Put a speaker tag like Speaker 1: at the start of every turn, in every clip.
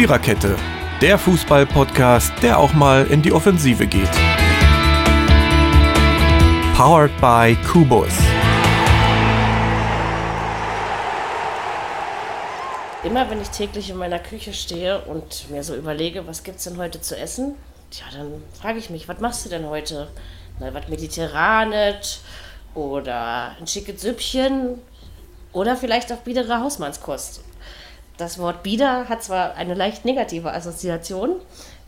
Speaker 1: Viererkette, der Fußball-Podcast, der auch mal in die Offensive geht. Powered by Kubus.
Speaker 2: Immer wenn ich täglich in meiner Küche stehe und mir so überlege, was gibt's denn heute zu essen, tja, dann frage ich mich, was machst du denn heute? Na, was Mediterranes oder ein schickes Süppchen oder vielleicht auch biedere Hausmannskost. Das Wort bieder hat zwar eine leicht negative Assoziation,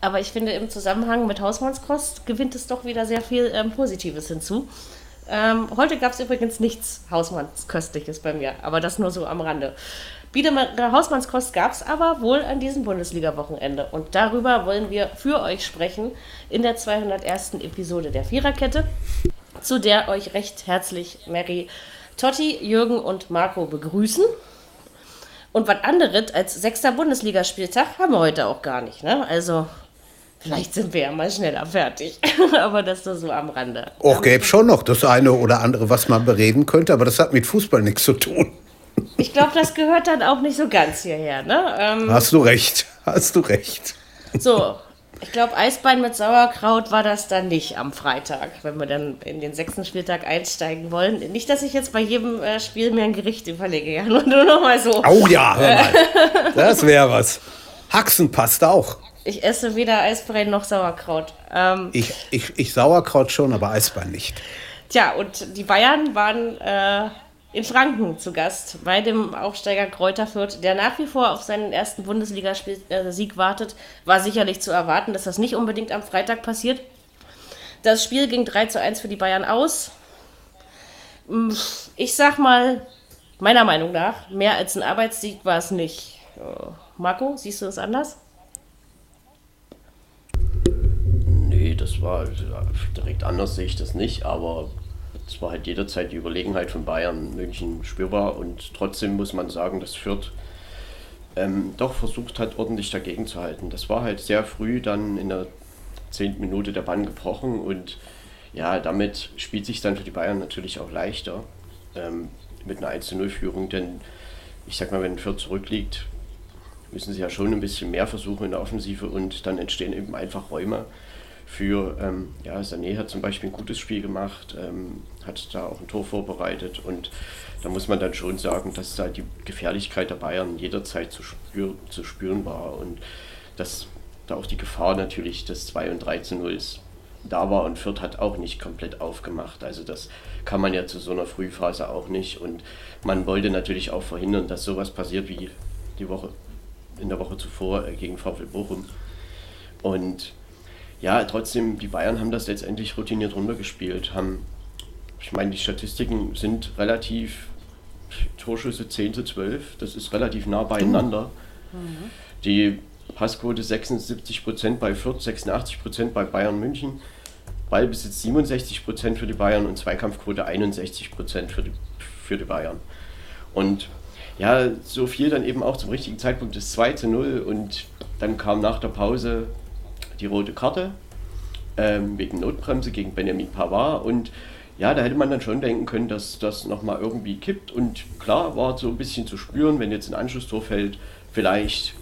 Speaker 2: aber ich finde im Zusammenhang mit Hausmannskost gewinnt es doch wieder sehr viel ähm, Positives hinzu. Ähm, heute gab es übrigens nichts Hausmannsköstliches bei mir, aber das nur so am Rande. Biedere Hausmannskost gab es aber wohl an diesem Bundesliga-Wochenende. Und darüber wollen wir für euch sprechen in der 201. Episode der Viererkette, zu der euch recht herzlich Mary, Totti, Jürgen und Marco begrüßen. Und was anderes als sechster Bundesligaspieltag haben wir heute auch gar nicht. Ne? Also vielleicht sind wir ja mal schneller fertig. aber das nur so am Rande.
Speaker 3: Auch gäbe schon noch das eine oder andere, was man bereden könnte, aber das hat mit Fußball nichts zu tun.
Speaker 2: Ich glaube, das gehört dann auch nicht so ganz hierher. Ne?
Speaker 3: Ähm, hast du recht, hast du recht.
Speaker 2: So, ich glaube, Eisbein mit Sauerkraut war das dann nicht am Freitag, wenn wir dann in den sechsten Spieltag einsteigen wollen. Nicht, dass ich jetzt bei jedem äh, Spiel mir ein Gericht überlege, ja, nur, nur noch mal so.
Speaker 3: Oh ja, hör mal. das wäre was. Haxen passt auch.
Speaker 2: Ich esse weder Eisbein noch Sauerkraut. Ähm,
Speaker 3: ich, ich, ich Sauerkraut schon, aber Eisbein nicht.
Speaker 2: Tja, und die Bayern waren äh, in Franken zu Gast bei dem Aufsteiger Kräuter Fürth, der nach wie vor auf seinen ersten Bundesligasieg äh, wartet. War sicherlich zu erwarten, dass das nicht unbedingt am Freitag passiert. Das Spiel ging 3 zu 1 für die Bayern aus. Mm, ich sag mal, meiner Meinung nach, mehr als ein Arbeitssieg war es nicht. Äh, Marco, siehst du das anders?
Speaker 4: Nee, das war direkt anders sehe ich das nicht, aber es war halt jederzeit die Überlegenheit von Bayern München spürbar und trotzdem muss man sagen, dass Fürth ähm, doch versucht hat, ordentlich dagegen zu halten. Das war halt sehr früh dann in der zehnten Minute der Bann gebrochen und ja, damit spielt sich dann für die Bayern natürlich auch leichter ähm, mit einer 1-0-Führung, denn ich sag mal, wenn Fürth zurückliegt, müssen sie ja schon ein bisschen mehr versuchen in der Offensive und dann entstehen eben einfach Räume für, ähm, ja, Sané hat zum Beispiel ein gutes Spiel gemacht, ähm, hat da auch ein Tor vorbereitet und da muss man dann schon sagen, dass da die Gefährlichkeit der Bayern jederzeit zu, spür, zu spüren war und dass da auch die Gefahr natürlich des 2 und 3 zu 0 da war und Fürth hat auch nicht komplett aufgemacht. Also das kann man ja zu so einer Frühphase auch nicht und man wollte natürlich auch verhindern, dass sowas passiert wie die Woche in der Woche zuvor äh, gegen VfL Bochum. Und ja, trotzdem, die Bayern haben das letztendlich routiniert runtergespielt. Haben, ich meine, die Statistiken sind relativ Torschüsse 10 zu 12, das ist relativ nah beieinander. Mhm. Die Passquote 76% bei Fürth, 86% bei Bayern München. Ballbesitz 67% für die Bayern und Zweikampfquote 61 für die, für die Bayern. Und ja, so fiel dann eben auch zum richtigen Zeitpunkt das 2 zu 0 und dann kam nach der Pause die rote Karte ähm, wegen Notbremse gegen Benjamin Pavard und ja, da hätte man dann schon denken können, dass das nochmal irgendwie kippt und klar war so ein bisschen zu spüren, wenn jetzt ein Anschlusstor fällt, vielleicht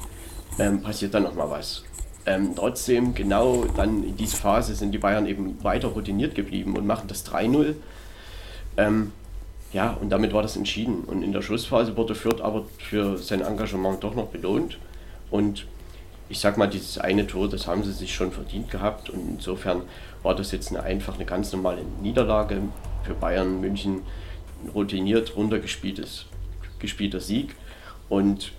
Speaker 4: ähm, passiert dann nochmal was. Ähm, trotzdem, genau dann in dieser Phase sind die Bayern eben weiter routiniert geblieben und machen das 3-0. Ähm, ja, und damit war das entschieden. Und in der Schlussphase wurde Fürth aber für sein Engagement doch noch belohnt. Und ich sag mal, dieses eine Tor, das haben sie sich schon verdient gehabt und insofern war das jetzt eine, einfach eine ganz normale Niederlage für Bayern München, routiniert runtergespieltes gespielter Sieg und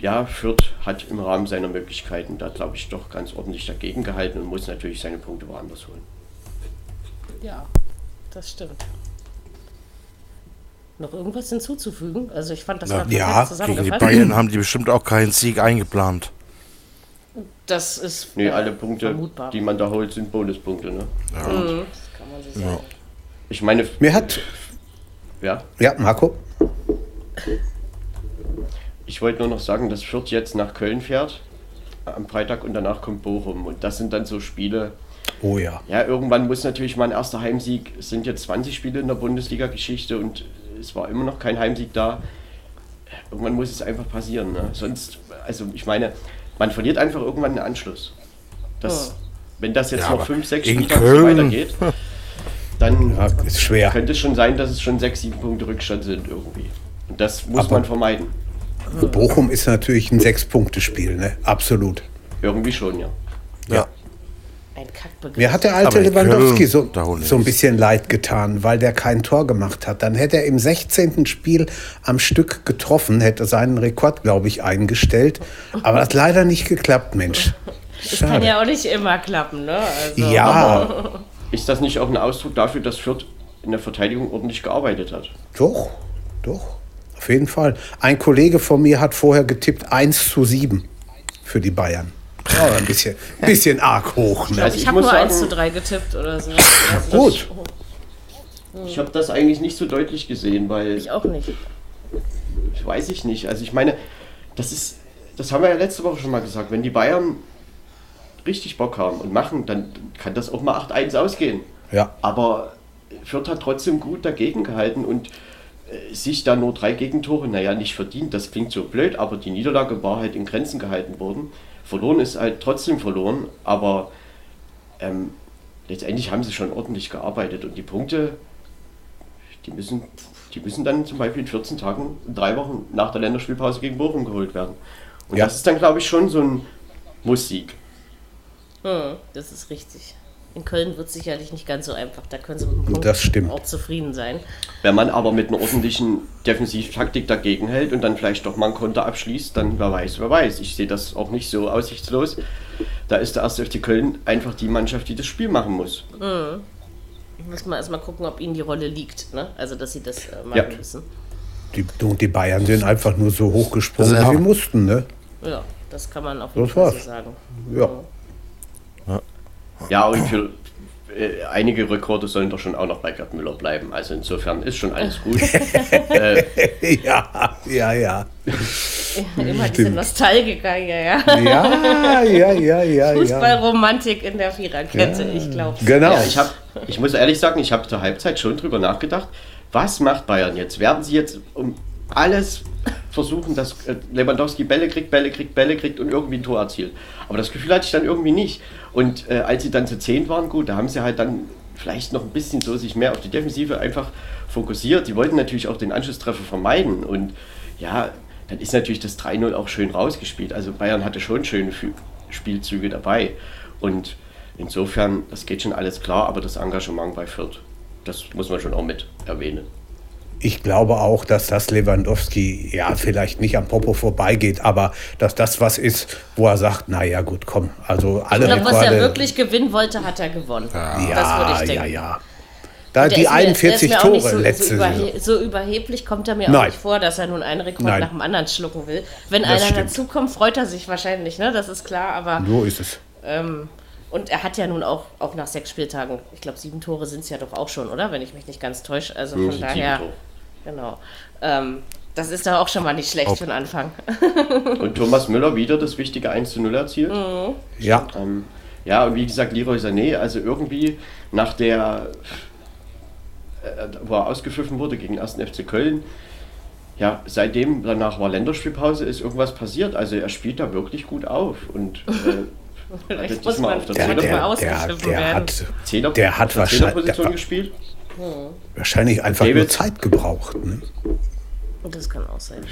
Speaker 4: ja, Fürth hat im Rahmen seiner Möglichkeiten da, glaube ich, doch ganz ordentlich dagegen gehalten und muss natürlich seine Punkte woanders holen.
Speaker 2: Ja, das stimmt. Noch irgendwas hinzuzufügen? Also ich fand das
Speaker 5: Na, ja, gegen die Bayern haben die bestimmt auch keinen Sieg eingeplant.
Speaker 2: Das ist.
Speaker 4: Nee, alle Punkte, vermutbar. die man da holt, sind Bonuspunkte, ne?
Speaker 3: Ja. Mhm. Das kann man so sagen. Ja. Ich meine. Mir hat. Ja? Ja, Marco.
Speaker 4: Ich wollte nur noch sagen, dass Fürth jetzt nach Köln fährt am Freitag und danach kommt Bochum. Und das sind dann so Spiele.
Speaker 3: Oh ja.
Speaker 4: Ja, irgendwann muss natürlich mal ein erster Heimsieg. Es sind jetzt 20 Spiele in der Bundesliga-Geschichte und es war immer noch kein Heimsieg da. Irgendwann muss es einfach passieren. Ne? Sonst, also ich meine, man verliert einfach irgendwann den Anschluss. Das, oh. Wenn das jetzt ja, noch 5, 6 Spieltage weitergeht, dann ja, ist schwer. könnte es schon sein, dass es schon 6, 7 Punkte Rückstand sind irgendwie. Und das muss Aber man vermeiden.
Speaker 3: Bochum ist natürlich ein Sechs-Punkte-Spiel, ne? Absolut.
Speaker 4: Irgendwie schon, ja.
Speaker 3: Ja. Ein Mir hat der alte Lewandowski so, so ein bisschen leid getan, weil der kein Tor gemacht hat. Dann hätte er im 16. Spiel am Stück getroffen, hätte seinen Rekord, glaube ich, eingestellt. Aber das hat leider nicht geklappt, Mensch.
Speaker 2: Das kann ja auch nicht immer klappen, ne?
Speaker 3: Also. Ja.
Speaker 4: Ist das nicht auch ein Ausdruck dafür, dass Fürth in der Verteidigung ordentlich gearbeitet hat?
Speaker 3: Doch, doch. Auf jeden Fall. Ein Kollege von mir hat vorher getippt 1 zu 7 für die Bayern. Oh, ein bisschen, bisschen arg hoch.
Speaker 2: Ne? Also ich, ich habe nur sagen, 1 zu 3 getippt oder so. Also
Speaker 3: Gut.
Speaker 4: Ich habe das eigentlich nicht so deutlich gesehen, weil.
Speaker 2: Ich auch nicht.
Speaker 4: Weiß ich nicht. Also ich meine, das ist. Das haben wir ja letzte Woche schon mal gesagt. Wenn die Bayern richtig Bock haben und machen, dann kann das auch mal 8-1 ausgehen.
Speaker 3: Ja.
Speaker 4: Aber Fürth hat trotzdem gut dagegen gehalten und äh, sich da nur drei Gegentore, naja, nicht verdient, das klingt so blöd, aber die Niederlage war halt in Grenzen gehalten worden. Verloren ist halt trotzdem verloren, aber ähm, letztendlich haben sie schon ordentlich gearbeitet und die Punkte, die müssen, die müssen dann zum Beispiel in 14 Tagen, drei Wochen nach der Länderspielpause gegen Bochum geholt werden. Und ja. das ist dann, glaube ich, schon so ein Musik.
Speaker 2: Hm, das ist richtig. In Köln wird es sicherlich nicht ganz so einfach. Da können sie mit dem
Speaker 3: Punkt das stimmt.
Speaker 2: auch zufrieden sein.
Speaker 4: Wenn man aber mit einer ordentlichen Defensivtaktik dagegen hält und dann vielleicht doch mal ein Konter abschließt, dann wer weiß, wer weiß. Ich sehe das auch nicht so aussichtslos. Da ist der erste FC Köln einfach die Mannschaft, die das Spiel machen muss.
Speaker 2: Mhm. Muss man erstmal gucken, ob ihnen die Rolle liegt. Ne? Also, dass sie das äh, machen ja. müssen.
Speaker 3: Die, die Bayern sind einfach nur so hochgesprungen, wie sie mussten. Ne?
Speaker 2: Ja, das kann man auf jeden Fall so sagen.
Speaker 3: Ja.
Speaker 4: Ja, und für äh, einige Rekorde sollen doch schon auch noch bei Gerd Müller bleiben. Also insofern ist schon alles gut.
Speaker 3: äh, ja, ja, ja.
Speaker 2: Immer diese Nostalgiker hier, ja.
Speaker 3: Ja, ja, ja, ja.
Speaker 2: Fußballromantik in der Viererkette, ja. ich glaube.
Speaker 3: Genau.
Speaker 4: Ja, ich, hab, ich muss ehrlich sagen, ich habe zur Halbzeit schon drüber nachgedacht, was macht Bayern jetzt? Werden sie jetzt um alles versuchen, dass äh, Lewandowski Bälle kriegt, Bälle kriegt, Bälle kriegt und irgendwie ein Tor erzielt. Aber das Gefühl hatte ich dann irgendwie nicht. Und äh, als sie dann zu 10 waren, gut, da haben sie halt dann vielleicht noch ein bisschen so sich mehr auf die Defensive einfach fokussiert. Die wollten natürlich auch den Anschlusstreffer vermeiden. Und ja, dann ist natürlich das 3-0 auch schön rausgespielt. Also Bayern hatte schon schöne Spielzüge dabei. Und insofern, das geht schon alles klar, aber das Engagement bei Fürth, das muss man schon auch mit erwähnen
Speaker 3: ich glaube auch, dass das Lewandowski ja vielleicht nicht am Popo vorbeigeht, aber dass das was ist, wo er sagt, naja gut, komm, also alle
Speaker 2: Ich glaube, was er wirklich gewinnen wollte, hat er gewonnen.
Speaker 3: Ja, das würde ich denken. ja, ja. Da die 41 mir, Tore so, letzte
Speaker 2: so, überhe so überheblich kommt er mir Nein. auch nicht vor, dass er nun einen Rekord Nein. nach dem anderen schlucken will. Wenn das einer stimmt. dazukommt, freut er sich wahrscheinlich, ne? Das ist klar, aber.
Speaker 3: So ist es.
Speaker 2: Ähm, und er hat ja nun auch, auch nach sechs Spieltagen, ich glaube, sieben Tore sind es ja doch auch schon, oder? Wenn ich mich nicht ganz täusche. Also von daher. Genau. Ähm, das ist doch auch schon mal nicht schlecht für den Anfang.
Speaker 4: und Thomas Müller wieder das wichtige 1 zu 0 erzielt.
Speaker 3: Mhm. Ja.
Speaker 4: Ähm, ja, und wie gesagt, Leroy Sané, also irgendwie nach der, äh, wo er ausgepfiffen wurde gegen den 1. FC Köln, ja, seitdem, danach war Länderspielpause, ist irgendwas passiert. Also er spielt da wirklich gut auf und äh,
Speaker 2: hat diesmal auf der, der, der, der,
Speaker 3: der hat, der hat wahrscheinlich
Speaker 4: gespielt.
Speaker 3: Hm. Wahrscheinlich einfach David, nur Zeit gebraucht. Ne?
Speaker 2: Das kann auch sein.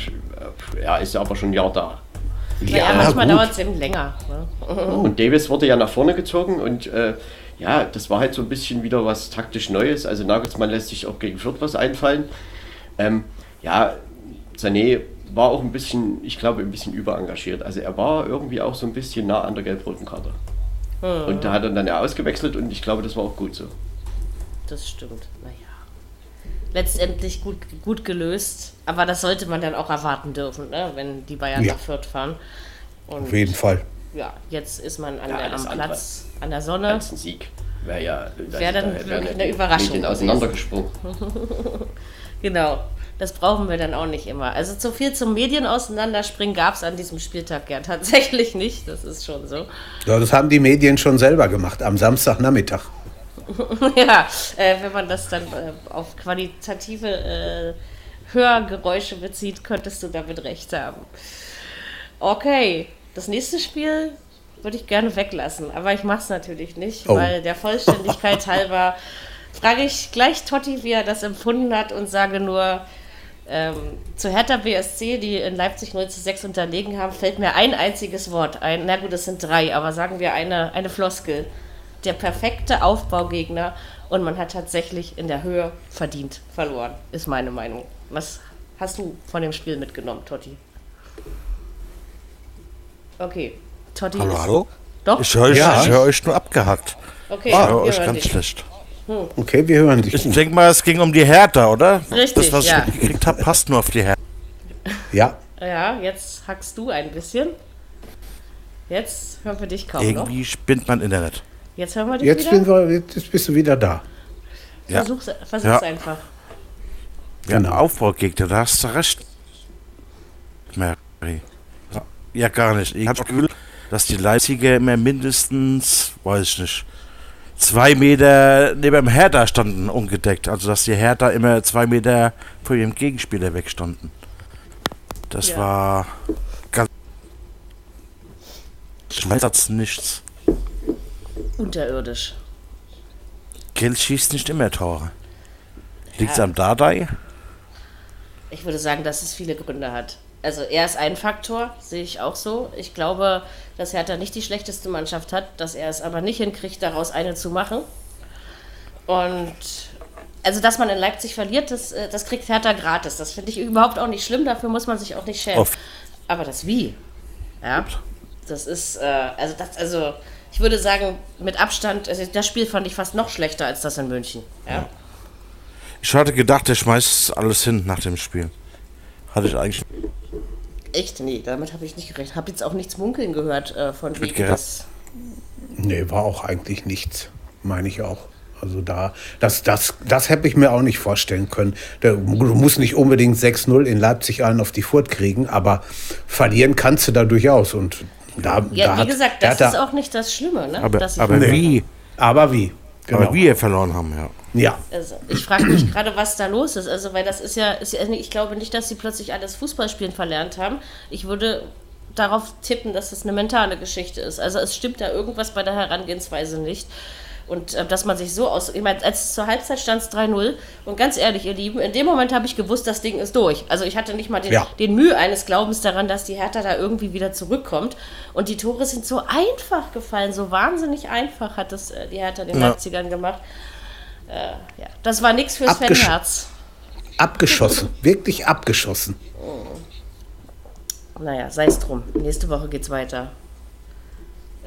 Speaker 4: Ja, ist ja aber schon ein Jahr da.
Speaker 2: Ja, ja manchmal dauert es eben länger. Ne?
Speaker 4: Und Davis wurde ja nach vorne gezogen und äh, ja, das war halt so ein bisschen wieder was taktisch Neues. Also Nagelsmann lässt sich auch gegen Fürth was einfallen. Ähm, ja, Sané war auch ein bisschen, ich glaube, ein bisschen überengagiert. Also er war irgendwie auch so ein bisschen nah an der gelb-roten Karte. Hm. Und da hat er dann ja ausgewechselt und ich glaube, das war auch gut so
Speaker 2: das stimmt. Naja. Letztendlich gut, gut gelöst, aber das sollte man dann auch erwarten dürfen, ne? wenn die Bayern ja. nach Fürth fahren.
Speaker 3: Und Auf jeden Fall.
Speaker 2: Ja, jetzt ist man an ja, der, am Platz, an der Sonne.
Speaker 4: Als ein Sieg wäre ja
Speaker 2: wär dann da, wirklich eine Überraschung.
Speaker 4: auseinandergesprungen.
Speaker 2: genau. Das brauchen wir dann auch nicht immer. Also zu viel zum Medien auseinanderspringen gab es an diesem Spieltag ja tatsächlich nicht. Das ist schon so.
Speaker 3: Ja, das haben die Medien schon selber gemacht am Samstagnachmittag.
Speaker 2: ja, äh, wenn man das dann äh, auf qualitative äh, Hörgeräusche bezieht, könntest du damit recht haben. Okay, das nächste Spiel würde ich gerne weglassen, aber ich mache es natürlich nicht, oh. weil der Vollständigkeit halber frage ich gleich Totti, wie er das empfunden hat und sage nur, ähm, zu Hertha BSC, die in Leipzig 0 zu 6 unterlegen haben, fällt mir ein einziges Wort ein. Na gut, es sind drei, aber sagen wir eine, eine Floskel. Der perfekte Aufbaugegner und man hat tatsächlich in der Höhe verdient verloren, ist meine Meinung. Was hast du von dem Spiel mitgenommen, Totti? Okay,
Speaker 5: Totti. Hallo, hallo? Doch? Ich höre ja. hör euch nur abgehackt.
Speaker 2: Okay, ich höre
Speaker 5: euch ganz dich. schlecht.
Speaker 3: Hm. Okay, wir hören dich.
Speaker 5: Ich denke mal, es ging um die Hertha, oder?
Speaker 2: Richtig,
Speaker 5: Das, was
Speaker 2: ja.
Speaker 5: ich gekriegt habe, passt nur auf die Hertha.
Speaker 3: Ja.
Speaker 2: Ja, jetzt hackst du ein bisschen. Jetzt hören wir dich kaum
Speaker 5: Irgendwie
Speaker 2: noch.
Speaker 5: spinnt mein Internet.
Speaker 2: Jetzt hören wir dich
Speaker 3: jetzt
Speaker 2: wieder.
Speaker 3: Wir, jetzt bist du wieder da.
Speaker 2: Ja. Versuch's, versuch's ja. einfach.
Speaker 5: Ja, genau. Aufbaugegner, da hast du recht. Mary. Ja, gar nicht. Ich habe das Gefühl, dass die Leipziger immer mindestens, weiß ich nicht, zwei Meter neben dem Hertha standen ungedeckt. Also dass die Hertha immer zwei Meter vor ihrem Gegenspieler wegstanden. Das ja. war ganz Schmerzatz nichts.
Speaker 2: Unterirdisch.
Speaker 5: Geld schießt nicht immer Tore. Liegt es ja. am Dardai?
Speaker 2: Ich würde sagen, dass es viele Gründe hat also er ist ein Faktor, sehe ich auch so. Ich glaube, dass Hertha nicht die schlechteste Mannschaft hat, dass er es aber nicht hinkriegt, daraus eine zu machen. Und also, dass man in Leipzig verliert, das, äh, das kriegt Hertha gratis. Das finde ich überhaupt auch nicht schlimm, dafür muss man sich auch nicht schämen. Oft. Aber das Wie, ja, das ist, äh, also, das, also ich würde sagen, mit Abstand, also das Spiel fand ich fast noch schlechter als das in München. Ja.
Speaker 5: Ich hatte gedacht, er schmeißt alles hin nach dem Spiel. Hatte ich eigentlich
Speaker 2: Echt? Nee, damit habe ich nicht gerechnet. Habe jetzt auch nichts munkeln gehört äh, von wegen das.
Speaker 3: Nee, war auch eigentlich nichts, meine ich auch. Also da, das, das, das hätte ich mir auch nicht vorstellen können. Du musst nicht unbedingt 6-0 in Leipzig allen auf die Furt kriegen, aber verlieren kannst du da durchaus. Und da,
Speaker 2: ja,
Speaker 3: da
Speaker 2: wie hat, gesagt, das ist auch nicht das Schlimme, ne?
Speaker 5: Aber, aber wie?
Speaker 3: Aber wie?
Speaker 5: Genau. Aber wir verloren haben, ja.
Speaker 3: Ja.
Speaker 2: Also ich frage mich gerade, was da los ist. Also, weil das ist ja, ist ja, ich glaube nicht, dass sie plötzlich alles Fußballspielen verlernt haben. Ich würde darauf tippen, dass das eine mentale Geschichte ist. Also es stimmt da irgendwas bei der Herangehensweise nicht. Und äh, dass man sich so aus. Ich meine, als zur Halbzeit stand es 3-0. Und ganz ehrlich, ihr Lieben, in dem Moment habe ich gewusst, das Ding ist durch. Also ich hatte nicht mal den, ja. den Mühe eines Glaubens daran, dass die Hertha da irgendwie wieder zurückkommt. Und die Tore sind so einfach gefallen, so wahnsinnig einfach hat das äh, die Hertha den ja. Leipzigern gemacht. Äh, ja. Das war nichts fürs Abgesch Fanherz.
Speaker 3: Abgeschossen, wirklich abgeschossen.
Speaker 2: Oh. Naja, sei es drum. Nächste Woche geht's weiter.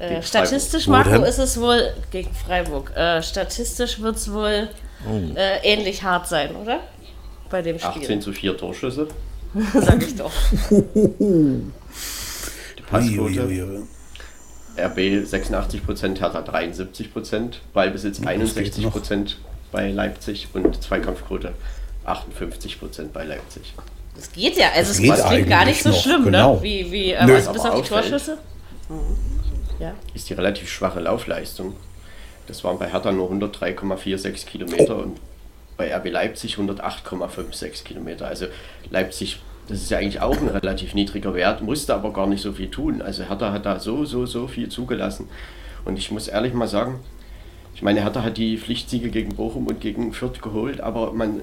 Speaker 2: Äh, statistisch, Marco, ist es wohl gegen Freiburg. Äh, statistisch wird es wohl oh. äh, ähnlich hart sein, oder? Bei dem Spiel.
Speaker 4: 18 zu 4 Torschüsse.
Speaker 2: Sag ich doch.
Speaker 4: Die Passquote. RB 86%, Hertha 73%, Ballbesitz 61% bei Leipzig und Zweikampfquote 58% bei Leipzig.
Speaker 2: Das geht ja, also das es klingt gar nicht so schlimm, ne? genau. ne? Wie, wie äh, was, bis auf die Torschüsse? Mhm
Speaker 4: ja. ist die relativ schwache Laufleistung. Das waren bei Hertha nur 103,46 Kilometer und bei RB Leipzig 108,56 Kilometer. Also Leipzig, das ist ja eigentlich auch ein relativ niedriger Wert, musste aber gar nicht so viel tun. Also Hertha hat da so, so, so viel zugelassen. Und ich muss ehrlich mal sagen, ich meine, Hertha hat die Pflichtsiege gegen Bochum und gegen Fürth geholt, aber man,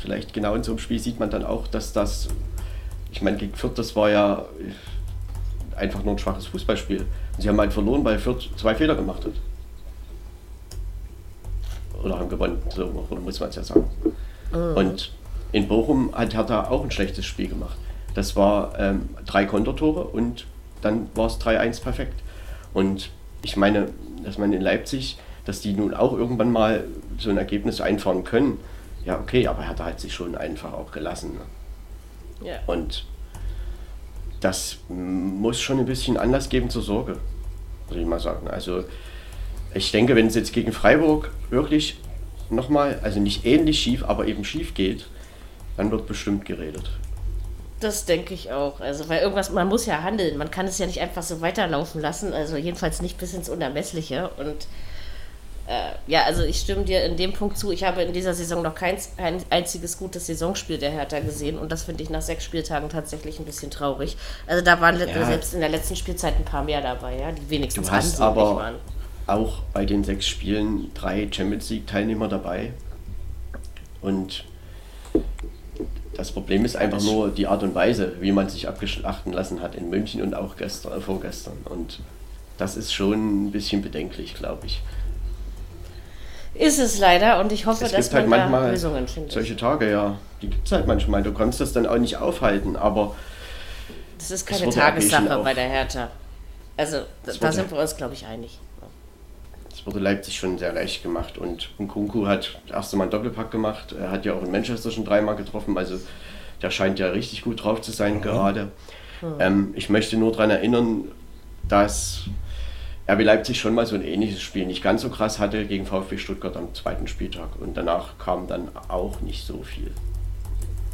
Speaker 4: vielleicht genau in so einem Spiel sieht man dann auch, dass das, ich meine, gegen Fürth, das war ja einfach nur ein schwaches Fußballspiel. Sie haben halt verloren, weil Fürth zwei Fehler gemacht hat. Oder haben gewonnen, so muss man es ja sagen. Mhm. Und in Bochum hat Hertha auch ein schlechtes Spiel gemacht. Das war ähm, drei Kontertore und dann war es 3-1 perfekt. Und ich meine, dass man in Leipzig, dass die nun auch irgendwann mal so ein Ergebnis einfahren können, ja okay, aber Hertha hat sich schon einfach auch gelassen. Ne? Ja. Und das muss schon ein bisschen Anlass geben zur Sorge, würde ich mal sagen. Also ich denke, wenn es jetzt gegen Freiburg wirklich nochmal, also nicht ähnlich schief, aber eben schief geht, dann wird bestimmt geredet.
Speaker 2: Das denke ich auch. Also, weil irgendwas, man muss ja handeln. Man kann es ja nicht einfach so weiterlaufen lassen. Also, jedenfalls nicht bis ins Unermessliche. Und äh, ja, also ich stimme dir in dem Punkt zu. Ich habe in dieser Saison noch kein, kein einziges gutes Saisonspiel der Hertha gesehen und das finde ich nach sechs Spieltagen tatsächlich ein bisschen traurig. Also da waren ja. selbst in der letzten Spielzeit ein paar mehr dabei, ja, die wenigstens
Speaker 4: du hast aber waren. Auch bei den sechs Spielen drei Champions League-Teilnehmer dabei. Und das Problem ist einfach nur die Art und Weise, wie man sich abgeschlachten lassen hat in München und auch gestern, vorgestern. Und das ist schon ein bisschen bedenklich, glaube ich.
Speaker 2: Ist es leider und ich hoffe,
Speaker 4: es
Speaker 2: dass
Speaker 4: man halt da Lösungen findet. Solche Tage, ja, die gibt es halt manchmal. Du kannst das dann auch nicht aufhalten, aber.
Speaker 2: Das ist keine Tagessache bei der Hertha. Also, da sind wir uns, glaube ich, einig.
Speaker 4: Das wurde Leipzig schon sehr leicht gemacht und Nkunku hat das erste Mal einen Doppelpack gemacht. Er hat ja auch in Manchester schon dreimal getroffen, also der scheint ja richtig gut drauf zu sein mhm. gerade. Mhm. Ähm, ich möchte nur daran erinnern, dass RB Leipzig schon mal so ein ähnliches Spiel nicht ganz so krass hatte gegen VfB Stuttgart am zweiten Spieltag. Und danach kam dann auch nicht so viel.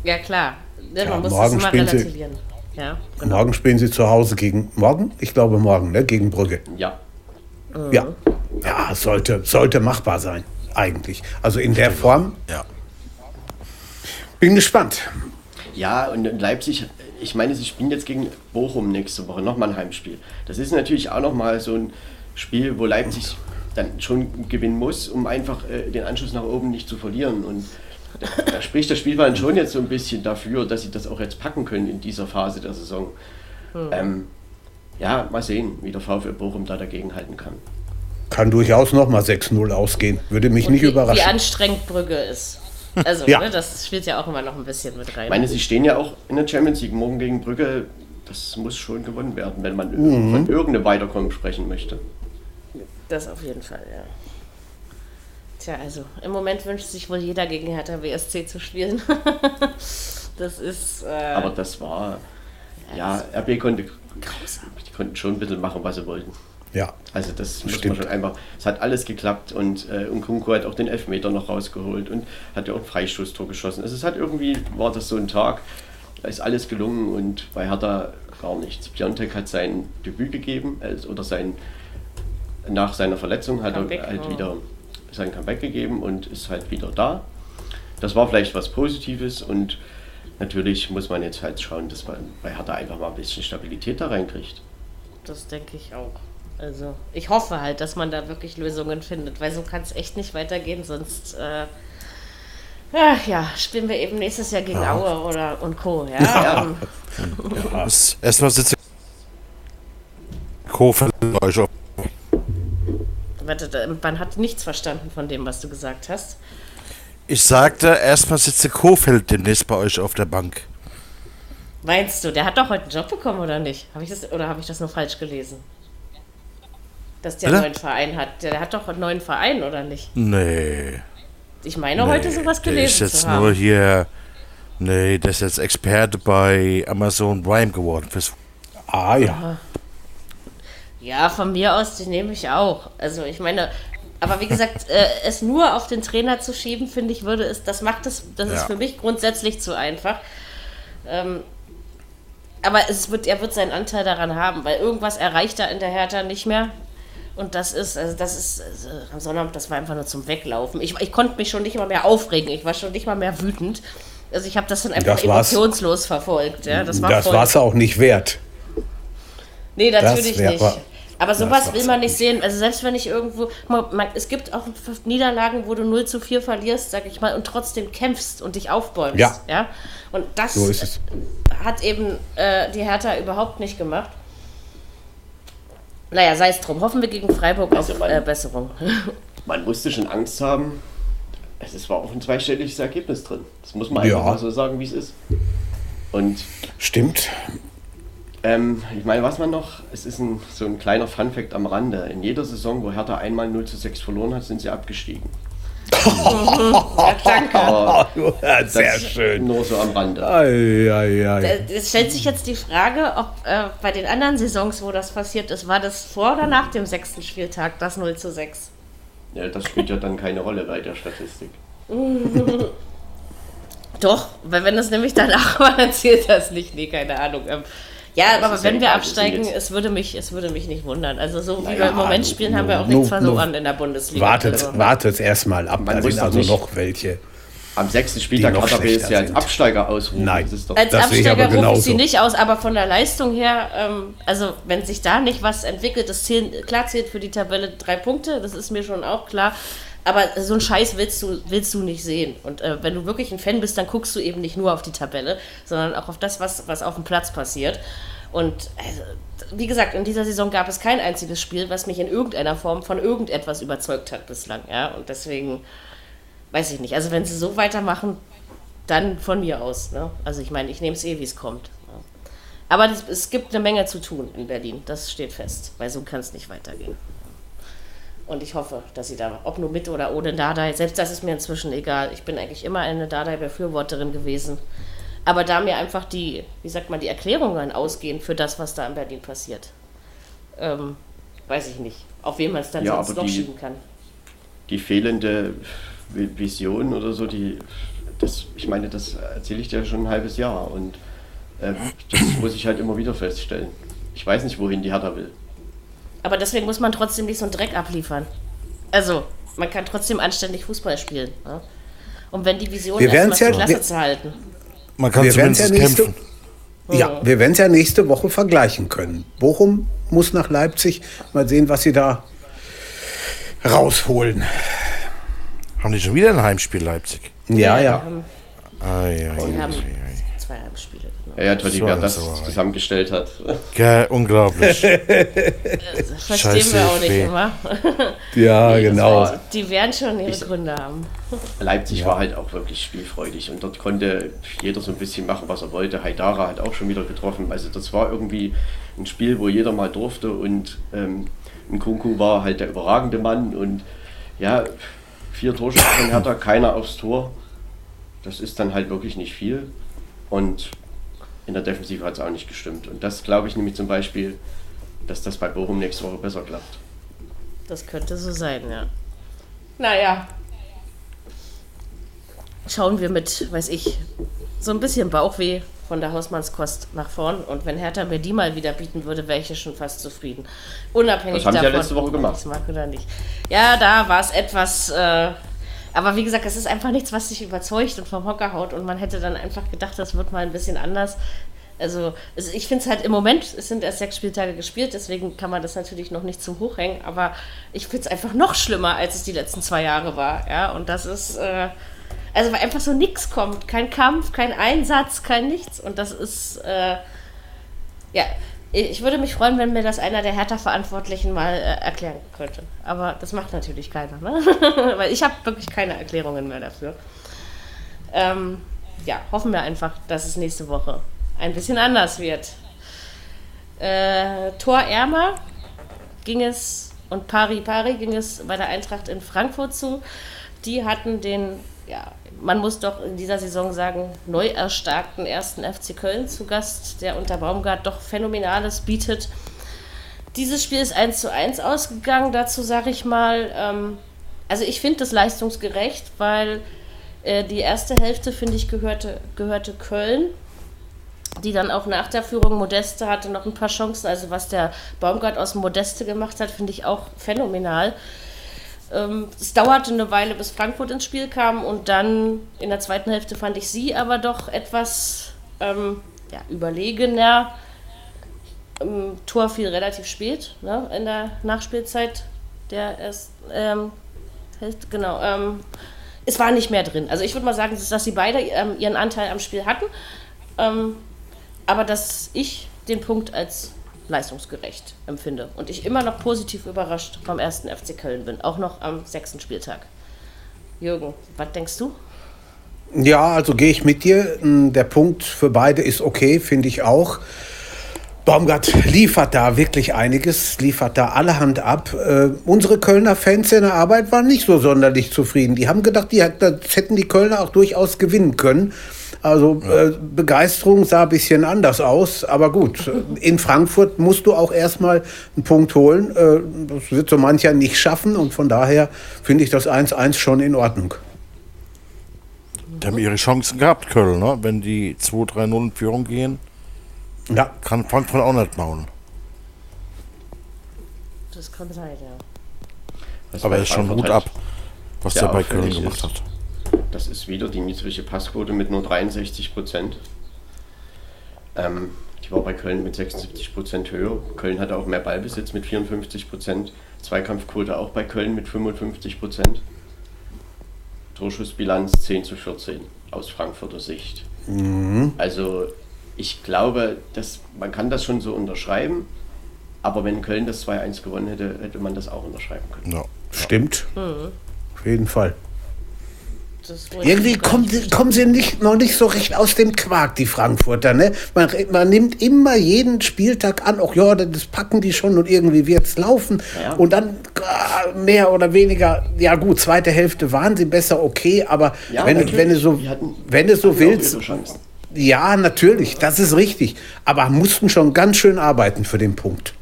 Speaker 2: Ja, klar. Ja, Man muss morgen das mal relativieren.
Speaker 3: Sie, ja, genau. Morgen spielen sie zu Hause gegen. Morgen? Ich glaube morgen, ne? Gegen Brügge.
Speaker 4: Ja.
Speaker 3: Mhm. Ja. Ja, sollte, sollte machbar sein, eigentlich. Also in der Form.
Speaker 5: Ja.
Speaker 3: Bin gespannt.
Speaker 4: Ja, und Leipzig ich meine, sie spielen jetzt gegen Bochum nächste Woche, nochmal ein Heimspiel. Das ist natürlich auch nochmal so ein Spiel, wo Leipzig dann schon gewinnen muss, um einfach äh, den Anschluss nach oben nicht zu verlieren. Und da, da spricht das Spielplan schon jetzt so ein bisschen dafür, dass sie das auch jetzt packen können in dieser Phase der Saison. Hm. Ähm, ja, mal sehen, wie der VfL Bochum da dagegen halten kann.
Speaker 3: Kann durchaus nochmal 6-0 ausgehen. Würde mich Und nicht
Speaker 2: wie,
Speaker 3: überraschen.
Speaker 2: Wie anstrengend Brügge ist. Also, ja. ne, das spielt ja auch immer noch ein bisschen mit rein.
Speaker 4: Ich meine, sie stehen ja auch in der Champions League morgen gegen Brügge. Das muss schon gewonnen werden, wenn man mhm. von irgendeinem Weiterkommen sprechen möchte.
Speaker 2: Das auf jeden Fall, ja. Tja, also im Moment wünscht sich wohl jeder gegen Hertha WSC zu spielen. das ist. Äh,
Speaker 4: Aber das war. Ja, ja RB konnte. Grausam. Die konnten schon ein bisschen machen, was sie wollten.
Speaker 3: Ja.
Speaker 4: Also das muss man schon einfach. Es hat alles geklappt und äh, Nkunku hat auch den Elfmeter noch rausgeholt und hat ja auch ein Freistoßtor geschossen. Also es hat irgendwie, war das so ein Tag, da ist alles gelungen und bei Hertha gar nichts. Piontek hat sein Debüt gegeben, also, oder sein nach seiner Verletzung hat Comeback, er halt ja. wieder sein Comeback gegeben und ist halt wieder da. Das war vielleicht was Positives und natürlich muss man jetzt halt schauen, dass man bei Hertha einfach mal ein bisschen Stabilität da reinkriegt.
Speaker 2: Das denke ich auch. Also ich hoffe halt, dass man da wirklich Lösungen findet, weil so kann es echt nicht weitergehen, sonst äh, ja, spielen wir eben nächstes Jahr gegen ja. Aue oder und Co. Ja, ja. Um,
Speaker 5: ja. Erstmal euch auf.
Speaker 2: Warte, man hat nichts verstanden von dem, was du gesagt hast.
Speaker 5: Ich sagte, erstmal sitzt Kofeld demnächst bei euch auf der Bank.
Speaker 2: Meinst du, der hat doch heute einen Job bekommen oder nicht? Hab ich das, oder habe ich das nur falsch gelesen? Dass der einen neuen Verein hat. Der, hat doch einen neuen Verein, oder nicht?
Speaker 5: Nee.
Speaker 2: Ich meine nee, heute sowas gelesen
Speaker 5: der ist jetzt zu haben. nur hier. Nee, der ist jetzt Experte bei Amazon Prime geworden. Fürs
Speaker 3: ah ja.
Speaker 2: Ja, von mir aus, den nehme ich auch. Also ich meine, aber wie gesagt, äh, es nur auf den Trainer zu schieben, finde ich, würde es, das macht es, das ja. ist für mich grundsätzlich zu einfach. Ähm, aber es wird, er wird seinen Anteil daran haben, weil irgendwas erreicht er in der Hertha nicht mehr. Und das ist, also das ist, also am Sonnabend, das war einfach nur zum Weglaufen. Ich, ich konnte mich schon nicht mal mehr aufregen, ich war schon nicht mal mehr wütend. Also ich habe das dann einfach das emotionslos verfolgt. Ja?
Speaker 3: Das war es auch nicht wert.
Speaker 2: Nee, natürlich nicht. Aber sowas will man nicht sehen. Also selbst wenn ich irgendwo, man, es gibt auch Niederlagen, wo du 0 zu 4 verlierst, sag ich mal, und trotzdem kämpfst und dich aufbäumst. Ja. ja? Und das so hat eben äh, die Hertha überhaupt nicht gemacht. Naja, sei es drum. Hoffen wir gegen Freiburg also auf man, äh, Besserung.
Speaker 4: man musste schon Angst haben. Es war auch ein zweistelliges Ergebnis drin. Das muss man einfach mal so sagen, wie es ist. Und
Speaker 3: Stimmt.
Speaker 4: Ähm, ich meine, was man noch, es ist ein, so ein kleiner Funfact am Rande. In jeder Saison, wo Hertha einmal 0 zu 6 verloren hat, sind sie abgestiegen
Speaker 2: ja, danke. Aber
Speaker 3: Sehr schön.
Speaker 4: Nur so am Rande.
Speaker 3: Ei, ei,
Speaker 2: ei. Es stellt sich jetzt die Frage, ob äh, bei den anderen Saisons, wo das passiert ist, war das vor oder nach dem sechsten Spieltag das 0 zu 6?
Speaker 4: Ja, das spielt ja dann keine Rolle bei der Statistik.
Speaker 2: Doch, weil wenn das nämlich danach war, dann zählt das nicht. Nee, keine Ahnung. Ja, aber wenn wir absteigen, es würde, mich, es würde mich nicht wundern. Also so wie wir im Moment spielen, haben wir auch nichts verloren in der Bundesliga.
Speaker 3: Wartet, also. wartet erstmal ab, da sind also noch welche.
Speaker 4: Am sechsten Spieltag hat er jetzt ja als Absteiger ausrufen.
Speaker 2: Nein, als Absteiger rufe ich sie nicht aus, aber von der Leistung her, ähm, also wenn sich da nicht was entwickelt, das zählen, klar zählt für die Tabelle drei Punkte, das ist mir schon auch klar. Aber so einen Scheiß willst du, willst du nicht sehen. Und äh, wenn du wirklich ein Fan bist, dann guckst du eben nicht nur auf die Tabelle, sondern auch auf das, was, was auf dem Platz passiert. Und also, wie gesagt, in dieser Saison gab es kein einziges Spiel, was mich in irgendeiner Form von irgendetwas überzeugt hat bislang. Ja? Und deswegen weiß ich nicht. Also wenn sie so weitermachen, dann von mir aus. Ne? Also ich meine, ich nehme es eh, wie es kommt. Ne? Aber es, es gibt eine Menge zu tun in Berlin. Das steht fest, weil so kann es nicht weitergehen. Und ich hoffe, dass sie da, ob nur mit oder ohne Dardai, selbst das ist mir inzwischen egal. Ich bin eigentlich immer eine Dardai-Befürworterin gewesen. Aber da mir einfach die, wie sagt man, die Erklärungen ausgehen für das, was da in Berlin passiert, ähm, weiß ich nicht, auf wen man es dann ja, sonst noch die, schieben kann.
Speaker 4: Die fehlende Vision oder so, die, das, ich meine, das erzähle ich dir schon ein halbes Jahr und äh, das muss ich halt immer wieder feststellen. Ich weiß nicht, wohin die Hertha will.
Speaker 2: Aber deswegen muss man trotzdem nicht so einen Dreck abliefern. Also, man kann trotzdem anständig Fußball spielen. Ne? Und wenn die Vision
Speaker 3: wir ist,
Speaker 2: ja, Klasse wir, zu halten.
Speaker 3: Man kann wir zumindest ja nächste, kämpfen. Ja, wir werden es ja nächste Woche vergleichen können. Bochum muss nach Leipzig. Mal sehen, was sie da rausholen.
Speaker 5: Haben die schon wieder ein Heimspiel Leipzig?
Speaker 3: Ja, ja. ja.
Speaker 2: Ah, ja, ja, ja
Speaker 4: Ja, ja, Totti, wer das zusammengestellt hat.
Speaker 5: Ja, unglaublich.
Speaker 2: das verstehen Scheiße, wir auch nicht immer.
Speaker 3: ja, nee, genau.
Speaker 2: War, die werden schon ihre ich, Gründe haben.
Speaker 4: Leipzig ja. war halt auch wirklich spielfreudig und dort konnte jeder so ein bisschen machen, was er wollte. Haidara hat auch schon wieder getroffen. Also das war irgendwie ein Spiel, wo jeder mal durfte und ähm, Nkunku war halt der überragende Mann und ja, vier Torschüsse von Hertha, keiner aufs Tor. Das ist dann halt wirklich nicht viel. Und in der Defensive hat es auch nicht gestimmt. Und das glaube ich nämlich zum Beispiel, dass das bei Bochum nächste Woche besser klappt.
Speaker 2: Das könnte so sein, ja. Naja. Schauen wir mit, weiß ich, so ein bisschen Bauchweh von der Hausmannskost nach vorn. Und wenn Hertha mir die mal wieder bieten würde, wäre ich schon fast zufrieden. Unabhängig
Speaker 4: das haben
Speaker 2: davon,
Speaker 4: ja letzte Woche gemacht.
Speaker 2: mag oder nicht. Ja, da war es etwas. Äh, aber wie gesagt, es ist einfach nichts, was sich überzeugt und vom Hocker haut. Und man hätte dann einfach gedacht, das wird mal ein bisschen anders. Also, ich finde es halt im Moment, es sind erst sechs Spieltage gespielt, deswegen kann man das natürlich noch nicht zu hoch hängen, aber ich finde es einfach noch schlimmer, als es die letzten zwei Jahre war. Ja, und das ist, äh, also weil einfach so nichts kommt. Kein Kampf, kein Einsatz, kein nichts. Und das ist, äh, ja, ich würde mich freuen, wenn mir das einer der Hertha-Verantwortlichen mal äh, erklären könnte. Aber das macht natürlich keiner, ne? Weil ich habe wirklich keine Erklärungen mehr dafür. Ähm, ja, hoffen wir einfach, dass es nächste Woche ein bisschen anders wird. Äh, Tor Ärmer ging es und Pari Pari ging es bei der Eintracht in Frankfurt zu. Die hatten den ja, man muss doch in dieser Saison sagen, neu erstarkten ersten FC Köln zu Gast, der unter Baumgart doch Phänomenales bietet. Dieses Spiel ist 1 zu 1 ausgegangen, dazu sage ich mal, ähm, also ich finde das leistungsgerecht, weil äh, die erste Hälfte, finde ich, gehörte, gehörte Köln, die dann auch nach der Führung Modeste hatte noch ein paar Chancen. Also was der Baumgart aus Modeste gemacht hat, finde ich auch phänomenal. Ähm, es dauerte eine Weile, bis Frankfurt ins Spiel kam und dann in der zweiten Hälfte fand ich sie aber doch etwas ähm, ja, überlegener. Ähm, Tor fiel relativ spät, ne, in der Nachspielzeit der erst, ähm, genau, ähm, es war nicht mehr drin. Also ich würde mal sagen, dass sie beide ähm, ihren Anteil am Spiel hatten, aber dass ich den Punkt als leistungsgerecht empfinde. Und ich immer noch positiv überrascht vom ersten FC Köln bin, auch noch am sechsten Spieltag. Jürgen, was denkst du?
Speaker 3: Ja, also gehe ich mit dir. Hm, der Punkt für beide ist okay, finde ich auch. Baumgart liefert da wirklich einiges, liefert da allerhand ab. Äh, unsere Kölner Fans in der Arbeit waren nicht so sonderlich zufrieden. Die haben gedacht, die, das hätten die Kölner auch durchaus gewinnen können. Also äh, Begeisterung sah ein bisschen anders aus, aber gut, in Frankfurt musst du auch erstmal einen Punkt holen. Äh, das wird so mancher nicht schaffen und von daher finde ich das 1-1 schon in Ordnung.
Speaker 5: Die haben ihre Chancen gehabt, Köln, ne? wenn die 2-3-0 in Führung gehen. Ja. Kann Frankfurt auch nicht bauen.
Speaker 2: Das kann sein, ja.
Speaker 5: Das Aber er ist schon gut ab, was der bei Köln gemacht ist. hat.
Speaker 4: Das ist wieder die niedrige Passquote mit nur 63 Prozent. Ähm, die war bei Köln mit 76 Prozent höher. Köln hatte auch mehr Ballbesitz mit 54 Prozent. Zweikampfquote auch bei Köln mit 55 Prozent. Torschussbilanz 10 zu 14 aus Frankfurter Sicht. Mhm. Also ich glaube, dass man kann das schon so unterschreiben, aber wenn Köln das 2-1 gewonnen hätte, hätte man das auch unterschreiben können.
Speaker 3: Ja. Stimmt. Mhm. Auf jeden Fall. Irgendwie kommen sie, kommen sie nicht, noch nicht so recht aus dem Quark, die Frankfurter. Ne? Man, man nimmt immer jeden Spieltag an, auch ja, das packen die schon und irgendwie wird es laufen. Ja. Und dann ah, mehr oder weniger, ja gut, zweite Hälfte waren sie besser, okay, aber ja, wenn, wenn, du so, hatten, wenn du so willst. Ja, natürlich, das ist richtig. Aber mussten schon ganz schön arbeiten für den Punkt.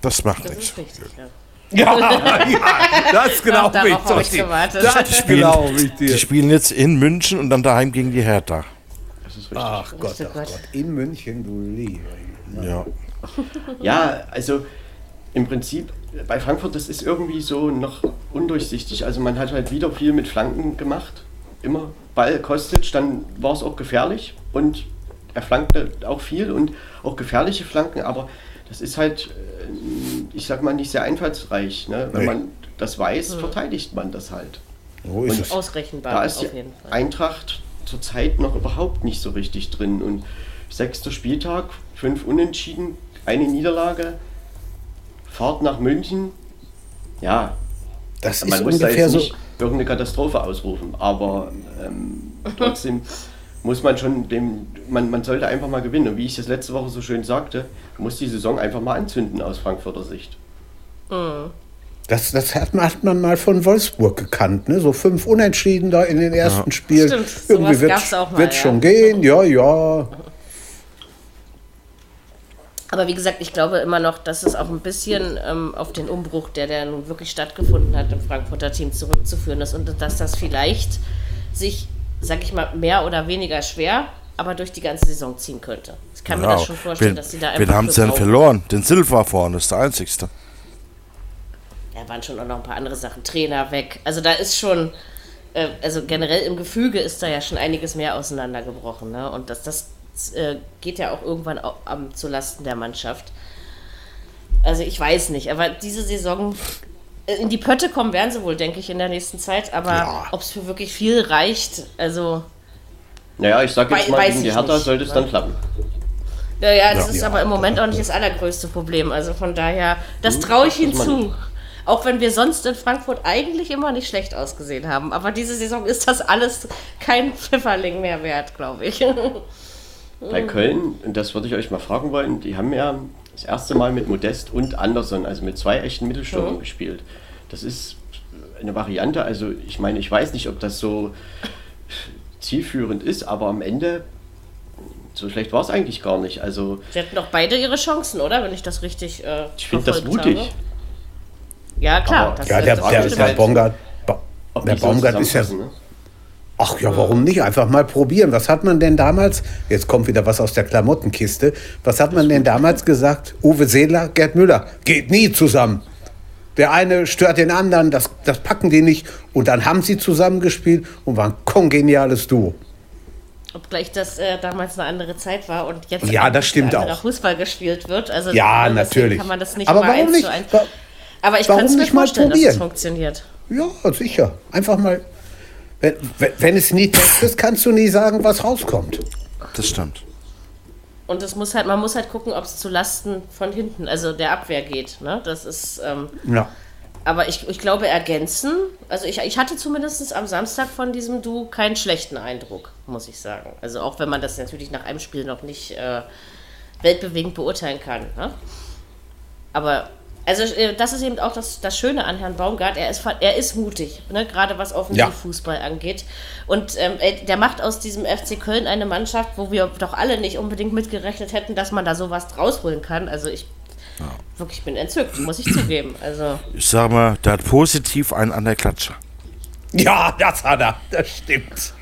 Speaker 5: Das macht das nichts.
Speaker 3: Richtig, ja. Ja, ja, das glaube ich.
Speaker 2: ich
Speaker 3: das glaube ich
Speaker 5: dir. Die spielen jetzt in München und dann daheim gegen die Hertha.
Speaker 3: Das ist richtig. Ach Gott, ach Gott. In München, du Liebe.
Speaker 4: Ja. ja, also im Prinzip bei Frankfurt, das ist irgendwie so noch undurchsichtig. Also man hat halt wieder viel mit Flanken gemacht. Immer Ball kostet, dann war es auch gefährlich und er flankte auch viel und auch gefährliche Flanken, aber das ist halt, äh, ich sag mal, nicht sehr einfallsreich. Ne? Wenn nee. man das weiß, hm. verteidigt man das halt.
Speaker 2: Wo ist es? Ausrechenbar.
Speaker 4: Da ist die Eintracht zurzeit noch überhaupt nicht so richtig drin. Und sechster Spieltag, fünf Unentschieden, eine Niederlage, Fahrt nach München. Ja,
Speaker 3: das man ist muss ungefähr da
Speaker 4: jetzt so irgendeine Katastrophe ausrufen, aber ähm, trotzdem muss man schon dem, man, man sollte einfach mal gewinnen. Und wie ich das letzte Woche so schön sagte, muss die Saison einfach mal anzünden aus Frankfurter Sicht.
Speaker 3: Mhm. Das, das hat, man, hat man mal von Wolfsburg gekannt, ne? So fünf Unentschieden da in den ersten ja. Spielen. Stimmt, Irgendwie wird es ja. schon gehen, ja, ja.
Speaker 2: Aber wie gesagt, ich glaube immer noch, dass es auch ein bisschen ähm, auf den Umbruch, der, der nun wirklich stattgefunden hat im Frankfurter Team zurückzuführen ist und dass das vielleicht sich sag ich mal, mehr oder weniger schwer, aber durch die ganze Saison ziehen könnte. Ich kann genau. mir das schon vorstellen, wen, dass sie da
Speaker 5: einfach. Wen haben sie denn verloren? Den Silva vorne ist der einzigste.
Speaker 2: Ja, waren schon auch noch ein paar andere Sachen. Trainer weg. Also da ist schon, äh, also generell im Gefüge ist da ja schon einiges mehr auseinandergebrochen. Ne? Und das, das äh, geht ja auch irgendwann auch, um, zu Lasten der Mannschaft. Also ich weiß nicht, aber diese Saison in die Pötte kommen werden sie wohl, denke ich, in der nächsten Zeit. Aber ja. ob es für wirklich viel reicht, also.
Speaker 4: Naja, ich sage jetzt mal, gegen die Hertha sollte es dann klappen.
Speaker 2: Ja, ja, das ja. ist aber im Moment auch nicht das allergrößte Problem. Also von daher, das hm, traue ich ihnen zu. Auch wenn wir sonst in Frankfurt eigentlich immer nicht schlecht ausgesehen haben. Aber diese Saison ist das alles kein Pfifferling mehr wert, glaube ich.
Speaker 4: Bei Köln, das würde ich euch mal fragen wollen, die haben ja das erste Mal mit Modest und Anderson, also mit zwei echten Mittelstürmern mhm. gespielt. Das ist eine Variante, also ich meine, ich weiß nicht, ob das so zielführend ist, aber am Ende so schlecht war es eigentlich gar nicht. Also,
Speaker 2: Sie hatten doch beide ihre Chancen, oder? Wenn ich das richtig äh,
Speaker 4: Ich finde das mutig. Habe.
Speaker 2: Ja, klar.
Speaker 3: ja, der, der, der, der Bongard, der Baumgart ist ja... Ne? Ach ja, warum nicht? Einfach mal probieren. Was hat man denn damals, jetzt kommt wieder was aus der Klamottenkiste, was hat man denn damals gesagt? Uwe Seeler, Gerd Müller, geht nie zusammen. Der eine stört den anderen, das, das packen die nicht. Und dann haben sie zusammengespielt und waren ein kongeniales Duo.
Speaker 2: Obgleich das äh, damals eine andere Zeit war und jetzt
Speaker 3: ja, das stimmt auch.
Speaker 2: Fußball gespielt wird. Also
Speaker 3: ja, natürlich.
Speaker 2: kann man das nicht
Speaker 3: Aber warum nicht?
Speaker 2: Aber ich kann es mir vorstellen, dass es funktioniert.
Speaker 3: Ja, sicher. Einfach mal wenn, wenn es nie Text ist, kannst du nie sagen, was rauskommt.
Speaker 5: Das stimmt.
Speaker 2: Und es muss halt, man muss halt gucken, ob es zu Lasten von hinten, also der Abwehr geht. Ne? Das ist. Ähm,
Speaker 3: ja.
Speaker 2: Aber ich, ich glaube, ergänzen. Also ich, ich hatte zumindest am Samstag von diesem Du keinen schlechten Eindruck, muss ich sagen. Also auch wenn man das natürlich nach einem Spiel noch nicht äh, weltbewegend beurteilen kann. Ne? Aber also äh, das ist eben auch das, das Schöne an Herrn Baumgart. Er ist, er ist mutig, ne? gerade was Offensivfußball ja. angeht. Und ähm, der macht aus diesem FC Köln eine Mannschaft, wo wir doch alle nicht unbedingt mitgerechnet hätten, dass man da sowas rausholen kann. Also ich ja. wirklich bin entzückt, muss ich zugeben. Also
Speaker 5: ich sag mal, der hat positiv einen an der Klatsche.
Speaker 3: Ja, das hat er. Das stimmt.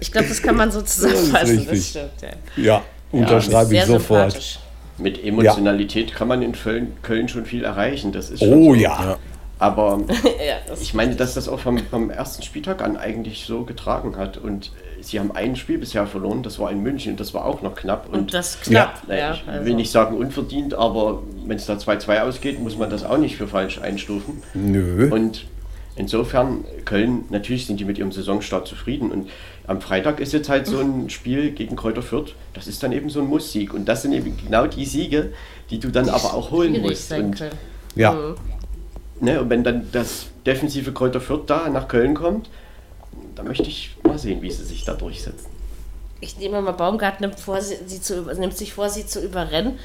Speaker 2: Ich glaube, das kann man so zusammenfassen. Das, das stimmt,
Speaker 3: ja. ja. Unterschreibe ich sofort.
Speaker 4: Mit Emotionalität ja. kann man in Köln, Köln schon viel erreichen. Das ist
Speaker 3: oh so. ja.
Speaker 4: Aber ja, ich meine, dass das auch vom, vom, ersten Spieltag an eigentlich so getragen hat. Und sie haben ein Spiel bisher verloren, das war in München und das war auch noch knapp.
Speaker 2: Und, und das knapp.
Speaker 4: Ja, ja, ich also. will nicht sagen unverdient, aber wenn es da 2-2 ausgeht, muss man das auch nicht für falsch einstufen.
Speaker 3: Nö.
Speaker 4: Und insofern, Köln, natürlich sind die mit ihrem Saisonstart zufrieden. Und am Freitag ist jetzt halt so ein Spiel gegen Kräuter Fürth, das ist dann eben so ein Muss-Sieg. Und das sind eben genau die Siege, die du dann aber auch holen musst. Und,
Speaker 3: ja. Mhm.
Speaker 4: Ne, und wenn dann das defensive Kräuter Fürth da nach Köln kommt, da möchte ich mal sehen, wie sie sich da durchsetzen.
Speaker 2: Ich nehme mal, Baumgart nimmt, vor, sie zu, nimmt sich vor, sie zu überrennen.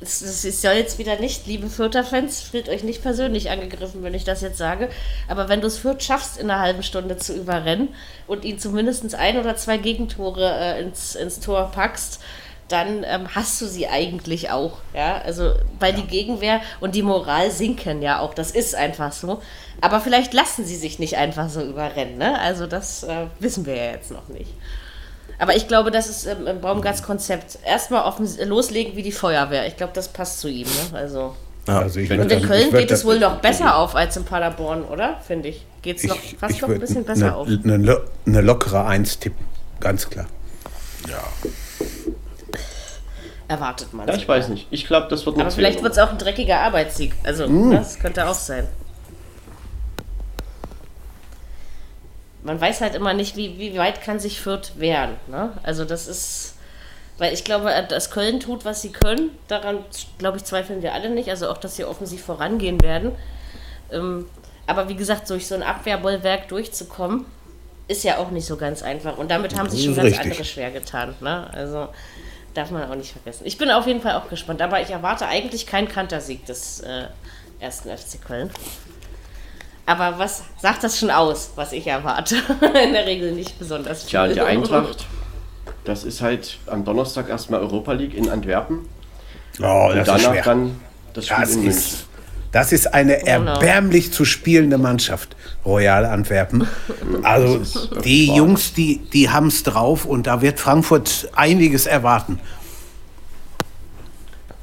Speaker 2: Das, das ist ja jetzt wieder nicht, liebe Fürther-Fans, fühlt euch nicht persönlich angegriffen, wenn ich das jetzt sage. Aber wenn du es Fürth schaffst, in einer halben Stunde zu überrennen und ihn zumindest ein oder zwei Gegentore äh, ins, ins Tor packst, dann ähm, hast du sie eigentlich auch. Ja, also weil ja. die Gegenwehr und die Moral sinken ja auch. Das ist einfach so. Aber vielleicht lassen sie sich nicht einfach so überrennen. Ne? Also das äh, wissen wir ja jetzt noch nicht. Aber ich glaube, das ist ähm, im Baumgarts Konzept. Erstmal offen loslegen wie die Feuerwehr. Ich glaube, das passt zu ihm. Ne? Also,
Speaker 3: ja, also
Speaker 2: und in dann, Köln geht es wohl noch besser auf als in Paderborn, oder? Finde ich. Geht es noch fast ich noch ein bisschen besser
Speaker 3: ne,
Speaker 2: auf.
Speaker 3: Eine, eine lockere Eins tippen, ganz klar.
Speaker 5: Ja.
Speaker 2: Erwartet man.
Speaker 4: Ja, ich weiß nicht. Ich glaube, das wird
Speaker 2: noch Aber vielleicht wird es auch ein dreckiger Arbeitssieg. Also, mm. das könnte auch sein. Man weiß halt immer nicht, wie, wie weit kann sich Fürth wehren. Ne? Also das ist, weil ich glaube, dass Köln tut, was sie können. Daran, glaube ich, zweifeln wir alle nicht. Also auch, dass sie offensiv vorangehen werden. Ähm, aber wie gesagt, durch so ein Abwehrbollwerk durchzukommen, ist ja auch nicht so ganz einfach. Und damit haben sich schon ganz richtig. andere schwer getan. Ne? Also darf man auch nicht vergessen. Ich bin auf jeden Fall auch gespannt. Aber ich erwarte eigentlich keinen Kantersieg des äh, ersten FC Köln. Aber was sagt das schon aus, was ich erwarte? In der Regel nicht besonders
Speaker 4: viel. Tja, die Eintracht, das ist halt am Donnerstag erstmal Europa League in Antwerpen.
Speaker 3: Oh, und
Speaker 4: danach dann das Spiel
Speaker 3: das in München. Ist, das ist eine genau. erbärmlich zu spielende Mannschaft, Royal Antwerpen. Also die Jungs, die, die haben es drauf und da wird Frankfurt einiges erwarten.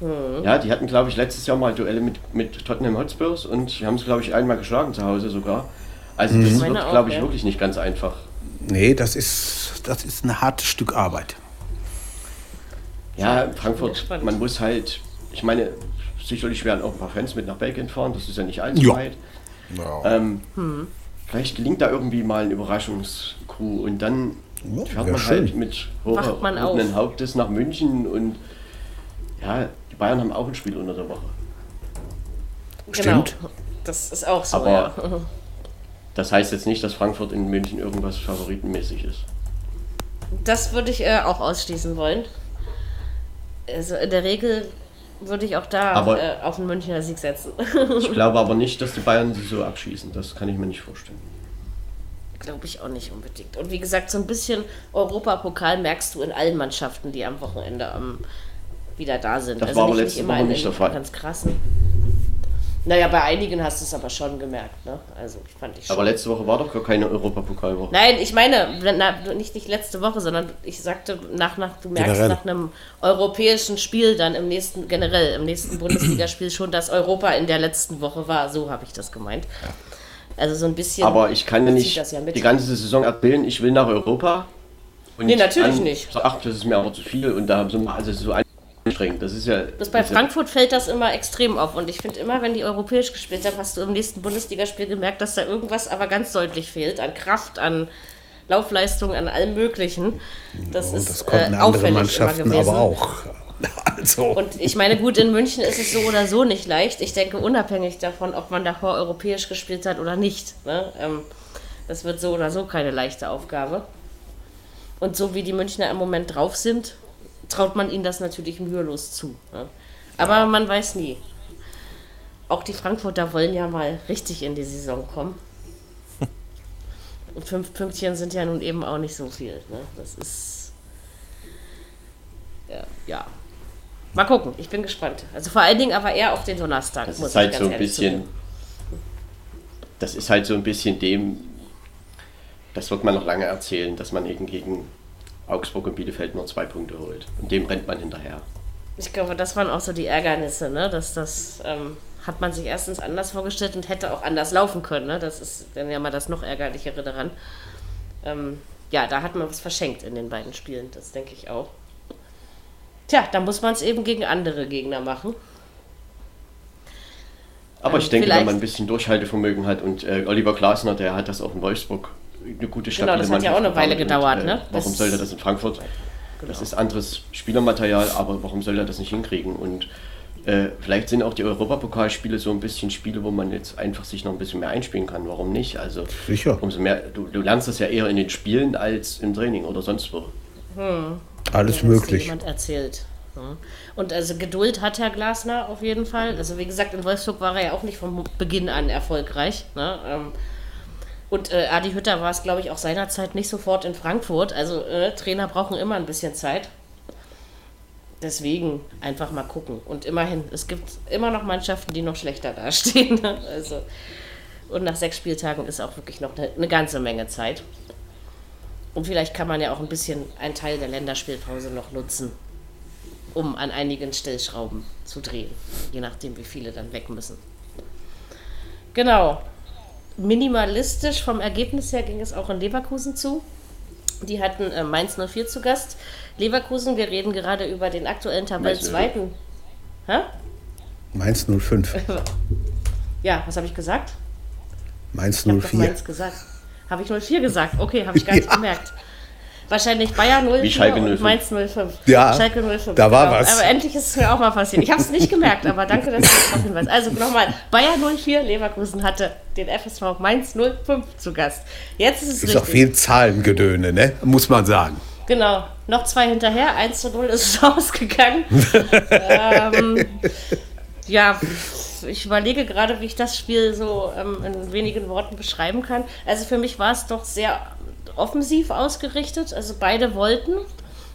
Speaker 4: Mhm. Ja, die hatten, glaube ich, letztes Jahr mal Duelle mit, mit Tottenham Hotspurs und die haben es, glaube ich, einmal geschlagen zu Hause sogar. Also mhm. das wird, glaube ich, ja. wirklich nicht ganz einfach.
Speaker 3: Nee, das ist, das ist ein hartes Stück Arbeit.
Speaker 4: Ja, Frankfurt, man muss halt, ich meine, sicherlich werden auch ein paar Fans mit nach Belgien fahren, das ist ja nicht allzu ja. weit. Ja. Ähm, hm. Vielleicht gelingt da irgendwie mal ein Überraschungscrew und dann ja, fährt man schön. halt mit hochgehobenen Hauptes nach München und ja, Bayern haben auch ein Spiel unter der Woche.
Speaker 2: Genau. Stimmt. Das ist auch so.
Speaker 4: Aber ja. das heißt jetzt nicht, dass Frankfurt in München irgendwas favoritenmäßig ist.
Speaker 2: Das würde ich äh, auch ausschließen wollen. Also in der Regel würde ich auch da aber äh, auf einen Münchner Sieg setzen.
Speaker 4: ich glaube aber nicht, dass die Bayern sie so abschießen. Das kann ich mir nicht vorstellen.
Speaker 2: Glaube ich auch nicht unbedingt. Und wie gesagt, so ein bisschen Europapokal merkst du in allen Mannschaften, die am Wochenende am wieder da sind.
Speaker 4: Das also war aber letzte Woche nicht der Fall.
Speaker 2: Ganz krassen. Naja, bei einigen hast du es aber schon gemerkt, ne? Also fand ich schon.
Speaker 4: Aber letzte Woche war doch gar keine Europapokalwoche.
Speaker 2: Nein, ich meine, na, nicht, nicht letzte Woche, sondern ich sagte, nach, nach, du merkst generell. nach einem europäischen Spiel dann im nächsten, generell im nächsten Bundesligaspiel schon, dass Europa in der letzten Woche war. So habe ich das gemeint. Also so ein bisschen.
Speaker 4: Aber ich kann ja nicht ja die ganze Saison erzählen, ich will nach Europa.
Speaker 2: Und nee, natürlich an, nicht.
Speaker 4: Ach, das ist mir aber zu viel und da so, also so ein anstrengend. Das ist ja.
Speaker 2: Das bei Frankfurt fällt das immer extrem auf. Und ich finde immer, wenn die europäisch gespielt haben, hast du im nächsten Bundesligaspiel gemerkt, dass da irgendwas aber ganz deutlich fehlt. An Kraft, an Laufleistung, an allem Möglichen. Das oh, ist das konnten äh, andere Mannschaften aber auch. Also. Und ich meine, gut, in München ist es so oder so nicht leicht. Ich denke, unabhängig davon, ob man davor europäisch gespielt hat oder nicht. Ne? Ähm, das wird so oder so keine leichte Aufgabe. Und so wie die Münchner im Moment drauf sind, traut man ihnen das natürlich mühelos zu. Ne? Aber man weiß nie. Auch die Frankfurter wollen ja mal richtig in die Saison kommen. Und fünf Pünktchen sind ja nun eben auch nicht so viel. Ne? Das ist. Ja, ja. Mal gucken, ich bin gespannt. Also vor allen Dingen aber eher auf den Donnerstag.
Speaker 4: Das ist halt so ein bisschen. Das ist halt so ein bisschen dem. Das wird man noch lange erzählen, dass man eben gegen Augsburg und Bielefeld nur zwei Punkte holt. Und dem rennt man hinterher.
Speaker 2: Ich glaube, das waren auch so die Ärgernisse, ne? dass das ähm, hat man sich erstens anders vorgestellt und hätte auch anders laufen können. Ne? Das ist dann ja mal das noch ärgerlichere daran. Ähm, ja, da hat man was verschenkt in den beiden Spielen, das denke ich auch. Tja, da muss man es eben gegen andere Gegner machen.
Speaker 4: Aber ähm, ich denke, wenn man ein bisschen Durchhaltevermögen hat und äh, Oliver Glasner, der hat das auch in Wolfsburg eine gute
Speaker 2: Stadt. Genau, das hat ja auch eine Weile gedauert. Und, äh, ne?
Speaker 4: Warum soll er das in Frankfurt? Genau. Das ist anderes Spielermaterial, aber warum soll er das nicht hinkriegen? Und äh, vielleicht sind auch die Europapokalspiele so ein bisschen Spiele, wo man jetzt einfach sich noch ein bisschen mehr einspielen kann. Warum nicht? Also
Speaker 3: Sicher.
Speaker 4: umso mehr, du, du lernst das ja eher in den Spielen als im Training oder sonst wo.
Speaker 3: Hm. Alles möglich.
Speaker 2: Jemand erzählt. Und also Geduld hat Herr Glasner auf jeden Fall. Also wie gesagt, in Wolfsburg war er ja auch nicht von Beginn an erfolgreich. Ne? Und äh, Adi Hütter war es, glaube ich, auch seinerzeit nicht sofort in Frankfurt. Also äh, Trainer brauchen immer ein bisschen Zeit. Deswegen einfach mal gucken. Und immerhin, es gibt immer noch Mannschaften, die noch schlechter dastehen. also, und nach sechs Spieltagen ist auch wirklich noch eine, eine ganze Menge Zeit. Und vielleicht kann man ja auch ein bisschen einen Teil der Länderspielpause noch nutzen, um an einigen Stellschrauben zu drehen. Je nachdem, wie viele dann weg müssen. Genau. Minimalistisch vom Ergebnis her ging es auch in Leverkusen zu. Die hatten äh, Mainz 04 zu Gast. Leverkusen, wir reden gerade über den aktuellen Tabellenzweiten.
Speaker 3: Hä? Mainz 05.
Speaker 2: ja, was habe ich gesagt?
Speaker 3: Mainz 04. Ich
Speaker 2: Mainz gesagt. Habe ich 04 gesagt? Okay, habe ich gar nicht ja. gemerkt. Wahrscheinlich Bayern 04 Wie Schalke 05. und Mainz 05.
Speaker 3: Ja, Schalke 05. Da war genau. was.
Speaker 2: Aber endlich ist es mir auch mal passiert. Ich habe es nicht gemerkt, aber danke, dass du darauf hinweist. Also nochmal, Bayern 04, Leverkusen hatte den FSV Mainz 05 zu Gast. Jetzt ist es Ist
Speaker 3: richtig. auch viel Zahlengedöne, ne? muss man sagen.
Speaker 2: Genau, noch zwei hinterher, 1 zu 0 ist es ausgegangen. ähm, ja, ich überlege gerade, wie ich das Spiel so ähm, in wenigen Worten beschreiben kann. Also für mich war es doch sehr offensiv ausgerichtet. Also beide wollten.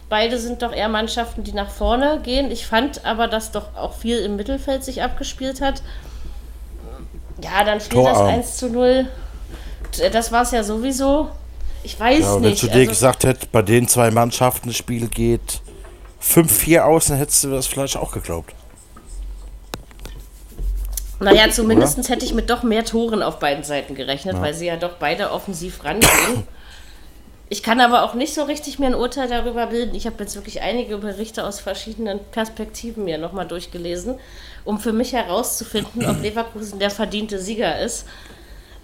Speaker 2: Beide sind doch eher Mannschaften, die nach vorne gehen. Ich fand aber, dass doch auch viel im Mittelfeld sich abgespielt hat. Ja, dann fiel das 1 zu 0. Das war es ja sowieso. Ich weiß ja, nicht.
Speaker 5: Wenn du dir also, gesagt hättest, bei den zwei Mannschaften das Spiel geht 5-4 aus, dann hättest du das vielleicht auch geglaubt.
Speaker 2: Naja, zumindest hätte ich mit doch mehr Toren auf beiden Seiten gerechnet, ja. weil sie ja doch beide offensiv rangehen. Ich kann aber auch nicht so richtig mir ein Urteil darüber bilden. Ich habe jetzt wirklich einige Berichte aus verschiedenen Perspektiven mir nochmal durchgelesen, um für mich herauszufinden, ob Leverkusen der verdiente Sieger ist.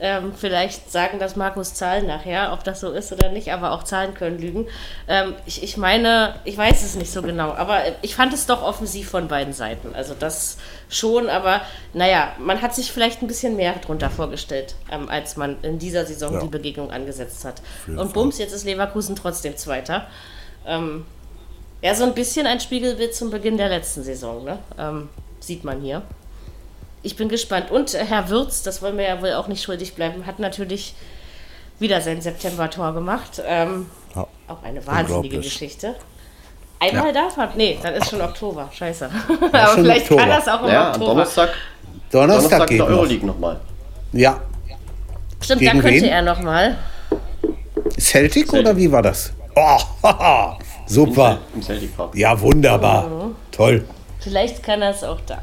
Speaker 2: Ähm, vielleicht sagen das Markus Zahlen nachher, ob das so ist oder nicht, aber auch Zahlen können lügen. Ähm, ich, ich meine, ich weiß es nicht so genau, aber ich fand es doch offensiv von beiden Seiten. Also das schon, aber naja, man hat sich vielleicht ein bisschen mehr darunter vorgestellt, ähm, als man in dieser Saison ja. die Begegnung angesetzt hat. Und bums, jetzt ist Leverkusen trotzdem Zweiter. Ähm, ja, so ein bisschen ein Spiegelbild zum Beginn der letzten Saison, ne? Ähm, sieht man hier ich bin gespannt. Und Herr Würz, das wollen wir ja wohl auch nicht schuldig bleiben, hat natürlich wieder sein September-Tor gemacht. Ähm, ja, auch eine wahnsinnige Geschichte. Einmal ja. darf man. Nee, dann ist schon Oktober. Scheiße. Aber vielleicht Oktober. kann das auch im
Speaker 4: ja,
Speaker 2: Oktober.
Speaker 4: Donnerstag,
Speaker 3: Donnerstag, Donnerstag geht
Speaker 4: der Euroleague nochmal.
Speaker 3: Ja.
Speaker 2: Stimmt, Gegen da könnte wen? er nochmal.
Speaker 3: Celtic, Celtic, oder wie war das? Oh, super. Im Celtic Park. Ja, wunderbar. Mhm. Toll.
Speaker 2: Vielleicht kann er es auch da.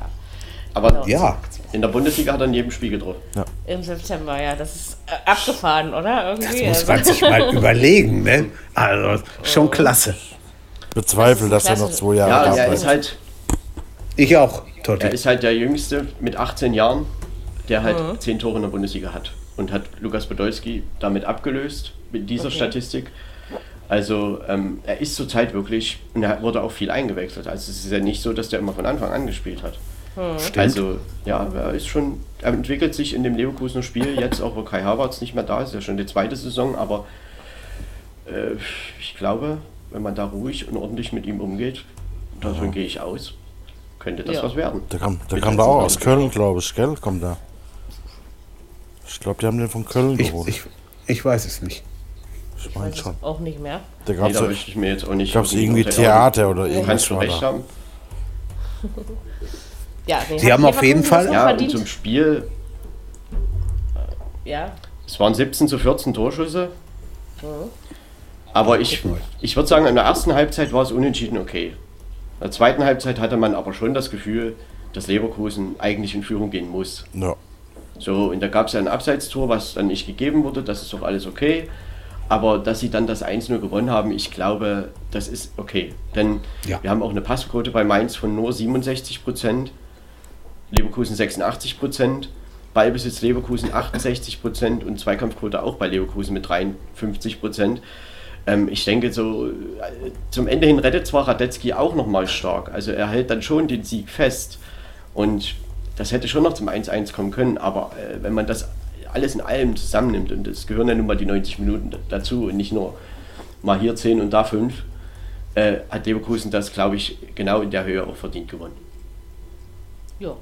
Speaker 4: Aber genau. ja. in der Bundesliga hat er in jedem Spiel getroffen.
Speaker 2: Ja. Im September, ja. Das ist äh, abgefahren, oder?
Speaker 3: Irgendwie. Das muss man sich mal überlegen, ne? Also, schon klasse.
Speaker 5: Bezweifle, dass er noch zwei Jahre
Speaker 4: ja, er ist halt.
Speaker 3: Ich auch,
Speaker 4: Totti. Er ist halt der Jüngste mit 18 Jahren, der halt mhm. 10 Tore in der Bundesliga hat. Und hat Lukas Podolski damit abgelöst, mit dieser okay. Statistik. Also ähm, er ist zurzeit wirklich, und er wurde auch viel eingewechselt. Also es ist ja nicht so, dass der immer von Anfang an gespielt hat. Hm. Also, ja, er ist schon, er entwickelt sich in dem Leverkusener Spiel jetzt, auch wo Kai Havertz nicht mehr da ist, ja schon die zweite Saison, aber äh, ich glaube, wenn man da ruhig und ordentlich mit ihm umgeht, davon ja. gehe ich aus, könnte das ja. was werden.
Speaker 5: Der kam, der kam da auch aus Köln, glaube ich, gell? Kommt da. Ich glaube, die haben den von Köln
Speaker 3: ich, geholt. Ich, ich weiß es nicht.
Speaker 2: Ich meine schon. Auch nicht mehr.
Speaker 5: Da gab es nee, irgendwie Theater oder irgendwas.
Speaker 4: Kannst du recht haben.
Speaker 3: Ja, nee, Sie haben auf jeden Fall.
Speaker 4: Ja, und zum Spiel.
Speaker 2: Ja.
Speaker 4: Es waren 17 zu 14 Torschüsse. Mhm. Aber ich, ich würde sagen, in der ersten Halbzeit war es unentschieden okay. In der zweiten Halbzeit hatte man aber schon das Gefühl, dass Leverkusen eigentlich in Führung gehen muss. Ja. So, und da gab es ja ein Abseitstor, was dann nicht gegeben wurde, das ist doch alles okay. Aber dass sie dann das 1-0 gewonnen haben, ich glaube, das ist okay. Denn ja. wir haben auch eine Passquote bei Mainz von nur 67 Prozent, Leverkusen 86 Prozent, Ballbesitz Leverkusen 68 Prozent und Zweikampfquote auch bei Leverkusen mit 53 Prozent. Ähm, ich denke, so äh, zum Ende hin rettet zwar Radetzky auch nochmal stark. Also er hält dann schon den Sieg fest. Und das hätte schon noch zum 1-1 kommen können, aber äh, wenn man das alles in allem zusammennimmt, und es gehören ja nun mal die 90 Minuten dazu und nicht nur mal hier 10 und da 5, äh, hat Leverkusen das, glaube ich, genau in der Höhe auch verdient gewonnen.
Speaker 2: Ja.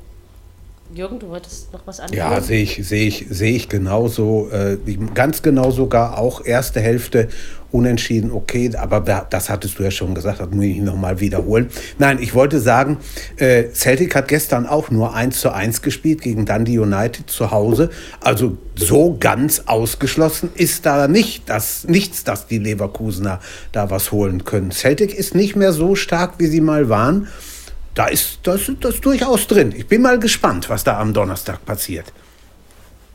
Speaker 2: Jürgen, du wolltest noch was
Speaker 3: anfangen? Ja, sehe ich, sehe ich, sehe ich genauso, äh, ganz genau sogar auch erste Hälfte unentschieden, okay, aber das hattest du ja schon gesagt, das muss ich nochmal wiederholen. Nein, ich wollte sagen, äh, Celtic hat gestern auch nur 1 zu 1 gespielt gegen Dundee United zu Hause. Also so ganz ausgeschlossen ist da nicht das, nichts, dass die Leverkusener da was holen können. Celtic ist nicht mehr so stark, wie sie mal waren. Da ist das, das durchaus drin. Ich bin mal gespannt, was da am Donnerstag passiert.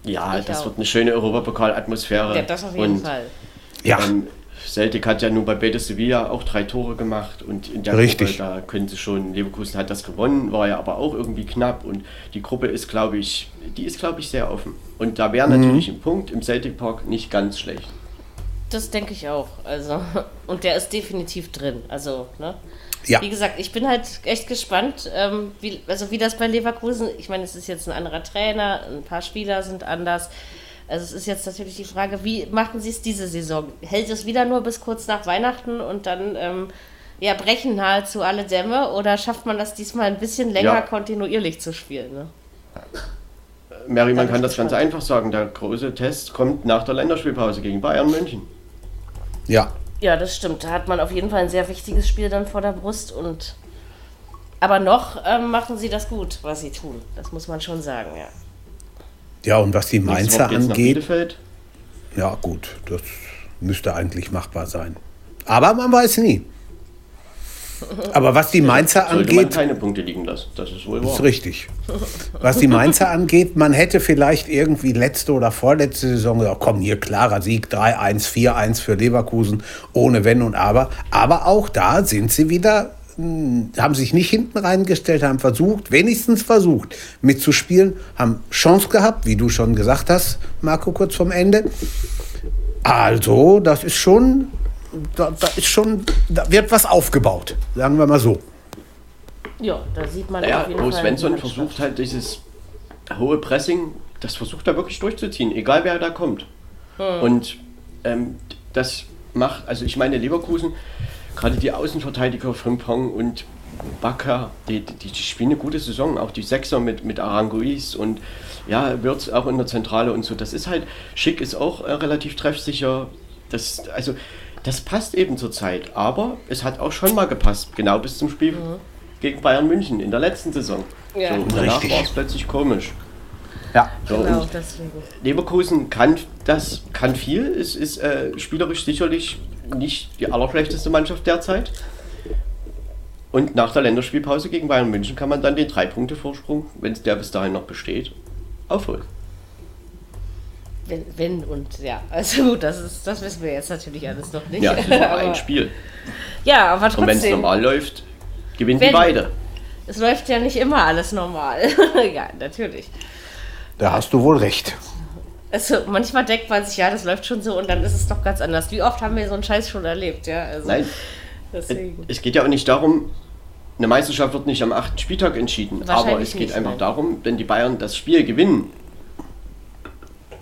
Speaker 4: Ja, ich das auch. wird eine schöne Europapokal-Atmosphäre.
Speaker 2: Ja, das auf jeden und, Fall.
Speaker 3: Ja. Ähm,
Speaker 4: Celtic hat ja nun bei Betis Sevilla auch drei Tore gemacht und in der
Speaker 3: Richtig.
Speaker 4: Gruppe, da können sie schon, Leverkusen hat das gewonnen, war ja aber auch irgendwie knapp und die Gruppe ist, glaube ich, die ist, glaube ich, sehr offen. Und da wäre mhm. natürlich ein Punkt im Celtic Park nicht ganz schlecht.
Speaker 2: Das denke ich auch. Also, und der ist definitiv drin. Also, ne?
Speaker 3: Ja.
Speaker 2: Wie gesagt, ich bin halt echt gespannt, ähm, wie, also wie das bei Leverkusen, ich meine, es ist jetzt ein anderer Trainer, ein paar Spieler sind anders. Also es ist jetzt natürlich die Frage, wie machen Sie es diese Saison? Hält es wieder nur bis kurz nach Weihnachten und dann ähm, ja, brechen nahezu alle Dämme oder schafft man das diesmal ein bisschen länger ja. kontinuierlich zu spielen? Ne?
Speaker 4: Mary, man kann das ganz einfach sagen. Der große Test kommt nach der Länderspielpause gegen Bayern München.
Speaker 3: Ja.
Speaker 2: Ja, das stimmt. Da hat man auf jeden Fall ein sehr wichtiges Spiel dann vor der Brust und aber noch ähm, machen sie das gut, was sie tun. Das muss man schon sagen, ja.
Speaker 3: Ja, und was die Mainzer angeht. Ja, gut, das müsste eigentlich machbar sein. Aber man weiß nie. Aber was die Mainzer angeht. Man
Speaker 4: keine Punkte liegen lassen, das ist wohl wahr.
Speaker 3: Ist richtig. Was die Mainzer angeht, man hätte vielleicht irgendwie letzte oder vorletzte Saison gesagt: komm, hier klarer Sieg, 3-1, 4-1 für Leverkusen, ohne Wenn und Aber. Aber auch da sind sie wieder haben sich nicht hinten reingestellt, haben versucht, wenigstens versucht, mitzuspielen, haben Chance gehabt, wie du schon gesagt hast, Marco, kurz vorm Ende. Also, das ist schon, da, da ist schon, da wird was aufgebaut, sagen wir mal so.
Speaker 2: Ja, da sieht man
Speaker 4: ja, auf jeden Bo Fall. Svensson versucht halt dieses hohe Pressing, das versucht er wirklich durchzuziehen, egal wer da kommt. Hm. Und ähm, das macht, also ich meine, Leverkusen gerade die Außenverteidiger Frimpong und Bakker, die, die, die, spielen eine gute Saison, auch die Sechser mit, mit Aranguiz und ja, Wirtz auch in der Zentrale und so. Das ist halt, Schick ist auch äh, relativ treffsicher. Das, also, das passt eben zur Zeit, aber es hat auch schon mal gepasst, genau bis zum Spiel mhm. gegen Bayern München in der letzten Saison. Ja. So, und danach war es plötzlich komisch.
Speaker 3: Ja,
Speaker 4: so, genau, deswegen. Leverkusen kann das, kann viel, es ist äh, spielerisch sicherlich nicht die allerschlechteste Mannschaft derzeit. Und nach der Länderspielpause gegen Bayern München kann man dann den Drei-Punkte-Vorsprung, wenn der bis dahin noch besteht, aufholen.
Speaker 2: Wenn, wenn und ja, also gut, das, ist, das wissen wir jetzt natürlich alles noch nicht.
Speaker 4: Ja, es ist nur ein Spiel.
Speaker 2: Ja, aber trotzdem. Und
Speaker 4: wenn es normal läuft, gewinnen wenn, die beide.
Speaker 2: Es läuft ja nicht immer alles normal. ja, natürlich.
Speaker 3: Da hast du wohl recht.
Speaker 2: Also manchmal denkt man sich, ja, das läuft schon so und dann ist es doch ganz anders. Wie oft haben wir so einen Scheiß schon erlebt, ja? Also,
Speaker 4: Nein. Deswegen. Es geht ja auch nicht darum, eine Meisterschaft wird nicht am achten Spieltag entschieden, aber es geht nicht, einfach nein. darum, wenn die Bayern das Spiel gewinnen,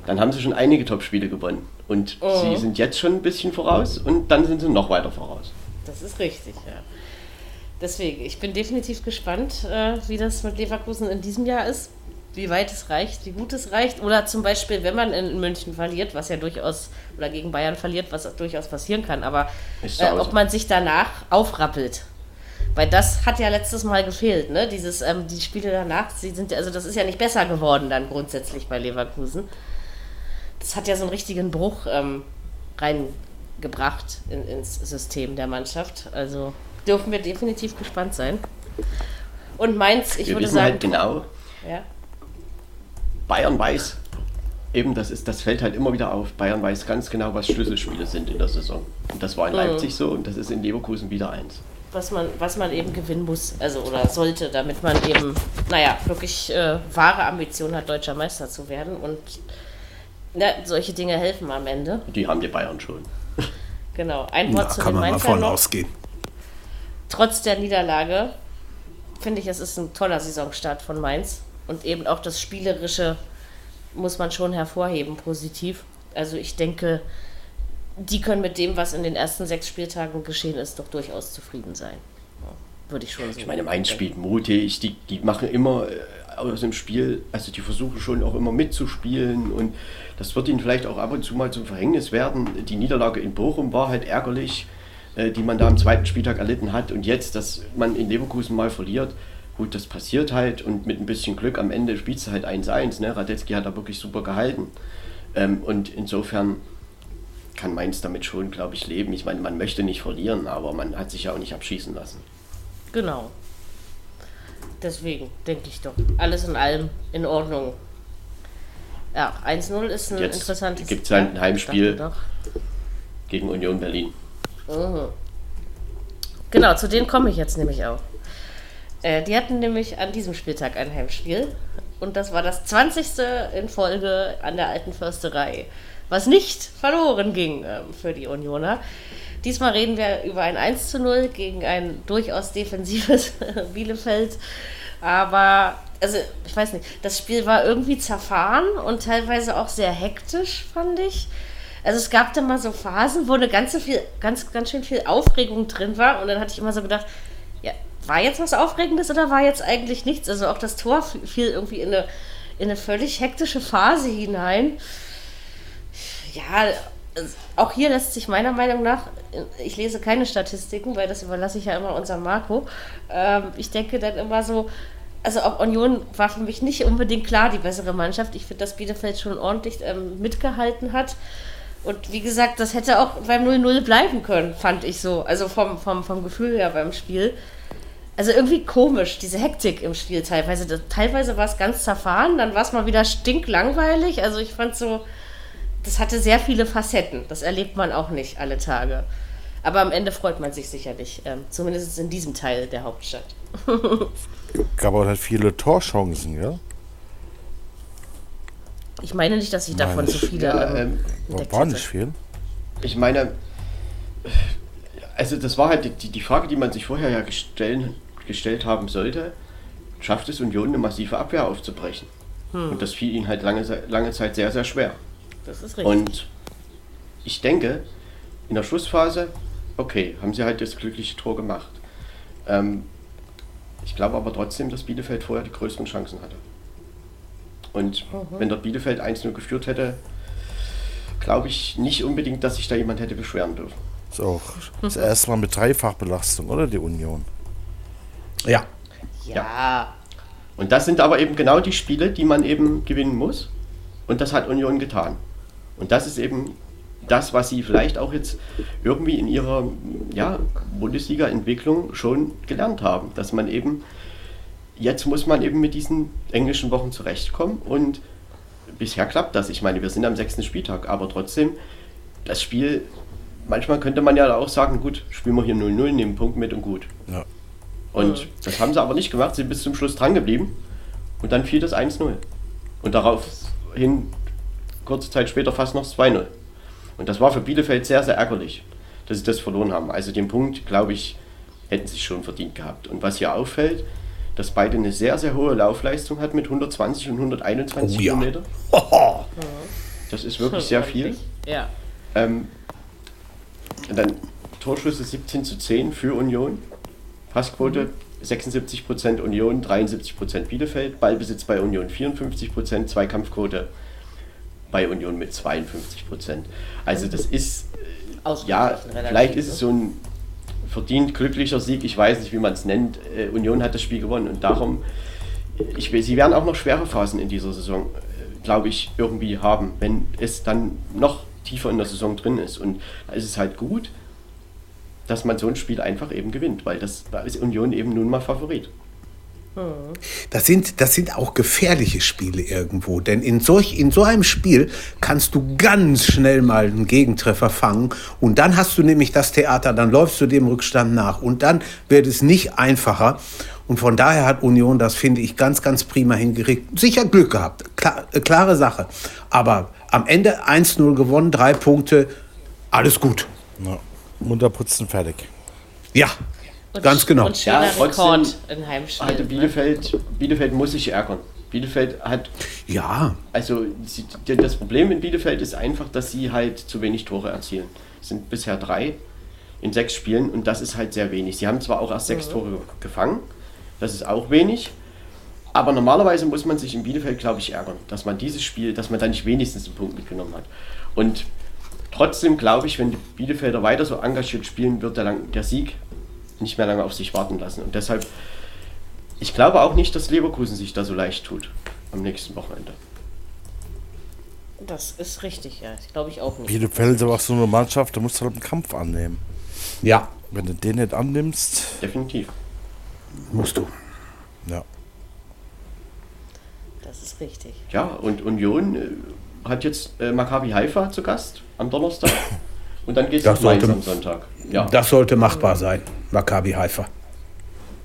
Speaker 4: dann haben sie schon einige Top-Spiele gewonnen. Und oh. sie sind jetzt schon ein bisschen voraus und dann sind sie noch weiter voraus.
Speaker 2: Das ist richtig, ja. Deswegen, ich bin definitiv gespannt, äh, wie das mit Leverkusen in diesem Jahr ist wie weit es reicht, wie gut es reicht. Oder zum Beispiel, wenn man in München verliert, was ja durchaus, oder gegen Bayern verliert, was durchaus passieren kann, aber äh, ob man sich danach aufrappelt. Weil das hat ja letztes Mal gefehlt, ne? Dieses, ähm, die Spiele danach, sie sind, also das ist ja nicht besser geworden dann grundsätzlich bei Leverkusen. Das hat ja so einen richtigen Bruch ähm, rein gebracht in, ins System der Mannschaft. Also dürfen wir definitiv gespannt sein. Und Mainz, ich
Speaker 4: wir
Speaker 2: würde
Speaker 4: wissen
Speaker 2: sagen.
Speaker 4: Halt genau.
Speaker 2: Ja.
Speaker 4: Bayern weiß. Eben, das, ist, das fällt halt immer wieder auf. Bayern weiß ganz genau, was Schlüsselspiele sind in der Saison. Und das war in mhm. Leipzig so und das ist in Leverkusen wieder eins.
Speaker 2: Was man, was man eben gewinnen muss, also oder sollte, damit man eben, naja, wirklich äh, wahre Ambition hat, deutscher Meister zu werden. Und ja, solche Dinge helfen am Ende.
Speaker 4: Die haben die Bayern schon.
Speaker 2: Genau. Ein Wort
Speaker 3: da
Speaker 2: zu
Speaker 3: kann
Speaker 2: den
Speaker 3: man mal von ausgehen.
Speaker 2: Trotz der Niederlage finde ich, es ist ein toller Saisonstart von Mainz. Und eben auch das Spielerische muss man schon hervorheben, positiv. Also ich denke, die können mit dem, was in den ersten sechs Spieltagen geschehen ist, doch durchaus zufrieden sein. Würde ich schon
Speaker 4: sagen. Ich meine, Mainz spielt mutig, die, die machen immer äh, aus dem Spiel, also die versuchen schon auch immer mitzuspielen und das wird ihnen vielleicht auch ab und zu mal zum Verhängnis werden. Die Niederlage in Bochum war halt ärgerlich, äh, die man da am zweiten Spieltag erlitten hat und jetzt, dass man in Leverkusen mal verliert, gut, das passiert halt und mit ein bisschen Glück am Ende spielst du halt 1-1. Ne? Radetzky hat da wirklich super gehalten. Ähm, und insofern kann Mainz damit schon, glaube ich, leben. Ich meine, man möchte nicht verlieren, aber man hat sich ja auch nicht abschießen lassen.
Speaker 2: Genau. Deswegen denke ich doch. Alles in allem in Ordnung. Ja, 1-0 ist ein Jetzt interessantes
Speaker 4: gibt es halt ein Heimspiel gegen Union Berlin.
Speaker 2: Mhm. Genau, zu denen komme ich jetzt nämlich auch. Äh, die hatten nämlich an diesem Spieltag ein Heimspiel. Und das war das 20. in Folge an der alten Försterei. Was nicht verloren ging äh, für die Unioner. Diesmal reden wir über ein 1 zu 0 gegen ein durchaus defensives Bielefeld. Aber, also, ich weiß nicht, das Spiel war irgendwie zerfahren und teilweise auch sehr hektisch, fand ich. Also es gab da mal so Phasen, wo eine ganze viel, ganz, ganz schön viel Aufregung drin war. Und dann hatte ich immer so gedacht, ja, war jetzt was Aufregendes oder war jetzt eigentlich nichts? Also auch das Tor fiel irgendwie in eine, in eine völlig hektische Phase hinein. Ja, auch hier lässt sich meiner Meinung nach, ich lese keine Statistiken, weil das überlasse ich ja immer unserem Marco. Ähm, ich denke dann immer so, also auch Union war für mich nicht unbedingt klar die bessere Mannschaft. Ich finde, dass Bielefeld schon ordentlich ähm, mitgehalten hat. Und wie gesagt, das hätte auch beim 0-0 bleiben können, fand ich so. Also vom, vom, vom Gefühl her beim Spiel. Also irgendwie komisch, diese Hektik im Spiel teilweise. Teilweise war es ganz zerfahren, dann war es mal wieder stinklangweilig. Also ich fand so, das hatte sehr viele Facetten. Das erlebt man auch nicht alle Tage. Aber am Ende freut man sich sicherlich, ähm, zumindest in diesem Teil der Hauptstadt.
Speaker 5: Gab auch halt viele Torchancen, ja?
Speaker 2: Ich meine nicht, dass ich davon so viele. Ja, ähm,
Speaker 5: ähm war nicht viel.
Speaker 4: Ich meine, also das war halt die, die Frage, die man sich vorher ja gestellt, gestellt haben sollte. Schafft es Union eine massive Abwehr aufzubrechen? Hm. Und das fiel ihnen halt lange, lange Zeit sehr, sehr schwer.
Speaker 2: Das ist richtig.
Speaker 4: Und ich denke, in der Schlussphase, okay, haben sie halt das glückliche Tor gemacht. Ähm, ich glaube aber trotzdem, dass Bielefeld vorher die größten Chancen hatte. Und mhm. wenn dort Bielefeld 1-0 geführt hätte, glaube ich nicht unbedingt, dass sich da jemand hätte beschweren dürfen.
Speaker 5: Ist auch das erste Mal mit Dreifachbelastung, oder die Union?
Speaker 4: Ja.
Speaker 2: Ja.
Speaker 4: Und das sind aber eben genau die Spiele, die man eben gewinnen muss. Und das hat Union getan. Und das ist eben das, was sie vielleicht auch jetzt irgendwie in ihrer ja, Bundesliga-Entwicklung schon gelernt haben. Dass man eben, jetzt muss man eben mit diesen englischen Wochen zurechtkommen und bisher klappt das. Ich meine, wir sind am sechsten Spieltag, aber trotzdem, das Spiel, manchmal könnte man ja auch sagen, gut, spielen wir hier 0-0, nehmen Punkt mit und gut. Ja. Und mhm. das haben sie aber nicht gemacht, sie sind bis zum Schluss dran geblieben und dann fiel das 1-0. Und daraufhin, kurze Zeit später, fast noch 2-0. Und das war für Bielefeld sehr, sehr ärgerlich, dass sie das verloren haben. Also den Punkt, glaube ich, hätten sie schon verdient gehabt. Und was hier auffällt, dass beide eine sehr, sehr hohe Laufleistung hat mit 120 und 121 oh, ja. Kilometer. Das ist wirklich sehr viel.
Speaker 2: Ja.
Speaker 4: Ähm, dann Torschüsse 17 zu 10 für Union. Passquote 76% Union, 73% Bielefeld. Ballbesitz bei Union 54%, Zweikampfquote bei Union mit 52 Prozent. Also das ist, äh, ja, vielleicht ist es ne? so ein verdient glücklicher Sieg, ich weiß nicht, wie man es nennt. Äh, Union hat das Spiel gewonnen und darum, ich, sie werden auch noch schwere Phasen in dieser Saison, äh, glaube ich, irgendwie haben, wenn es dann noch tiefer in der Saison drin ist. Und da ist es halt gut, dass man so ein Spiel einfach eben gewinnt, weil das, da ist Union eben nun mal Favorit.
Speaker 3: Das sind, das sind auch gefährliche Spiele irgendwo, denn in, solch, in so einem Spiel kannst du ganz schnell mal einen Gegentreffer fangen und dann hast du nämlich das Theater, dann läufst du dem Rückstand nach und dann wird es nicht einfacher. Und von daher hat Union das, finde ich, ganz, ganz prima hingekriegt. Sicher Glück gehabt, Klar, äh, klare Sache. Aber am Ende 1-0 gewonnen, drei Punkte, alles gut.
Speaker 5: Ja. Munter putzen, fertig.
Speaker 3: Ja, und, Ganz genau.
Speaker 2: Und schöner ja, Rekord in Heimspiel.
Speaker 4: Hatte ne? Bielefeld, Bielefeld muss sich ärgern. Bielefeld hat.
Speaker 3: Ja.
Speaker 4: Also das Problem in Bielefeld ist einfach, dass sie halt zu wenig Tore erzielen. Es sind bisher drei in sechs Spielen und das ist halt sehr wenig. Sie haben zwar auch erst sechs mhm. Tore gefangen, das ist auch wenig. Aber normalerweise muss man sich in Bielefeld, glaube ich, ärgern, dass man dieses Spiel, dass man da nicht wenigstens einen Punkt mitgenommen hat. Und trotzdem glaube ich, wenn die Bielefelder weiter so engagiert spielen, wird der, der Sieg nicht mehr lange auf sich warten lassen. Und deshalb, ich glaube auch nicht, dass Leverkusen sich da so leicht tut am nächsten Wochenende.
Speaker 2: Das ist richtig, ja. Ich glaube ich auch nicht.
Speaker 5: Bielefeld ist aber auch so eine Mannschaft, da musst du halt einen Kampf annehmen.
Speaker 3: Ja.
Speaker 5: Wenn du den nicht annimmst.
Speaker 4: Definitiv.
Speaker 3: Musst du.
Speaker 5: Ja.
Speaker 2: Das ist richtig.
Speaker 4: Ja, und Union äh, hat jetzt äh, Maccabi Haifa zu Gast am Donnerstag. Und dann geht es
Speaker 3: sollte,
Speaker 4: am Sonntag.
Speaker 3: Ja. Das sollte machbar sein, Maccabi Haifa.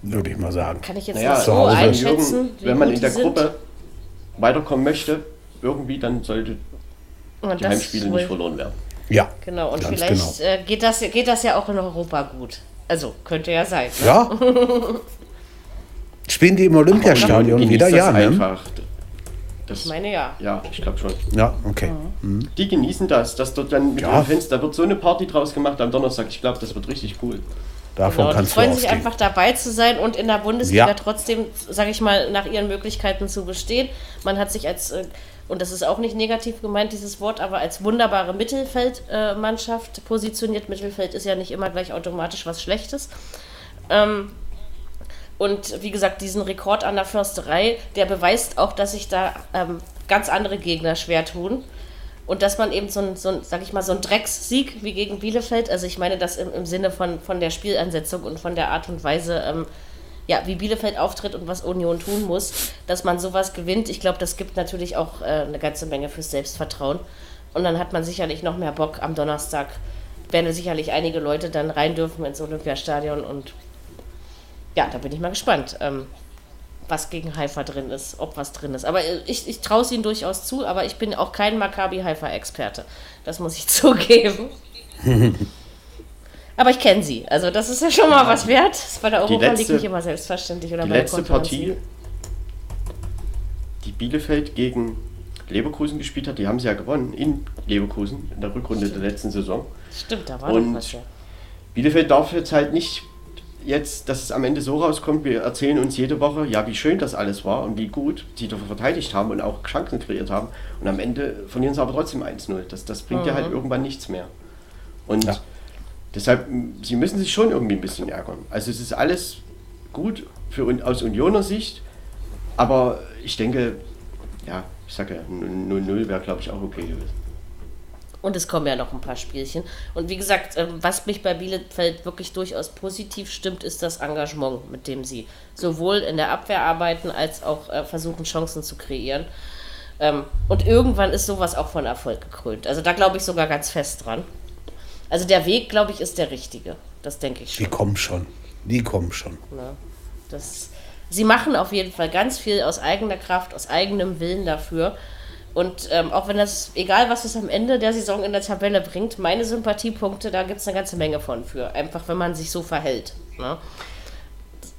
Speaker 3: Würde ich mal sagen.
Speaker 2: Kann ich jetzt naja, so Hause. einschätzen?
Speaker 4: wenn man in der Gruppe weiterkommen möchte, irgendwie, dann sollte und die Heimspiele nicht verloren werden.
Speaker 3: Ja.
Speaker 2: Genau, und vielleicht genau. Äh, geht, das, geht das ja auch in Europa gut. Also, könnte ja sein.
Speaker 3: Ne? Ja. Spielen die im Olympiastadion wieder? Ja,
Speaker 4: ne? einfach.
Speaker 2: Das, ich meine ja.
Speaker 4: Ja, ich glaube schon.
Speaker 3: Ja, okay.
Speaker 4: Mhm. Die genießen das, dass dort dann mit ja. den Fans, da wird so eine Party draus gemacht am Donnerstag. Ich glaube, das wird richtig cool.
Speaker 3: Davon genau,
Speaker 2: kannst die freuen sich einfach dabei zu sein und in der Bundesliga ja. trotzdem, sage ich mal, nach ihren Möglichkeiten zu bestehen. Man hat sich als, äh, und das ist auch nicht negativ gemeint, dieses Wort, aber als wunderbare Mittelfeldmannschaft positioniert. Mittelfeld ist ja nicht immer gleich automatisch was Schlechtes. Ähm, und wie gesagt, diesen Rekord an der Försterei, der beweist auch, dass sich da ähm, ganz andere Gegner schwer tun. Und dass man eben so ein, so ein, sag ich mal, so ein Dreckssieg wie gegen Bielefeld, also ich meine das im, im Sinne von, von der Spielansetzung und von der Art und Weise, ähm, ja, wie Bielefeld auftritt und was Union tun muss, dass man sowas gewinnt. Ich glaube, das gibt natürlich auch äh, eine ganze Menge fürs Selbstvertrauen. Und dann hat man sicherlich noch mehr Bock am Donnerstag. Werden sicherlich einige Leute dann rein dürfen ins Olympiastadion und ja, da bin ich mal gespannt, ähm, was gegen Haifa drin ist, ob was drin ist. Aber ich, ich traue es ihnen durchaus zu, aber ich bin auch kein Maccabi-Haifa-Experte. Das muss ich zugeben. aber ich kenne sie. Also das ist ja schon mal was wert. Das ist bei der Europa letzte, League nicht immer selbstverständlich. Oder
Speaker 4: die letzte Partie, die Bielefeld gegen Leverkusen gespielt hat, die haben sie ja gewonnen in Leverkusen in der Rückrunde Stimmt. der letzten Saison.
Speaker 2: Stimmt, da war
Speaker 4: Und was, ja. Bielefeld darf jetzt halt nicht jetzt, dass es am Ende so rauskommt, wir erzählen uns jede Woche, ja, wie schön das alles war und wie gut sie dafür verteidigt haben und auch Chancen kreiert haben. Und am Ende verlieren sie aber trotzdem 1-0. Das, das bringt mhm. ja halt mhm. irgendwann nichts mehr. Und ja. deshalb, sie müssen sich schon irgendwie ein bisschen ärgern. Also es ist alles gut für, aus Unioner Sicht, aber ich denke, ja, ich sage ja, 0-0 wäre, glaube ich, auch okay gewesen.
Speaker 2: Und es kommen ja noch ein paar Spielchen. Und wie gesagt, ähm, was mich bei Bielefeld wirklich durchaus positiv stimmt, ist das Engagement, mit dem sie sowohl in der Abwehr arbeiten, als auch äh, versuchen, Chancen zu kreieren. Ähm, und irgendwann ist sowas auch von Erfolg gekrönt. Also da glaube ich sogar ganz fest dran. Also der Weg, glaube ich, ist der richtige. Das denke ich
Speaker 3: schon. Die kommen schon. Die kommen schon.
Speaker 2: Ja, das, sie machen auf jeden Fall ganz viel aus eigener Kraft, aus eigenem Willen dafür. Und ähm, auch wenn das, egal was es am Ende der Saison in der Tabelle bringt, meine Sympathiepunkte, da gibt es eine ganze Menge von für. Einfach, wenn man sich so verhält. Ne?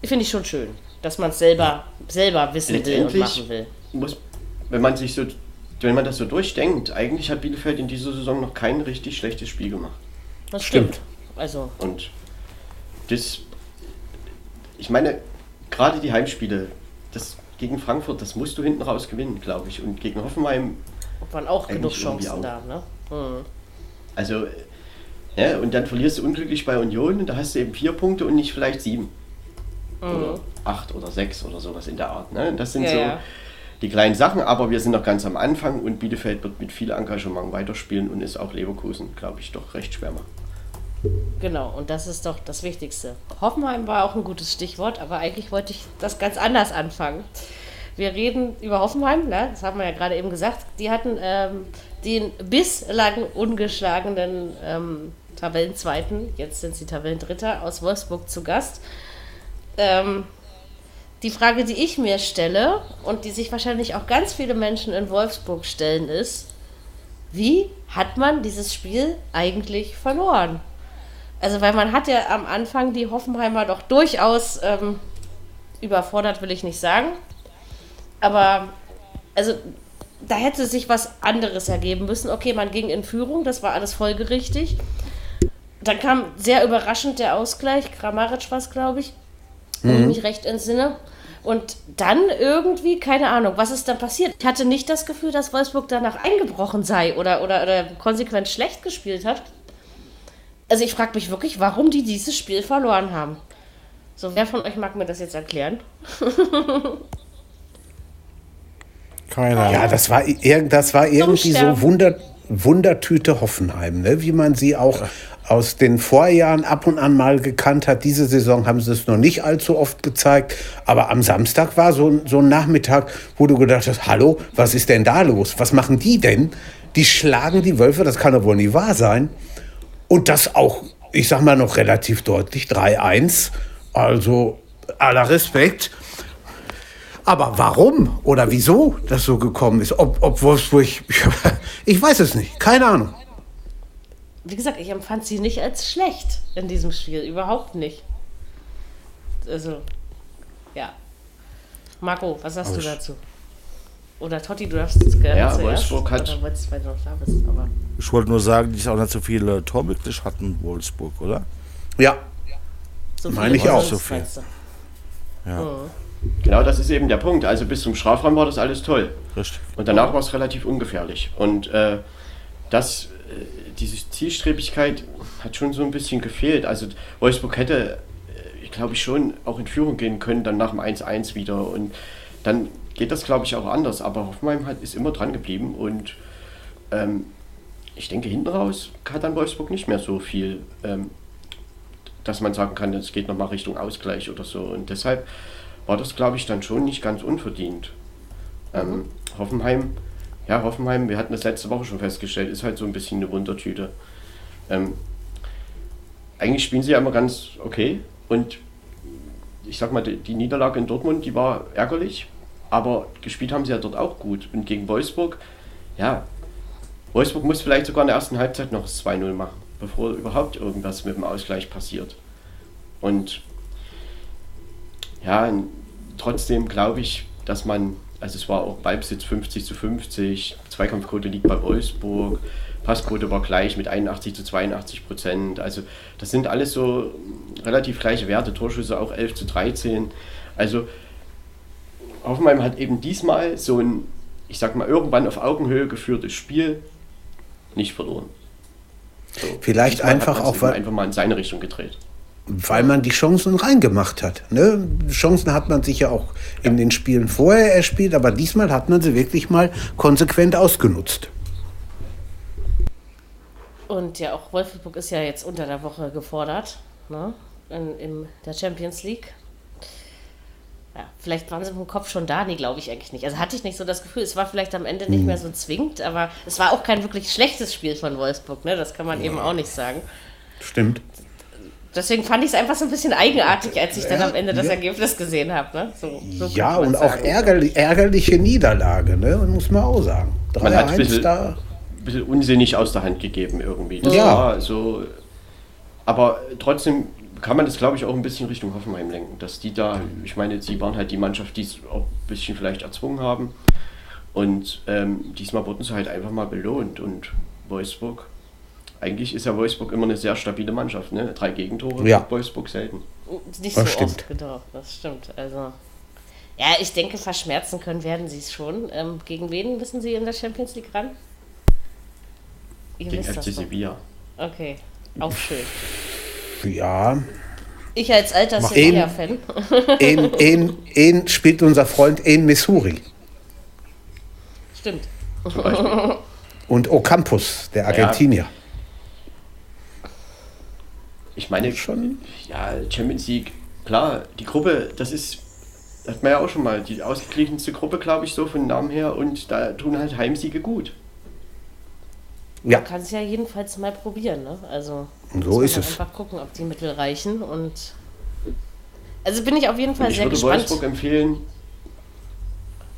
Speaker 2: Finde ich schon schön, dass man es selber, selber wissen will und machen will.
Speaker 4: Muss, wenn man sich so, wenn man das so durchdenkt, eigentlich hat Bielefeld in dieser Saison noch kein richtig schlechtes Spiel gemacht.
Speaker 2: Das stimmt. stimmt. Also.
Speaker 4: Und das, ich meine, gerade die Heimspiele, das gegen Frankfurt, das musst du hinten raus gewinnen, glaube ich. Und gegen Hoffenheim.
Speaker 2: Waren auch genug Chancen auch. da, ne?
Speaker 4: Mhm. Also, ja, und dann verlierst du unglücklich bei Union und da hast du eben vier Punkte und nicht vielleicht sieben. Mhm. Oder acht oder sechs oder sowas in der Art. Ne? Das sind ja, so ja. die kleinen Sachen, aber wir sind noch ganz am Anfang und Bielefeld wird mit viel Engagement weiterspielen und ist auch Leverkusen, glaube ich, doch recht schwer machen.
Speaker 2: Genau, und das ist doch das Wichtigste. Hoffenheim war auch ein gutes Stichwort, aber eigentlich wollte ich das ganz anders anfangen. Wir reden über Hoffenheim, ne? das haben wir ja gerade eben gesagt. Die hatten ähm, den bislang ungeschlagenen ähm, Tabellenzweiten, jetzt sind sie Tabellendritter, aus Wolfsburg zu Gast. Ähm, die Frage, die ich mir stelle und die sich wahrscheinlich auch ganz viele Menschen in Wolfsburg stellen, ist, wie hat man dieses Spiel eigentlich verloren? Also, weil man hat ja am Anfang die Hoffenheimer doch durchaus ähm, überfordert, will ich nicht sagen. Aber, also, da hätte sich was anderes ergeben müssen. Okay, man ging in Führung, das war alles folgerichtig. Dann kam sehr überraschend der Ausgleich. Kramaric war es, glaube ich, mhm. wenn ich mich recht entsinne. Und dann irgendwie, keine Ahnung, was ist dann passiert? Ich hatte nicht das Gefühl, dass Wolfsburg danach eingebrochen sei oder, oder, oder konsequent schlecht gespielt hat. Also ich frage mich wirklich, warum die dieses Spiel verloren haben. So, wer von euch mag mir das jetzt erklären?
Speaker 3: Keiner. Ja, das war, das war irgendwie so Wunder, Wundertüte Hoffenheim, ne? wie man sie auch ja. aus den Vorjahren ab und an mal gekannt hat. Diese Saison haben sie es noch nicht allzu oft gezeigt. Aber am Samstag war so, so ein Nachmittag, wo du gedacht hast, hallo, was ist denn da los? Was machen die denn? Die schlagen die Wölfe, das kann doch wohl nicht wahr sein. Und das auch, ich sag mal, noch relativ deutlich 3-1. Also aller Respekt. Aber warum oder wieso das so gekommen ist, ob, ob Wolfsburg, ich weiß es nicht, keine Ahnung.
Speaker 2: Wie gesagt, ich empfand sie nicht als schlecht in diesem Spiel, überhaupt nicht. Also, ja. Marco, was sagst Aber du dazu? Oder Totti, du darfst es gerne
Speaker 4: ja, zuerst. Wolfsburg hat... Oder wolltest,
Speaker 5: weil du noch da bist, aber... Ich wollte nur sagen, die auch nicht so viele Tormöglich hatten, Wolfsburg, oder?
Speaker 3: Ja. So Meine ich auch. So viel.
Speaker 4: Ja. Mhm. Genau, das ist eben der Punkt. Also bis zum Strafraum war das alles toll. Richtig. Und danach war es relativ ungefährlich. Und äh, das, äh, diese Zielstrebigkeit hat schon so ein bisschen gefehlt. Also Wolfsburg hätte, äh, ich glaube ich, schon auch in Führung gehen können, dann nach dem 1-1 wieder. Und dann geht das, glaube ich, auch anders. Aber Hoffenheim hat, ist immer dran geblieben und ähm, ich denke, hinten raus hat dann Wolfsburg nicht mehr so viel, ähm, dass man sagen kann, es geht nochmal Richtung Ausgleich oder so. Und deshalb war das, glaube ich, dann schon nicht ganz unverdient. Ähm, Hoffenheim, ja, Hoffenheim, wir hatten das letzte Woche schon festgestellt, ist halt so ein bisschen eine Wundertüte. Ähm, eigentlich spielen sie ja immer ganz okay und ich sag mal, die, die Niederlage in Dortmund, die war ärgerlich, aber gespielt haben sie ja dort auch gut. Und gegen Wolfsburg, ja, Wolfsburg muss vielleicht sogar in der ersten Halbzeit noch das 2-0 machen, bevor überhaupt irgendwas mit dem Ausgleich passiert. Und ja, trotzdem glaube ich, dass man, also es war auch Ballbesitz 50 zu 50, Zweikampfquote liegt bei Wolfsburg, Passquote war gleich mit 81 zu 82 Prozent. Also das sind alles so relativ gleiche Werte, Torschüsse auch 11 zu 13. Also Hoffenheim hat eben diesmal so ein, ich sag mal, irgendwann auf Augenhöhe geführtes Spiel nicht verloren.
Speaker 3: So, Vielleicht einfach auch, weil
Speaker 4: einfach mal in seine Richtung gedreht
Speaker 3: weil man die Chancen reingemacht hat. Ne? Chancen hat man sich ja auch in den Spielen vorher erspielt, aber diesmal hat man sie wirklich mal konsequent ausgenutzt.
Speaker 2: Und ja, auch Wolfsburg ist ja jetzt unter der Woche gefordert, ne? in, in der Champions League. Ja, vielleicht waren sie im Kopf schon da, nee, glaube ich eigentlich nicht. Also hatte ich nicht so das Gefühl, es war vielleicht am Ende nicht hm. mehr so zwingend, aber es war auch kein wirklich schlechtes Spiel von Wolfsburg, ne? das kann man ja. eben auch nicht sagen.
Speaker 3: Stimmt.
Speaker 2: Deswegen fand ich es einfach so ein bisschen eigenartig, als ich dann am Ende das Ergebnis gesehen habe. Ne? So,
Speaker 3: so ja, und sagen. auch ärgerlich, ärgerliche Niederlage, ne? muss man auch sagen.
Speaker 4: 3 man hat ein bisschen, da. bisschen unsinnig aus der Hand gegeben irgendwie. Das ja. War so, aber trotzdem kann man das, glaube ich, auch ein bisschen Richtung Hoffenheim lenken. Dass die da, ich meine, sie waren halt die Mannschaft, die es auch ein bisschen vielleicht erzwungen haben. Und ähm, diesmal wurden sie halt einfach mal belohnt. Und Wolfsburg eigentlich ist ja Wolfsburg immer eine sehr stabile Mannschaft. Ne? Drei Gegentore,
Speaker 3: ja.
Speaker 4: Wolfsburg selten.
Speaker 2: Nicht das so stimmt. oft, genau, das stimmt. Also, ja, ich denke, verschmerzen können werden sie es schon. Ähm, gegen wen müssen sie in der Champions League ran?
Speaker 4: Ihr gegen FC Sevilla.
Speaker 2: Okay, auch schön.
Speaker 3: Ja.
Speaker 2: Ich als alter Sevilla-Fan.
Speaker 3: En, en, en spielt unser Freund En Missouri.
Speaker 2: Stimmt.
Speaker 3: Und Ocampos, der Argentinier. Ja.
Speaker 4: Ich meine, schon, ja, Champions League, klar, die Gruppe, das ist, das hat man ja auch schon mal, die ausgeglichenste Gruppe, glaube ich, so von Namen her und da tun halt Heimsiege gut.
Speaker 2: Ja. Man kann es ja jedenfalls mal probieren, ne? Also,
Speaker 3: so ist es.
Speaker 2: Einfach gucken, ob die Mittel reichen und. Also bin ich auf jeden Fall
Speaker 4: ich
Speaker 2: sehr gespannt.
Speaker 4: Ich würde Wolfsburg empfehlen,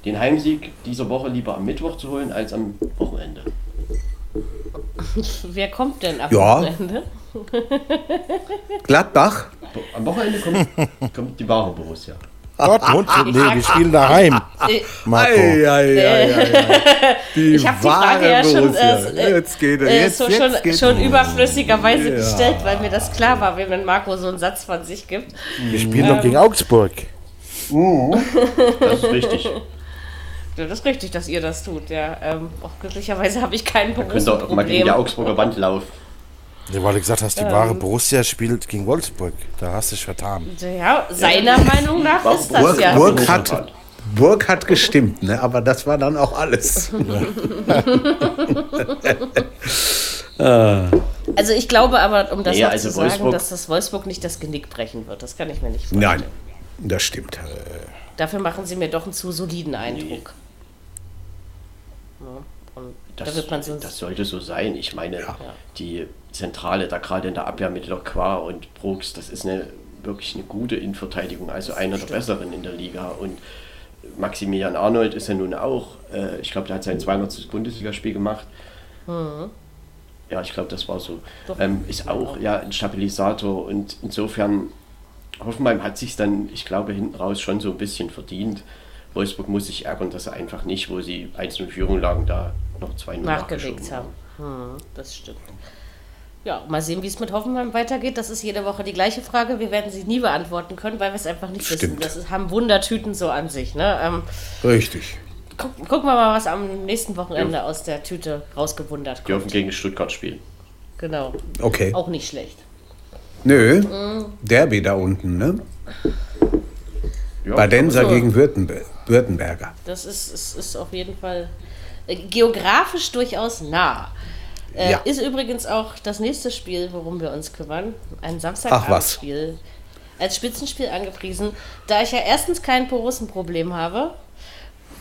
Speaker 4: den Heimsieg dieser Woche lieber am Mittwoch zu holen als am Wochenende.
Speaker 2: Wer kommt denn am
Speaker 3: ja. Wochenende? Gladbach?
Speaker 4: Am Wochenende kommt, kommt die wahre Borussia.
Speaker 5: Dortmund? nee, wir spielen daheim. Marco.
Speaker 3: Ei, ei, ei,
Speaker 2: ich habe die Frage ja schon, äh, jetzt geht, äh, jetzt, so jetzt schon, geht schon überflüssigerweise ja. gestellt, weil mir das klar war, wenn Marco so einen Satz von sich gibt.
Speaker 5: Wir spielen ähm, doch gegen Augsburg.
Speaker 4: Uh. Das ist richtig.
Speaker 2: Ja, das ist richtig, dass ihr das tut. Ja, ähm, auch glücklicherweise habe ich keinen
Speaker 4: Berufsproblem. Ihr könnt doch mal gegen die Augsburger Wand laufen.
Speaker 5: Ja, weil du gesagt hast, die ähm, wahre Borussia spielt gegen Wolfsburg. Da hast du dich vertan.
Speaker 2: Ja, seiner ja. Meinung nach Burg, ist das
Speaker 3: Burg,
Speaker 2: ja.
Speaker 3: Burg hat, Burg hat gestimmt, ne? aber das war dann auch alles.
Speaker 2: also ich glaube aber, um das ja, also zu sagen, Wolfsburg dass das Wolfsburg nicht das Genick brechen wird. Das kann ich mir nicht vorstellen.
Speaker 3: Nein, das stimmt.
Speaker 2: Dafür machen sie mir doch einen zu soliden Eindruck. Nee. Ja.
Speaker 4: Das, da das, sollte so sein. Ich meine, ja. die Zentrale, da gerade in der Abwehr mit Lacroix und Brooks, das ist eine wirklich eine gute Innenverteidigung, also einer der besseren in der Liga. Und Maximilian Arnold ist ja nun auch, äh, ich glaube, der hat sein 200. Bundesligaspiel gemacht. Mhm. Ja, ich glaube, das war so. Ähm, ist auch ja ein Stabilisator und insofern Hoffenheim hat sich dann, ich glaube, hinten raus schon so ein bisschen verdient. Wolfsburg muss sich ärgern, dass er einfach nicht, wo sie 1-0 Führung lagen, da noch 2-0
Speaker 2: nachgelegt haben. Hm, das stimmt. Ja, mal sehen, wie es mit Hoffenheim weitergeht. Das ist jede Woche die gleiche Frage. Wir werden sie nie beantworten können, weil wir es einfach nicht
Speaker 3: Stimmt.
Speaker 2: wissen. Das ist, haben Wundertüten so an sich. Ne? Ähm,
Speaker 3: Richtig.
Speaker 2: Guck, gucken wir mal, was am nächsten Wochenende ja. aus der Tüte rausgewundert kommt.
Speaker 4: Wir dürfen gegen Stuttgart spielen.
Speaker 2: Genau.
Speaker 3: Okay.
Speaker 2: Auch nicht schlecht.
Speaker 3: Nö, mhm. Derby da unten, ne? Ja, Badenser so. gegen Württemberger.
Speaker 2: Das ist, ist, ist auf jeden Fall äh, geografisch durchaus nah. Äh, ja. Ist übrigens auch das nächste Spiel, worum wir uns kümmern. Ein Samstagabendspiel. Als Spitzenspiel angepriesen. Da ich ja erstens kein Porussenproblem habe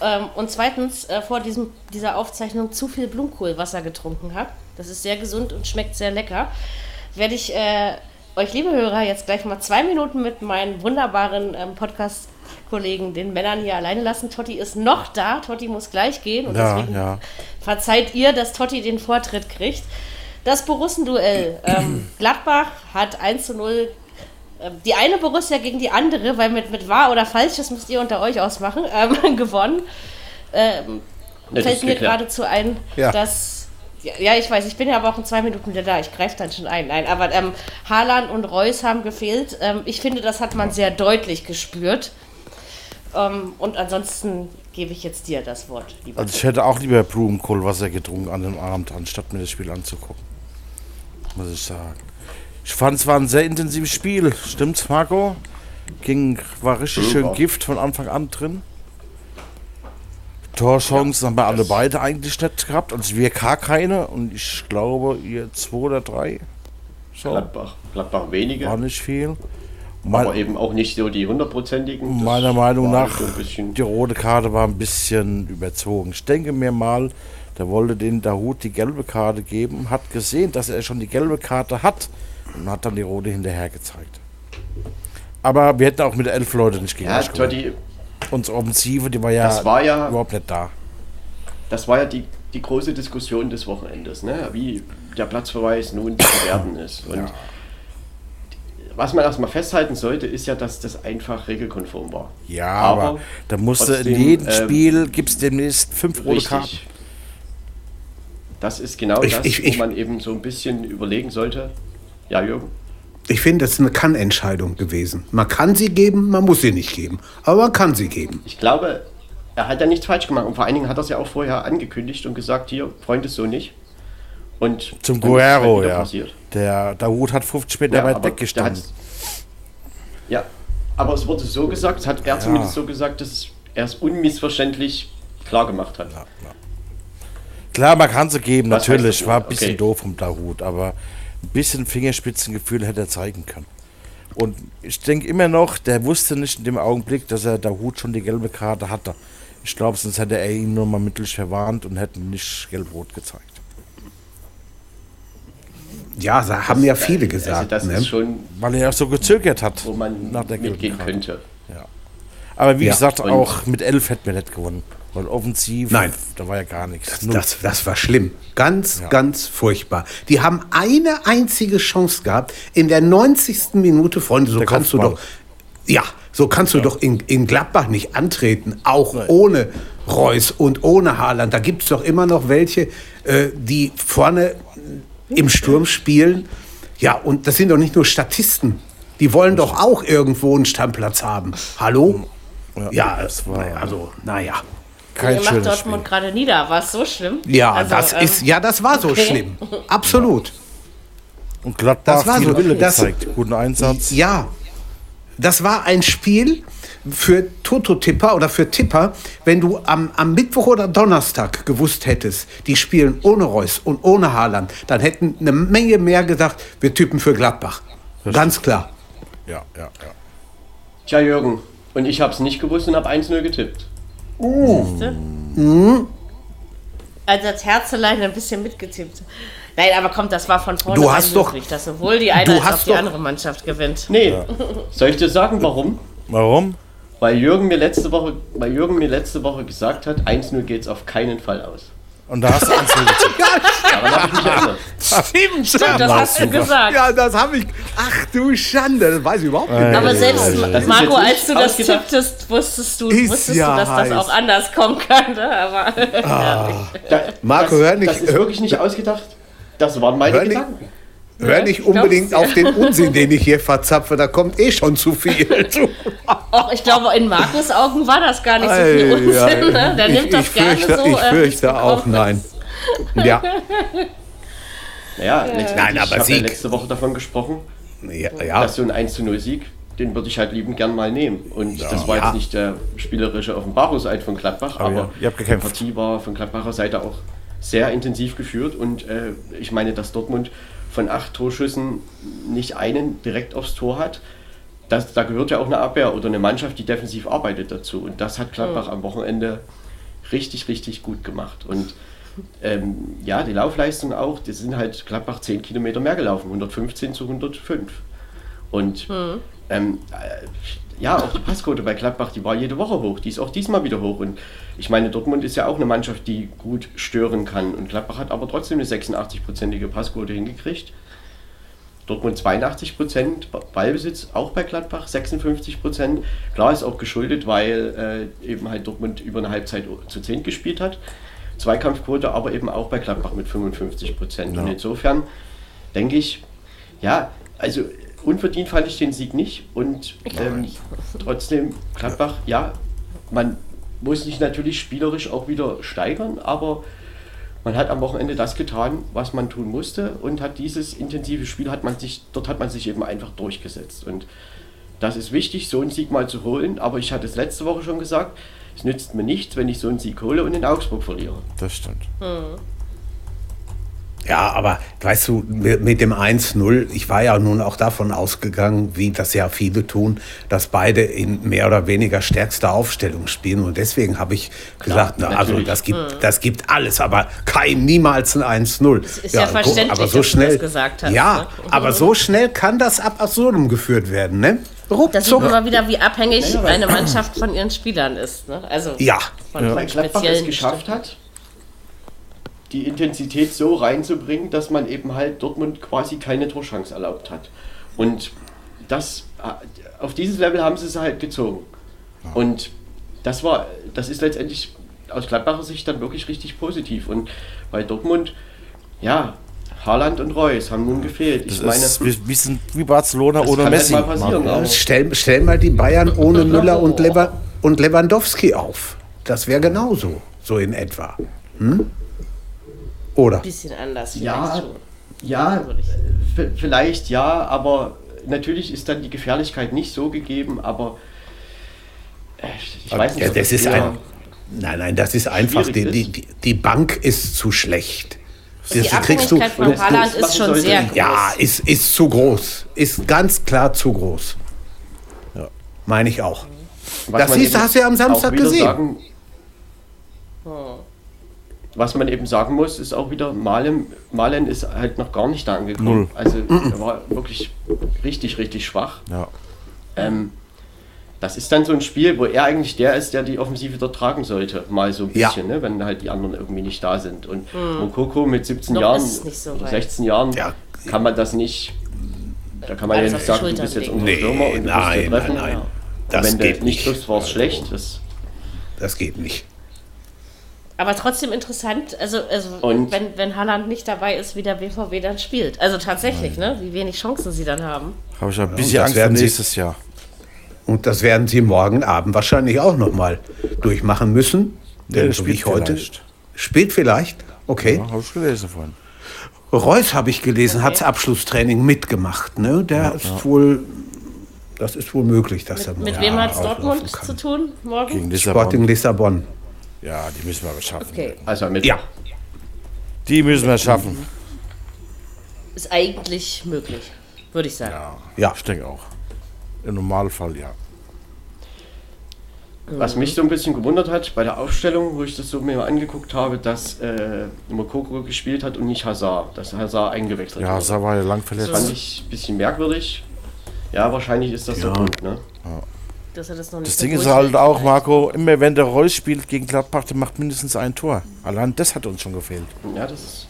Speaker 2: ähm, und zweitens äh, vor diesem, dieser Aufzeichnung zu viel Blumenkohlwasser getrunken habe. Das ist sehr gesund und schmeckt sehr lecker. Werde ich äh, euch, liebe Hörer, jetzt gleich mal zwei Minuten mit meinen wunderbaren ähm, Podcast-Kollegen, den Männern hier alleine lassen. Totti ist noch da, Totti muss gleich gehen und
Speaker 5: ja, deswegen ja.
Speaker 2: verzeiht ihr, dass Totti den Vortritt kriegt. Das Borussenduell. Ähm, Gladbach hat 1 zu 0 ähm, die eine Borussia gegen die andere, weil mit, mit wahr oder falsch, das müsst ihr unter euch ausmachen, ähm, gewonnen. Ähm, fällt mir geradezu ein, ja. dass ja, ich weiß, ich bin ja aber auch in zwei Minuten wieder da. Ich greife dann schon ein. Nein, aber ähm, Haaland und Reus haben gefehlt. Ähm, ich finde, das hat man sehr deutlich gespürt. Ähm, und ansonsten gebe ich jetzt dir das Wort.
Speaker 5: Also ich hätte auch lieber Blumenkohlwasser getrunken an dem Abend, anstatt mir das Spiel anzugucken. Muss ich sagen. Ich fand es war ein sehr intensives Spiel. Stimmt's, Marco? Ging, war richtig schön Gift von Anfang an drin. Torchancen ja, haben wir alle beide eigentlich nicht gehabt. Also wir gar keine und ich glaube ihr zwei oder drei.
Speaker 4: So. Gladbach, Gladbach weniger.
Speaker 5: War nicht viel.
Speaker 4: Mein, aber eben auch nicht so die hundertprozentigen.
Speaker 5: Meiner Meinung nach, die rote Karte war ein bisschen überzogen. Ich denke mir mal, der wollte den Dahut die gelbe Karte geben, hat gesehen, dass er schon die gelbe Karte hat und hat dann die rote hinterher gezeigt. Aber wir hätten auch mit elf Leuten nicht gegen
Speaker 4: ja, Totti,
Speaker 5: Unsere Offensive, die war ja,
Speaker 4: war ja
Speaker 5: überhaupt nicht da.
Speaker 4: Das war ja die, die große Diskussion des Wochenendes, ne? wie der Platzverweis nun zu bewerten ist. Und ja. Was man erstmal festhalten sollte, ist ja, dass das einfach regelkonform war.
Speaker 5: Ja, aber, aber da musste trotzdem, in jedem ähm, Spiel gibt es demnächst fünf rote richtig. Karten.
Speaker 4: Das ist genau ich, das, ich, ich, wo man eben so ein bisschen überlegen sollte. Ja, Jürgen?
Speaker 3: Ich finde, das ist eine Kann-Entscheidung gewesen. Man kann sie geben, man muss sie nicht geben. Aber man kann sie geben.
Speaker 4: Ich glaube, er hat ja nichts falsch gemacht. Und vor allen Dingen hat er es ja auch vorher angekündigt und gesagt, hier, Freund ist so nicht. Und
Speaker 5: Zum Guerrero, halt ja. Passiert. Der Hut hat 50 Meter ja, weit weggestanden.
Speaker 4: Ja, aber es wurde so gesagt, es hat er ja. zumindest so gesagt, dass er es unmissverständlich klar gemacht hat. Ja,
Speaker 5: Klar, man kann sie geben, Was natürlich. War ein bisschen okay. doof vom Dahut, aber ein bisschen Fingerspitzengefühl hätte er zeigen können. Und ich denke immer noch, der wusste nicht in dem Augenblick, dass er Dahut schon die gelbe Karte hatte. Ich glaube, sonst hätte er ihn nur mal mittels verwarnt und hätte nicht gelb-rot gezeigt.
Speaker 3: Ja, haben ja viele gesagt.
Speaker 4: Also das ne? ist schon,
Speaker 5: Weil er auch so gezögert hat.
Speaker 4: Wo man nach der mitgehen könnte.
Speaker 5: Ja. Aber wie ja. gesagt, auch mit elf hätten wir nicht gewonnen. Weil offensiv,
Speaker 3: Nein.
Speaker 5: da war ja gar nichts.
Speaker 3: Das, das, das war schlimm. Ganz, ja. ganz furchtbar. Die haben eine einzige Chance gehabt. In der 90. Minute, Freunde, so der kannst Kopfball. du doch. Ja, so kannst du ja. doch in, in Gladbach nicht antreten. Auch Nein. ohne Reus und ohne Haaland. Da gibt es doch immer noch welche, äh, die vorne im Sturm spielen. Ja, und das sind doch nicht nur Statisten. Die wollen doch auch irgendwo einen Stammplatz haben. Hallo? Ja, ja das war, also, naja.
Speaker 2: Kein ihr macht Dortmund gerade nieder. War es so schlimm?
Speaker 3: Ja, also, das ähm, ist, ja, das war so okay. schlimm. Absolut.
Speaker 5: Und Gladbach das war so, Wille das, gezeigt. Guten Einsatz.
Speaker 3: Ja, das war ein Spiel für Toto-Tipper oder für Tipper, wenn du am, am Mittwoch oder Donnerstag gewusst hättest, die spielen ohne Reus und ohne Haaland, dann hätten eine Menge mehr gesagt, wir tippen für Gladbach. Ganz klar.
Speaker 5: Ja, ja, ja.
Speaker 4: Tja, Jürgen, und ich habe es nicht gewusst und habe 1-0 getippt.
Speaker 2: Uh. Mhm. Also als Herzelein ein bisschen mitgetippt. Nein, aber kommt, das war von vorne
Speaker 3: du hast doch,
Speaker 2: dass sowohl die eine als auch die andere Mannschaft gewinnt.
Speaker 4: Nee, ja. soll ich dir sagen, warum?
Speaker 5: Warum?
Speaker 4: Weil Jürgen mir letzte Woche, weil Jürgen mir letzte Woche gesagt hat, 1-0 geht es auf keinen Fall aus.
Speaker 5: Und da hast du 1-0 getippt.
Speaker 4: Daran.
Speaker 2: Stimmt, Stimmt das hast du gesagt.
Speaker 3: Ja, das habe ich. Ach du Schande, das weiß ich überhaupt nicht.
Speaker 2: Aber selbst, Marco, als du das tipptest, wusstest du, wusstest ja du dass heiß. das auch anders kommen könnte. Aber
Speaker 3: ah. da, Marco, hör nicht.
Speaker 4: Das ist wirklich nicht ausgedacht. Das waren meine hör Gedanken.
Speaker 3: Nicht, Hör nicht unbedingt auf den Unsinn, den ich hier verzapfe, da kommt eh schon zu viel.
Speaker 2: Och, ich glaube, in Markus Augen war das gar nicht so viel Unsinn. Ne? Der nimmt ich, das ich gerne
Speaker 3: fürchte,
Speaker 2: so.
Speaker 3: Ich äh, fürchte äh, auch, nein. Ja.
Speaker 4: Naja, Nein, aber ich habe ja letzte Woche davon gesprochen,
Speaker 3: ja, ja.
Speaker 4: dass so ein 1 0 Sieg, den würde ich halt liebend gern mal nehmen. Und ja, das war jetzt nicht der spielerische Offenbarungseid von Gladbach, aber, aber die Partie war von Gladbacher Seite auch sehr intensiv geführt und äh, ich meine, dass Dortmund von acht Torschüssen nicht einen direkt aufs Tor hat, das, da gehört ja auch eine Abwehr oder eine Mannschaft, die defensiv arbeitet dazu. Und das hat Gladbach mhm. am Wochenende richtig, richtig gut gemacht. Und ähm, ja, die Laufleistung auch, die sind halt Gladbach 10 Kilometer mehr gelaufen, 115 zu 105. Und mhm. ähm, äh, ja, auch die Passquote bei Gladbach, die war jede Woche hoch, die ist auch diesmal wieder hoch. Und ich meine, Dortmund ist ja auch eine Mannschaft, die gut stören kann. Und Gladbach hat aber trotzdem eine 86-prozentige Passquote hingekriegt. Dortmund 82 Prozent, Ballbesitz auch bei Gladbach 56 Prozent. Klar ist auch geschuldet, weil äh, eben halt Dortmund über eine Halbzeit zu 10 gespielt hat. Zweikampfquote aber eben auch bei Gladbach mit 55 Prozent. Ja. Und insofern denke ich, ja, also unverdient fand ich den Sieg nicht. Und ähm, trotzdem, Gladbach, ja, man muss sich natürlich spielerisch auch wieder steigern, aber man hat am Wochenende das getan, was man tun musste und hat dieses intensive Spiel hat man sich, dort hat man sich eben einfach durchgesetzt. Und das ist wichtig, so einen Sieg mal zu holen. Aber ich hatte es letzte Woche schon gesagt, es nützt mir nichts, wenn ich so einen Sieg hole und in Augsburg verliere.
Speaker 5: Das stimmt. Hm.
Speaker 3: Ja, aber weißt du, mit dem 1-0, ich war ja nun auch davon ausgegangen, wie das ja viele tun, dass beide in mehr oder weniger stärkster Aufstellung spielen. Und deswegen habe ich Klar, gesagt, na, also das gibt, hm. das gibt alles, aber kein niemals ein 1-0.
Speaker 2: Das ist ja, ja verständlich, aber so schnell, dass du das gesagt hast.
Speaker 3: Ja, ne? aber so schnell kann das ab absurdum geführt werden, ne?
Speaker 2: Ruckzuck. Da sieht man mal wieder, wie abhängig eine Mannschaft von ihren Spielern ist. Ne? Also
Speaker 3: ja.
Speaker 2: von, ja. von speziellen
Speaker 4: geschafft hat die Intensität so reinzubringen, dass man eben halt Dortmund quasi keine Torchance erlaubt hat. Und das, auf dieses Level haben sie es halt gezogen. Und das war, das ist letztendlich aus Gladbacher Sicht dann wirklich richtig positiv. Und bei Dortmund, ja, Haaland und Reus haben nun gefehlt.
Speaker 5: Ich meine, ist, wir, wir sind wie Barcelona ohne Messi.
Speaker 3: Halt stell, stell mal die Bayern ohne Müller und, Lever, und Lewandowski auf. Das wäre genauso, so in etwa. Hm? Oder? Ein
Speaker 2: bisschen anders.
Speaker 4: Vielleicht ja, schon. ja vielleicht ja, aber natürlich ist dann die Gefährlichkeit nicht so gegeben, aber
Speaker 3: äh, ich weiß nicht. Ja, das ist ein, Nein, nein, das ist einfach, die, die, die Bank ist zu schlecht.
Speaker 2: Das die kriegst du, von Haaland ist schon sehr groß.
Speaker 3: Ja, ist, ist zu groß. Ist ganz klar zu groß. Ja. Meine ich auch. Was das siehst, hast du ja am Samstag gesehen. Sagen,
Speaker 4: was man eben sagen muss, ist auch wieder, Malen, Malen ist halt noch gar nicht da angekommen. Null. Also er war wirklich richtig, richtig schwach.
Speaker 5: Ja.
Speaker 4: Ähm, das ist dann so ein Spiel, wo er eigentlich der ist, der die Offensive dort tragen sollte, mal so ein bisschen, ja. ne? wenn halt die anderen irgendwie nicht da sind. Und mhm. Mokoko mit 17 noch Jahren so oder 16 Jahren ja. kann man das nicht, da kann man also ja nicht sagen, du bist jetzt unser nee, Stürmer und du
Speaker 3: nein, musst treffen. Nein, nein.
Speaker 4: Das wenn geht du nicht triffst, war es schlecht.
Speaker 3: Das, das geht nicht.
Speaker 2: Aber trotzdem interessant, also, also wenn, wenn Haaland nicht dabei ist, wie der BVB dann spielt. Also tatsächlich, ne? Wie wenig Chancen sie dann haben.
Speaker 5: Habe ich ein bisschen Angst vor nächstes Jahr.
Speaker 3: Und das werden sie morgen Abend wahrscheinlich auch noch mal durchmachen müssen. Denn so wie ich heute. Vielleicht. Spielt vielleicht? Okay. Ja,
Speaker 5: habe ich gelesen vorhin.
Speaker 3: Reus habe ich gelesen, okay. hat das Abschlusstraining mitgemacht. Ne? Der ja, ist ja. wohl, das ist wohl möglich, dass
Speaker 2: mit, er Mit wem hat es Dortmund zu tun morgen?
Speaker 3: Gegen Lissabon. Sporting Lissabon.
Speaker 5: Ja, die müssen wir schaffen.
Speaker 2: Okay.
Speaker 4: Also mit.
Speaker 3: Ja.
Speaker 5: Die müssen wir schaffen.
Speaker 2: Ist eigentlich möglich, würde ich sagen.
Speaker 5: Ja, ja. ich denke auch. Im Normalfall ja.
Speaker 4: Was mich so ein bisschen gewundert hat bei der Aufstellung, wo ich das so mir mal angeguckt habe, dass äh, Mokoko gespielt hat und nicht Hazard, dass Hazard eingewechselt
Speaker 5: ja, hat. Ja, Hazard war ja lang verletzt.
Speaker 4: Das fand ich ein bisschen merkwürdig. Ja, wahrscheinlich ist das ja. der Grund, ne?
Speaker 5: Ja. Dass er das noch nicht das Ding ist halt auch, Marco, immer wenn der Reus spielt gegen Gladbach, der macht mindestens ein Tor. Allein das hat uns schon gefehlt.
Speaker 4: Ja, das ist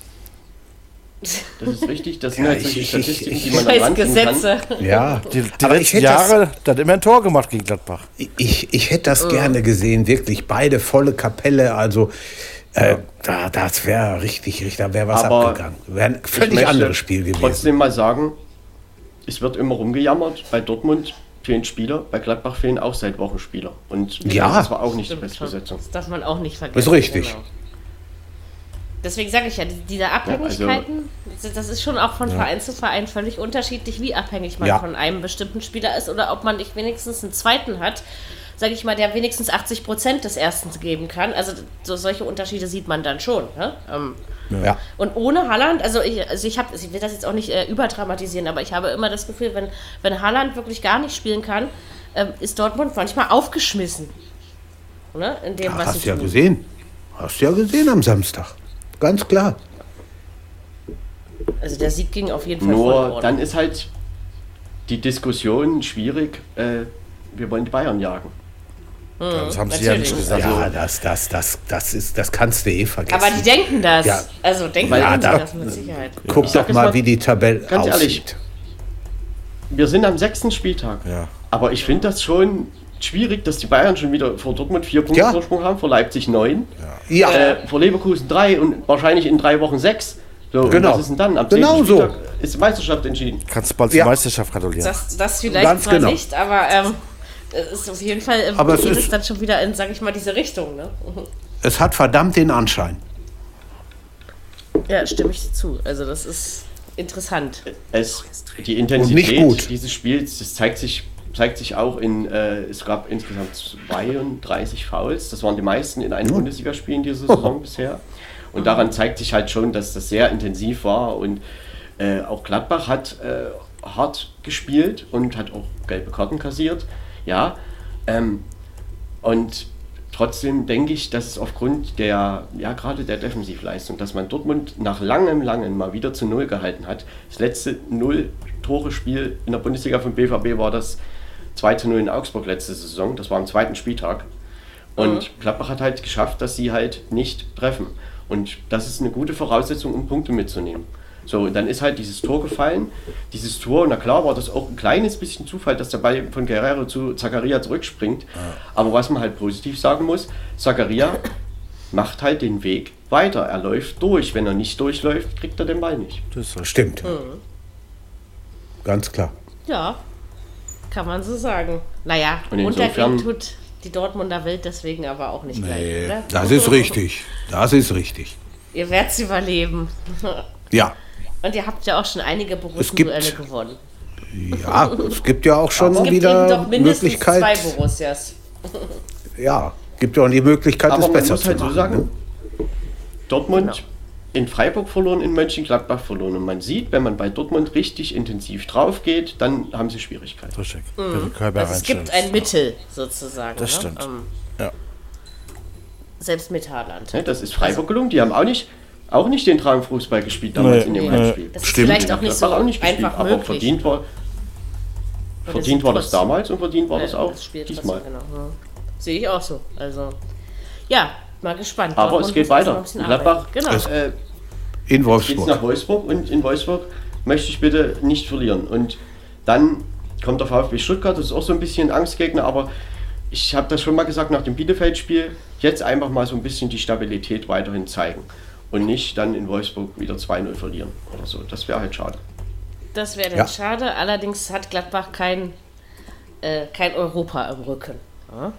Speaker 4: das ist richtig, das sind ja, halt solche Statistiken, die man Gesetze.
Speaker 5: kann. Ja, die, die aber letzten Jahre, das, hat immer ein Tor gemacht gegen Gladbach.
Speaker 3: Ich, ich hätte das oh. gerne gesehen, wirklich beide volle Kapelle, also äh, da, das wäre richtig, richtig, da wäre was aber abgegangen. Wäre ein völlig anderes Spiel gewesen.
Speaker 4: Trotzdem mal sagen, es wird immer rumgejammert, bei Dortmund fehlen Spieler, bei Gladbach fehlen auch seit Wochen Spieler. Und
Speaker 3: ja.
Speaker 4: das war auch nicht die beste Besetzung.
Speaker 2: Das darf man auch nicht vergessen.
Speaker 3: Das ist richtig. Genau.
Speaker 2: Deswegen sage ich ja, diese Abhängigkeiten, ja, also, das ist schon auch von ja. Verein zu Verein völlig unterschiedlich, wie abhängig man ja. von einem bestimmten Spieler ist oder ob man nicht wenigstens einen zweiten hat, sage ich mal, der wenigstens 80 Prozent des ersten geben kann. Also so, solche Unterschiede sieht man dann schon. Ne? Ähm, ja. Und ohne Haaland, also ich, also ich, hab, ich will das jetzt auch nicht äh, überdramatisieren, aber ich habe immer das Gefühl, wenn, wenn Haaland wirklich gar nicht spielen kann, äh, ist Dortmund manchmal aufgeschmissen. Ne? In dem,
Speaker 3: ja, was hast du ja gesehen. Hast du ja gesehen am Samstag. Ganz klar.
Speaker 2: Also der Sieg ging auf jeden Fall
Speaker 4: Nur dann ist halt die Diskussion schwierig. Äh, wir wollen die Bayern jagen.
Speaker 5: Mhm, das haben sie ja nicht gesagt.
Speaker 3: Ja, das, das, das, das, ist, das kannst du eh vergessen.
Speaker 2: Aber die denken das. Ja. Also denken
Speaker 3: ja, da, das mit Sicherheit. Guck doch mal, wie die Tabelle ganz aussieht. Ehrlich,
Speaker 4: wir sind am sechsten Spieltag.
Speaker 5: Ja.
Speaker 4: Aber ich finde das schon schwierig, dass die Bayern schon wieder vor Dortmund vier Punkte ja. Vorsprung haben, vor Leipzig neun,
Speaker 3: ja.
Speaker 4: Äh, vor Leverkusen drei und wahrscheinlich in drei Wochen sechs. So,
Speaker 3: genau.
Speaker 4: Was ist denn dann? Am
Speaker 3: genau so.
Speaker 4: ist die Meisterschaft entschieden.
Speaker 5: Kannst du bald die Meisterschaft gratulieren.
Speaker 2: Das, das vielleicht Ganz zwar genau. nicht, aber ähm, ist auf jeden Fall ähm, aber geht es, dann schon wieder in, sag ich mal, diese Richtung. Ne?
Speaker 3: Es hat verdammt den Anschein.
Speaker 2: Ja, stimme ich zu. Also das ist interessant.
Speaker 4: Es, die Intensität dieses Spiels, das zeigt sich zeigt sich auch in, äh, es gab insgesamt 32 Fouls, das waren die meisten in einem oh. Bundesligaspielen diese Saison oh. bisher. Und daran zeigt sich halt schon, dass das sehr intensiv war und äh, auch Gladbach hat äh, hart gespielt und hat auch gelbe Karten kassiert. Ja, ähm, und trotzdem denke ich, dass es aufgrund der, ja gerade der Defensivleistung, dass man Dortmund nach langem, langem mal wieder zu Null gehalten hat. Das letzte Null-Tore-Spiel in der Bundesliga von BVB war das 2 zu 0 in Augsburg letzte Saison, das war am zweiten Spieltag. Und mhm. Gladbach hat halt geschafft, dass sie halt nicht treffen. Und das ist eine gute Voraussetzung, um Punkte mitzunehmen. So, und dann ist halt dieses Tor gefallen. Dieses Tor, na klar war das auch ein kleines bisschen Zufall, dass der Ball von Guerrero zu Zakaria zurückspringt. Ja. Aber was man halt positiv sagen muss, Zakaria macht halt den Weg weiter. Er läuft durch. Wenn er nicht durchläuft, kriegt er den Ball nicht.
Speaker 3: Das stimmt. Mhm. Ganz klar.
Speaker 2: Ja, kann man so sagen. Naja, untergehen tut die Dortmunder Welt deswegen aber auch nicht nee, gleich, oder?
Speaker 3: Das ist richtig. Das ist richtig.
Speaker 2: Ihr werdet es überleben.
Speaker 3: Ja.
Speaker 2: Und ihr habt ja auch schon einige Borussen-Duelle gewonnen.
Speaker 3: Ja, es gibt ja auch schon es gibt wieder
Speaker 2: eben doch mindestens Möglichkeit. zwei Borussias.
Speaker 3: Ja, Gibt ja auch die Möglichkeit,
Speaker 4: Aber
Speaker 3: es besser
Speaker 4: muss halt
Speaker 3: zu machen.
Speaker 4: So sagen,
Speaker 3: ne?
Speaker 4: Dortmund genau. in Freiburg verloren, in Mönchengladbach verloren. Und man sieht, wenn man bei Dortmund richtig intensiv drauf geht, dann haben sie Schwierigkeiten. Richtig.
Speaker 2: Mhm. Also es gibt ein Mittel sozusagen.
Speaker 5: Das ne? stimmt. Ähm, ja.
Speaker 2: Selbst mit Haaland.
Speaker 4: Ja, das ist Freiburg gelungen. Die haben auch nicht, auch nicht den Traumfußball gespielt damals nee, in dem nee. Heimspiel.
Speaker 2: Das ist Stimmt. vielleicht auch nicht so auch nicht gespielt, einfach
Speaker 4: aber verdient war, verdient war das damals und verdient war ja, das auch das diesmal.
Speaker 2: Genau. Ja. Sehe ich auch so. Also ja, mal gespannt.
Speaker 4: Aber es geht weiter. Gladbach
Speaker 2: genau.
Speaker 4: Äh,
Speaker 3: in Wolfsburg.
Speaker 4: Geht's nach Wolfsburg und in Wolfsburg möchte ich bitte nicht verlieren. Und dann kommt der VfB Stuttgart, das ist auch so ein bisschen Angstgegner, aber ich habe das schon mal gesagt nach dem Bielefeld-Spiel, jetzt einfach mal so ein bisschen die Stabilität weiterhin zeigen und nicht dann in Wolfsburg wieder 2-0 verlieren oder so. Das wäre halt schade.
Speaker 2: Das wäre dann ja. schade, allerdings hat Gladbach kein, äh, kein Europa im Rücken. Ja?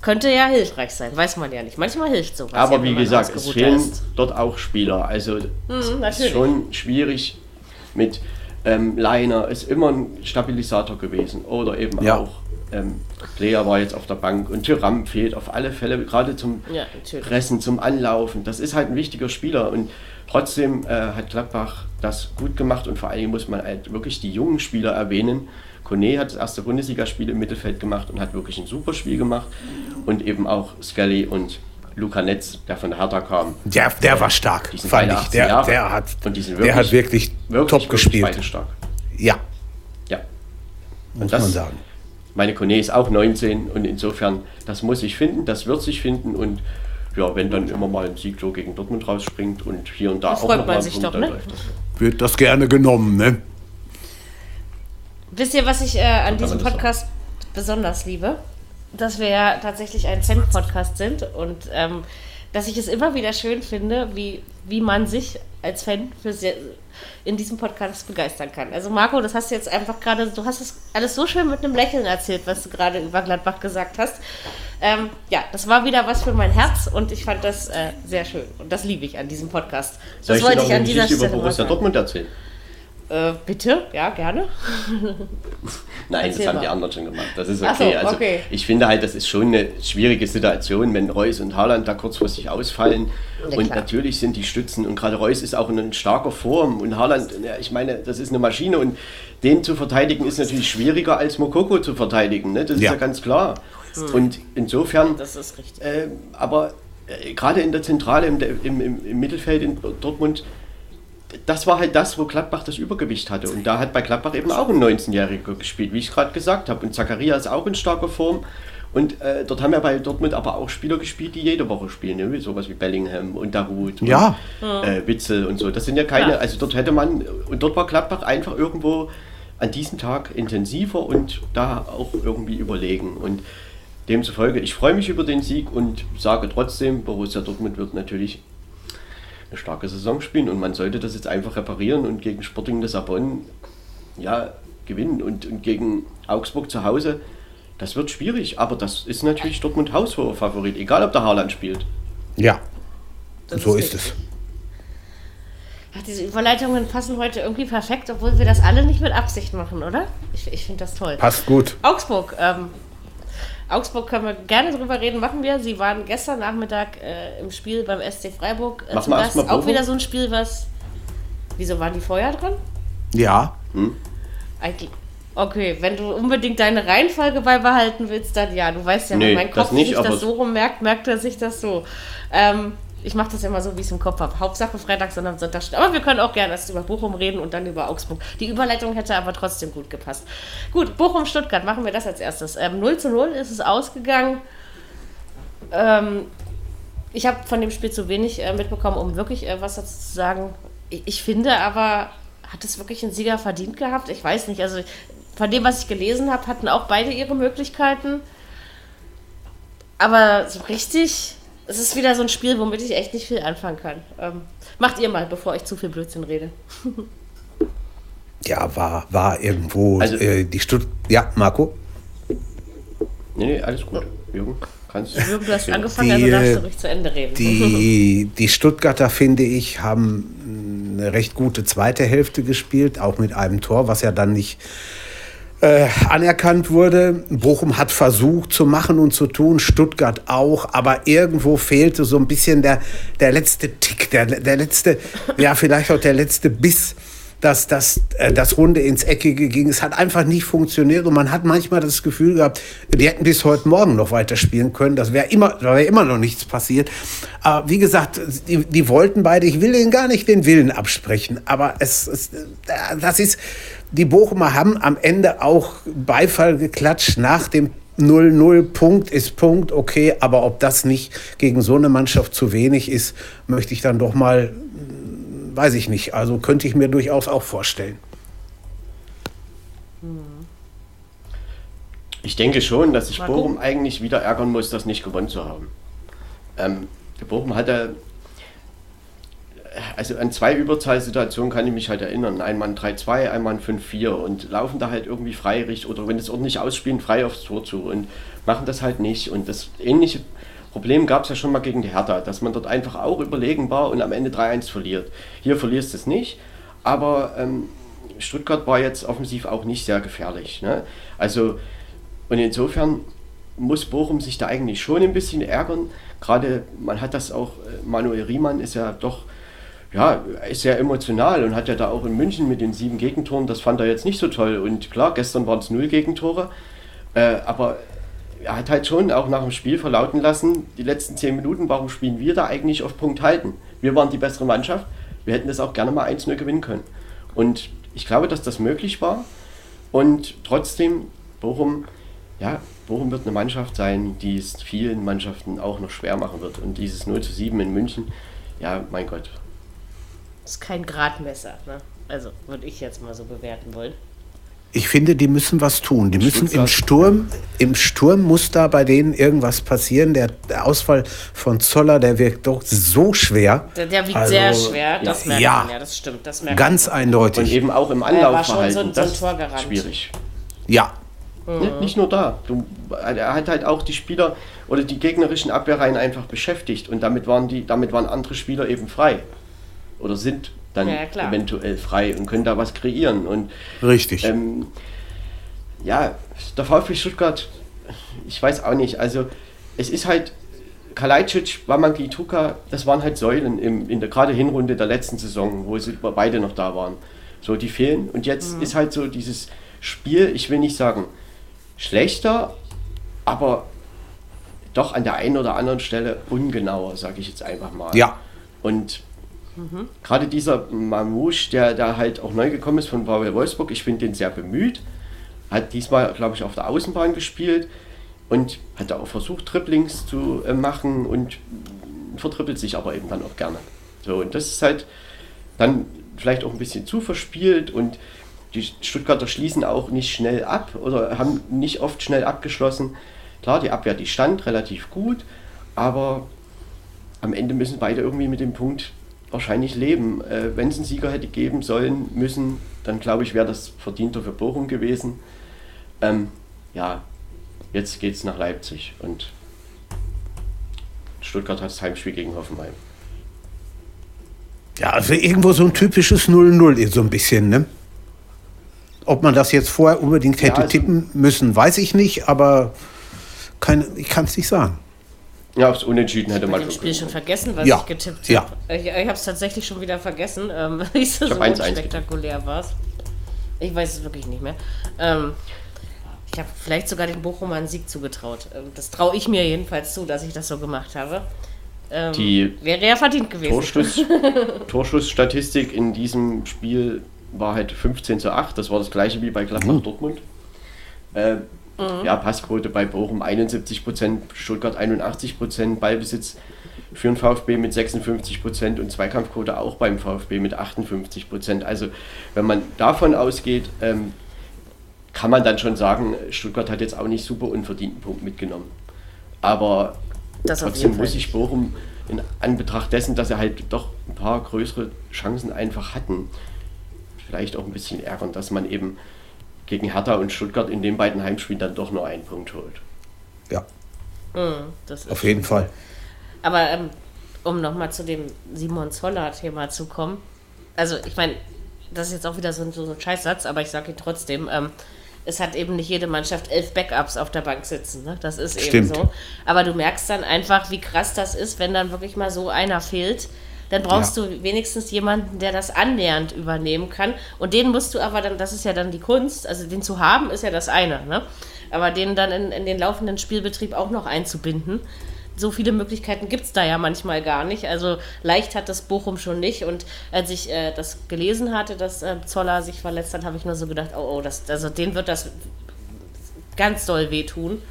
Speaker 2: Könnte ja hilfreich sein, weiß man ja nicht. Manchmal hilft sowas.
Speaker 4: Aber
Speaker 2: ja,
Speaker 4: wie gesagt, es fehlen ist. dort auch Spieler. Also
Speaker 2: mhm,
Speaker 4: es ist schon schwierig mit ähm, Leiner, ist immer ein Stabilisator gewesen. Oder eben ja. auch ähm, Player war jetzt auf der Bank und Tyram fehlt auf alle Fälle, gerade zum ja, Pressen, zum Anlaufen. Das ist halt ein wichtiger Spieler und trotzdem äh, hat Gladbach das gut gemacht und vor allem muss man halt wirklich die jungen Spieler erwähnen. Kone hat das erste Bundesligaspiel im Mittelfeld gemacht und hat wirklich ein super Spiel gemacht. Und eben auch Skelly und Luca Netz, der von der Hertha kam.
Speaker 3: Der, der war stark,
Speaker 4: fand ich. Der, der,
Speaker 3: hat, wirklich, der hat wirklich, wirklich top wirklich gespielt.
Speaker 4: Stark.
Speaker 3: Ja.
Speaker 4: Ja.
Speaker 3: Muss das, man sagen.
Speaker 4: Meine Kone ist auch 19 und insofern, das muss sich finden, das wird sich finden und ja, wenn dann immer mal ein Sieg so gegen Dortmund rausspringt und hier und da
Speaker 2: das
Speaker 4: auch
Speaker 2: noch mal ein Punkt, doch, ne?
Speaker 3: Wird das gerne genommen, ne?
Speaker 2: Wisst ihr, was ich äh, an diesem Podcast besonders liebe? Dass wir ja tatsächlich ein Fan-Podcast sind und ähm, dass ich es immer wieder schön finde, wie, wie man sich als Fan für sehr, in diesem Podcast begeistern kann. Also Marco, das hast du jetzt einfach gerade, du hast es alles so schön mit einem Lächeln erzählt, was du gerade über Gladbach gesagt hast. Ähm, ja, das war wieder was für mein Herz und ich fand das äh, sehr schön und das liebe ich an diesem Podcast.
Speaker 4: Soll das ich wollte ich an dieser Stelle über Borussia Dortmund erzählen?
Speaker 2: Äh, bitte, ja, gerne.
Speaker 4: Nein, Erzähl das haben mal. die anderen schon gemacht. Das ist okay. So, okay. Also ich finde halt, das ist schon eine schwierige Situation, wenn Reus und Haaland da kurzfristig ausfallen. Ja, und natürlich sind die Stützen und gerade Reus ist auch in starker Form und Haaland, ja, ich meine, das ist eine Maschine und den zu verteidigen ist natürlich schwieriger als Mokoko zu verteidigen. Ne? Das ja. ist ja ganz klar. Hm. Und insofern.
Speaker 2: Das ist richtig.
Speaker 4: Äh, aber äh, gerade in der Zentrale, im, im, im Mittelfeld in Dortmund das war halt das, wo Gladbach das Übergewicht hatte. Und da hat bei Gladbach eben auch ein 19-Jähriger gespielt, wie ich gerade gesagt habe. Und Zakaria ist auch in starker Form. Und äh, dort haben ja bei Dortmund aber auch Spieler gespielt, die jede Woche spielen, ne? sowas wie Bellingham und Darut
Speaker 3: ja.
Speaker 4: und äh, Witzel und so. Das sind ja keine, ja. also dort hätte man, und dort war Gladbach einfach irgendwo an diesem Tag intensiver und da auch irgendwie überlegen. Und demzufolge, ich freue mich über den Sieg und sage trotzdem, Borussia Dortmund wird natürlich eine starke Saison spielen und man sollte das jetzt einfach reparieren und gegen Sporting Lissabon ja, gewinnen und, und gegen Augsburg zu Hause. Das wird schwierig, aber das ist natürlich Dortmund haushoher Favorit, egal ob der Haaland spielt.
Speaker 3: Ja, das so ist, ist es.
Speaker 2: Ach, diese Überleitungen passen heute irgendwie perfekt, obwohl wir das alle nicht mit Absicht machen, oder? Ich, ich finde das toll.
Speaker 3: Passt gut.
Speaker 2: Augsburg, ähm, Augsburg können wir gerne drüber reden, machen wir. Sie waren gestern Nachmittag äh, im Spiel beim SC Freiburg.
Speaker 4: Äh, Machen wir
Speaker 2: Auch wieder so ein Spiel, was. Wieso waren die vorher dran?
Speaker 3: Ja.
Speaker 4: Hm?
Speaker 2: Eigentlich. Okay, wenn du unbedingt deine Reihenfolge beibehalten willst, dann ja. Du weißt ja,
Speaker 4: nee,
Speaker 2: mein Kopf
Speaker 4: das nicht,
Speaker 2: sich das so rummerkt, merkt er sich das so. Ähm, ich mache das immer so, wie ich es im Kopf habe. Hauptsache Freitag, sondern Sonntag. Aber wir können auch gerne erst über Bochum reden und dann über Augsburg. Die Überleitung hätte aber trotzdem gut gepasst. Gut, Bochum-Stuttgart, machen wir das als erstes. Ähm, 0 zu 0 ist es ausgegangen. Ähm, ich habe von dem Spiel zu wenig äh, mitbekommen, um wirklich äh, was dazu zu sagen. Ich, ich, finde aber, hat es wirklich einen Sieger verdient gehabt? Ich weiß nicht. Also von dem, was ich gelesen habe, hatten auch beide ihre Möglichkeiten. Aber so richtig es ist wieder so ein Spiel, womit ich echt nicht viel anfangen kann. Ähm, macht ihr mal, bevor ich zu viel Blödsinn rede.
Speaker 3: ja, war, war irgendwo also, äh, die Stutt. Ja, Marco?
Speaker 4: Nee, nee, alles gut. Jürgen, kannst
Speaker 2: Jürgen, du hast angefangen, die, also darfst du ruhig zu Ende reden.
Speaker 3: Die, die Stuttgarter, finde ich, haben eine recht gute zweite Hälfte gespielt, auch mit einem Tor, was ja dann nicht äh, anerkannt wurde. Bochum hat versucht zu machen und zu tun, Stuttgart auch, aber irgendwo fehlte so ein bisschen der, der letzte Tick, der, der letzte, ja vielleicht auch der letzte Biss dass das, äh, das Runde ins Eckige ging. Es hat einfach nicht funktioniert und man hat manchmal das Gefühl gehabt, die hätten bis heute Morgen noch weiterspielen können. Das wäre immer, da wäre immer noch nichts passiert. Aber wie gesagt, die, die wollten beide, ich will ihnen gar nicht den Willen absprechen, aber es, es das ist, die Bochumer haben am Ende auch Beifall geklatscht nach dem 0-0, Punkt ist Punkt, okay, aber ob das nicht gegen so eine Mannschaft zu wenig ist, möchte ich dann doch mal weiß ich nicht. Also könnte ich mir durchaus auch vorstellen.
Speaker 4: Ich denke schon, dass sich Bochum eigentlich wieder ärgern muss, das nicht gewonnen zu haben. Ähm, Bochum hatte, also an zwei Überzahlsituationen kann ich mich halt erinnern. Einmal ein 3-2, einmal ein 5-4 und laufen da halt irgendwie frei oder wenn es ordentlich ausspielen, frei aufs Tor zu und machen das halt nicht. Und das ähnliche Problem gab es ja schon mal gegen die Hertha, dass man dort einfach auch überlegen war und am Ende 3-1 verliert. Hier verlierst du es nicht, aber ähm, Stuttgart war jetzt offensiv auch nicht sehr gefährlich. Ne? Also, und insofern muss Bochum sich da eigentlich schon ein bisschen ärgern. Gerade, man hat das auch, äh, Manuel Riemann ist ja doch, ja, ist sehr emotional und hat ja da auch in München mit den sieben Gegentoren, das fand er jetzt nicht so toll. Und klar, gestern waren es null Gegentore, äh, aber er hat halt schon auch nach dem Spiel verlauten lassen, die letzten zehn Minuten, warum spielen wir da eigentlich auf Punkt halten? Wir waren die bessere Mannschaft, wir hätten das auch gerne mal 1-0 gewinnen können. Und ich glaube, dass das möglich war. Und trotzdem, Bochum, ja, Bochum wird eine Mannschaft sein, die es vielen Mannschaften auch noch schwer machen wird. Und dieses 0 zu 7 in München, ja, mein Gott.
Speaker 2: Das ist kein Gradmesser, ne? Also würde ich jetzt mal so bewerten wollen.
Speaker 3: Ich finde, die müssen was tun. Die müssen im Sturm, im Sturm muss da bei denen irgendwas passieren. Der, Ausfall von Zoller, der wirkt doch so schwer.
Speaker 2: Der, der wiegt also, sehr schwer, das merkt ja, man ja, das stimmt. Das merkt
Speaker 3: ganz man. eindeutig.
Speaker 4: Und eben auch im Anlaufverhalten. Ja, so, so das ist schwierig.
Speaker 3: Ja.
Speaker 4: Mhm. Nicht nur da. Du, er hat halt auch die Spieler oder die gegnerischen Abwehrreihen einfach beschäftigt und damit waren, die, damit waren andere Spieler eben frei. Oder sind dann ja, eventuell frei und können da was kreieren. Und,
Speaker 3: Richtig.
Speaker 4: Ähm, ja, der VfB Stuttgart, ich weiß auch nicht, also es ist halt, Kalajdzic, Wamangli Tuka, das waren halt Säulen im, in der gerade Hinrunde der letzten Saison, wo sie beide noch da waren. So, die fehlen. Und jetzt mhm. ist halt so dieses Spiel, ich will nicht sagen schlechter, aber doch an der einen oder anderen Stelle ungenauer, sage ich jetzt einfach mal.
Speaker 3: Ja.
Speaker 4: Und Mhm. Gerade dieser Mamouche, der da halt auch neu gekommen ist von VW Wolfsburg, ich finde den sehr bemüht. Hat diesmal, glaube ich, auf der Außenbahn gespielt und hat da auch versucht, Triplings zu äh, machen und vertrippelt sich aber eben dann auch gerne. So, und das ist halt dann vielleicht auch ein bisschen zu verspielt und die Stuttgarter schließen auch nicht schnell ab oder haben nicht oft schnell abgeschlossen. Klar, die Abwehr, die stand relativ gut, aber am Ende müssen beide irgendwie mit dem Punkt wahrscheinlich leben. Äh, Wenn es einen Sieger hätte geben sollen, müssen, dann glaube ich, wäre das verdienter für Bochum gewesen. Ähm, ja, jetzt geht es nach Leipzig und Stuttgart hat das Heimspiel gegen Hoffenheim.
Speaker 3: Ja, also irgendwo so ein typisches 0-0 so ein bisschen, ne? Ob man das jetzt vorher unbedingt hätte ja, also, tippen müssen, weiß ich nicht, aber kein, ich kann es nicht sagen.
Speaker 4: Ja, aufs Unentschieden hätte man
Speaker 2: schon. Ich habe schon vergessen, was
Speaker 3: ja.
Speaker 2: ich getippt
Speaker 3: habe.
Speaker 2: Ja. Ich, ich habe es tatsächlich schon wieder vergessen, ähm, weil es so unspektakulär war. Ich weiß es wirklich nicht mehr. Ähm, ich habe vielleicht sogar den Bochumer einen Sieg zugetraut. Ähm, das traue ich mir jedenfalls zu, dass ich das so gemacht habe.
Speaker 4: Ähm, Die
Speaker 2: wäre ja verdient gewesen.
Speaker 4: Torschuss, Torschussstatistik in diesem Spiel war halt 15 zu 8. Das war das gleiche wie bei Gladbach mhm. Dortmund. Äh, Mhm. Ja, Passquote bei Bochum 71% Stuttgart 81% Ballbesitz für den VfB mit 56% und Zweikampfquote auch beim VfB mit 58% Also wenn man davon ausgeht, ähm, kann man dann schon sagen, Stuttgart hat jetzt auch nicht super unverdienten Punkt mitgenommen. Aber das trotzdem muss ich Bochum in Anbetracht dessen, dass sie halt doch ein paar größere Chancen einfach hatten, vielleicht auch ein bisschen ärgern, dass man eben gegen Hertha und Stuttgart in den beiden Heimspielen dann doch nur einen Punkt holt.
Speaker 3: Ja. Mhm, Auf jeden Fall.
Speaker 2: Aber ähm, um nochmal zu dem Simon Zoller-Thema zu kommen. Also, ich meine, das ist jetzt auch wieder so, so ein Scheißsatz, aber ich sage ihn trotzdem. Ähm, es hat eben nicht jede Mannschaft elf Backups auf der Bank sitzen. Ne? Das ist Stimmt. eben so. Aber du merkst dann einfach, wie krass das ist, wenn dann wirklich mal so einer fehlt. Dann brauchst ja. du wenigstens jemanden, der das annähernd übernehmen kann. Und den musst du aber dann, das ist ja dann die Kunst, also den zu haben, ist ja das eine. Ne? Aber den dann in, in den laufenden Spielbetrieb auch noch einzubinden so viele Möglichkeiten gibt es da ja manchmal gar nicht. Also leicht hat das Bochum schon nicht. Und als ich äh, das gelesen hatte, dass äh, Zoller sich verletzt hat, habe ich nur so gedacht, oh, oh, das, also den wird das ganz doll wehtun.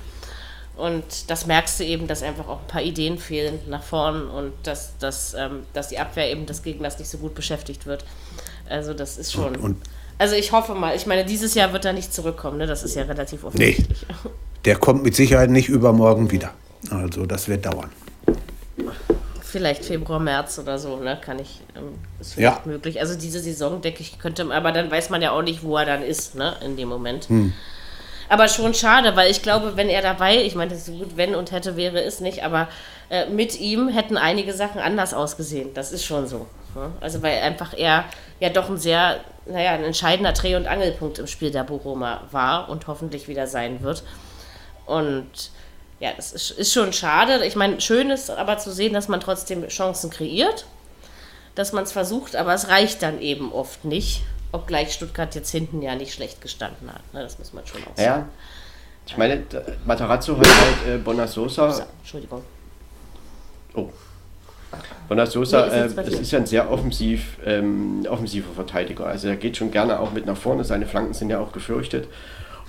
Speaker 2: Und das merkst du eben, dass einfach auch ein paar Ideen fehlen nach vorn und dass, dass, ähm, dass die Abwehr eben des Gegners nicht so gut beschäftigt wird. Also das ist schon. Und, und also ich hoffe mal, ich meine, dieses Jahr wird er nicht zurückkommen, ne? Das ist ja relativ offensichtlich.
Speaker 3: Nee, der kommt mit Sicherheit nicht übermorgen wieder. Also das wird dauern.
Speaker 2: Vielleicht Februar, März oder so, ne? Kann ich, ähm, ist vielleicht ja. möglich. Also diese Saison, denke ich, könnte, aber dann weiß man ja auch nicht, wo er dann ist, ne? In dem Moment. Hm. Aber schon schade, weil ich glaube, wenn er dabei, ich meine, so gut, wenn und hätte, wäre es nicht, aber äh, mit ihm hätten einige Sachen anders ausgesehen. Das ist schon so. Ne? Also weil einfach er ja doch ein sehr, naja, ein entscheidender Dreh- und Angelpunkt im Spiel der Bochumer war und hoffentlich wieder sein wird. Und ja, das ist, ist schon schade. Ich meine, schön ist aber zu sehen, dass man trotzdem Chancen kreiert, dass man es versucht, aber es reicht dann eben oft nicht, obgleich Stuttgart jetzt hinten ja nicht schlecht gestanden hat. Ne? Das muss man schon auch sagen. Ja,
Speaker 4: ich meine, Matarazzo hat halt äh, Bonasosa. So, Entschuldigung. Oh. Bonasosa, nee, äh, das ist ja ein sehr offensiv, ähm, offensiver Verteidiger. Also er geht schon gerne auch mit nach vorne. Seine Flanken sind ja auch gefürchtet.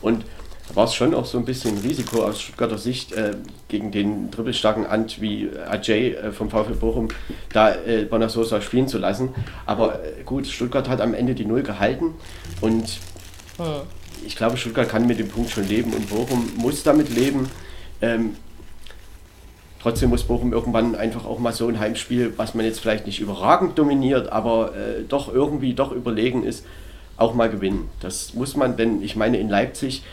Speaker 4: Und war es schon auch so ein bisschen ein Risiko aus Stuttgarter Sicht äh, gegen den dribbelstarken Ant wie Ajay äh, vom VfL Bochum da äh, Bonasosa spielen zu lassen. Aber äh, gut, Stuttgart hat am Ende die Null gehalten und hm. ich glaube, Stuttgart kann mit dem Punkt schon leben und Bochum muss damit leben. Ähm, Trotzdem muss Bochum irgendwann einfach auch mal so ein Heimspiel, was man jetzt vielleicht nicht überragend dominiert, aber äh, doch irgendwie doch überlegen ist, auch mal gewinnen. Das muss man, denn ich meine, in Leipzig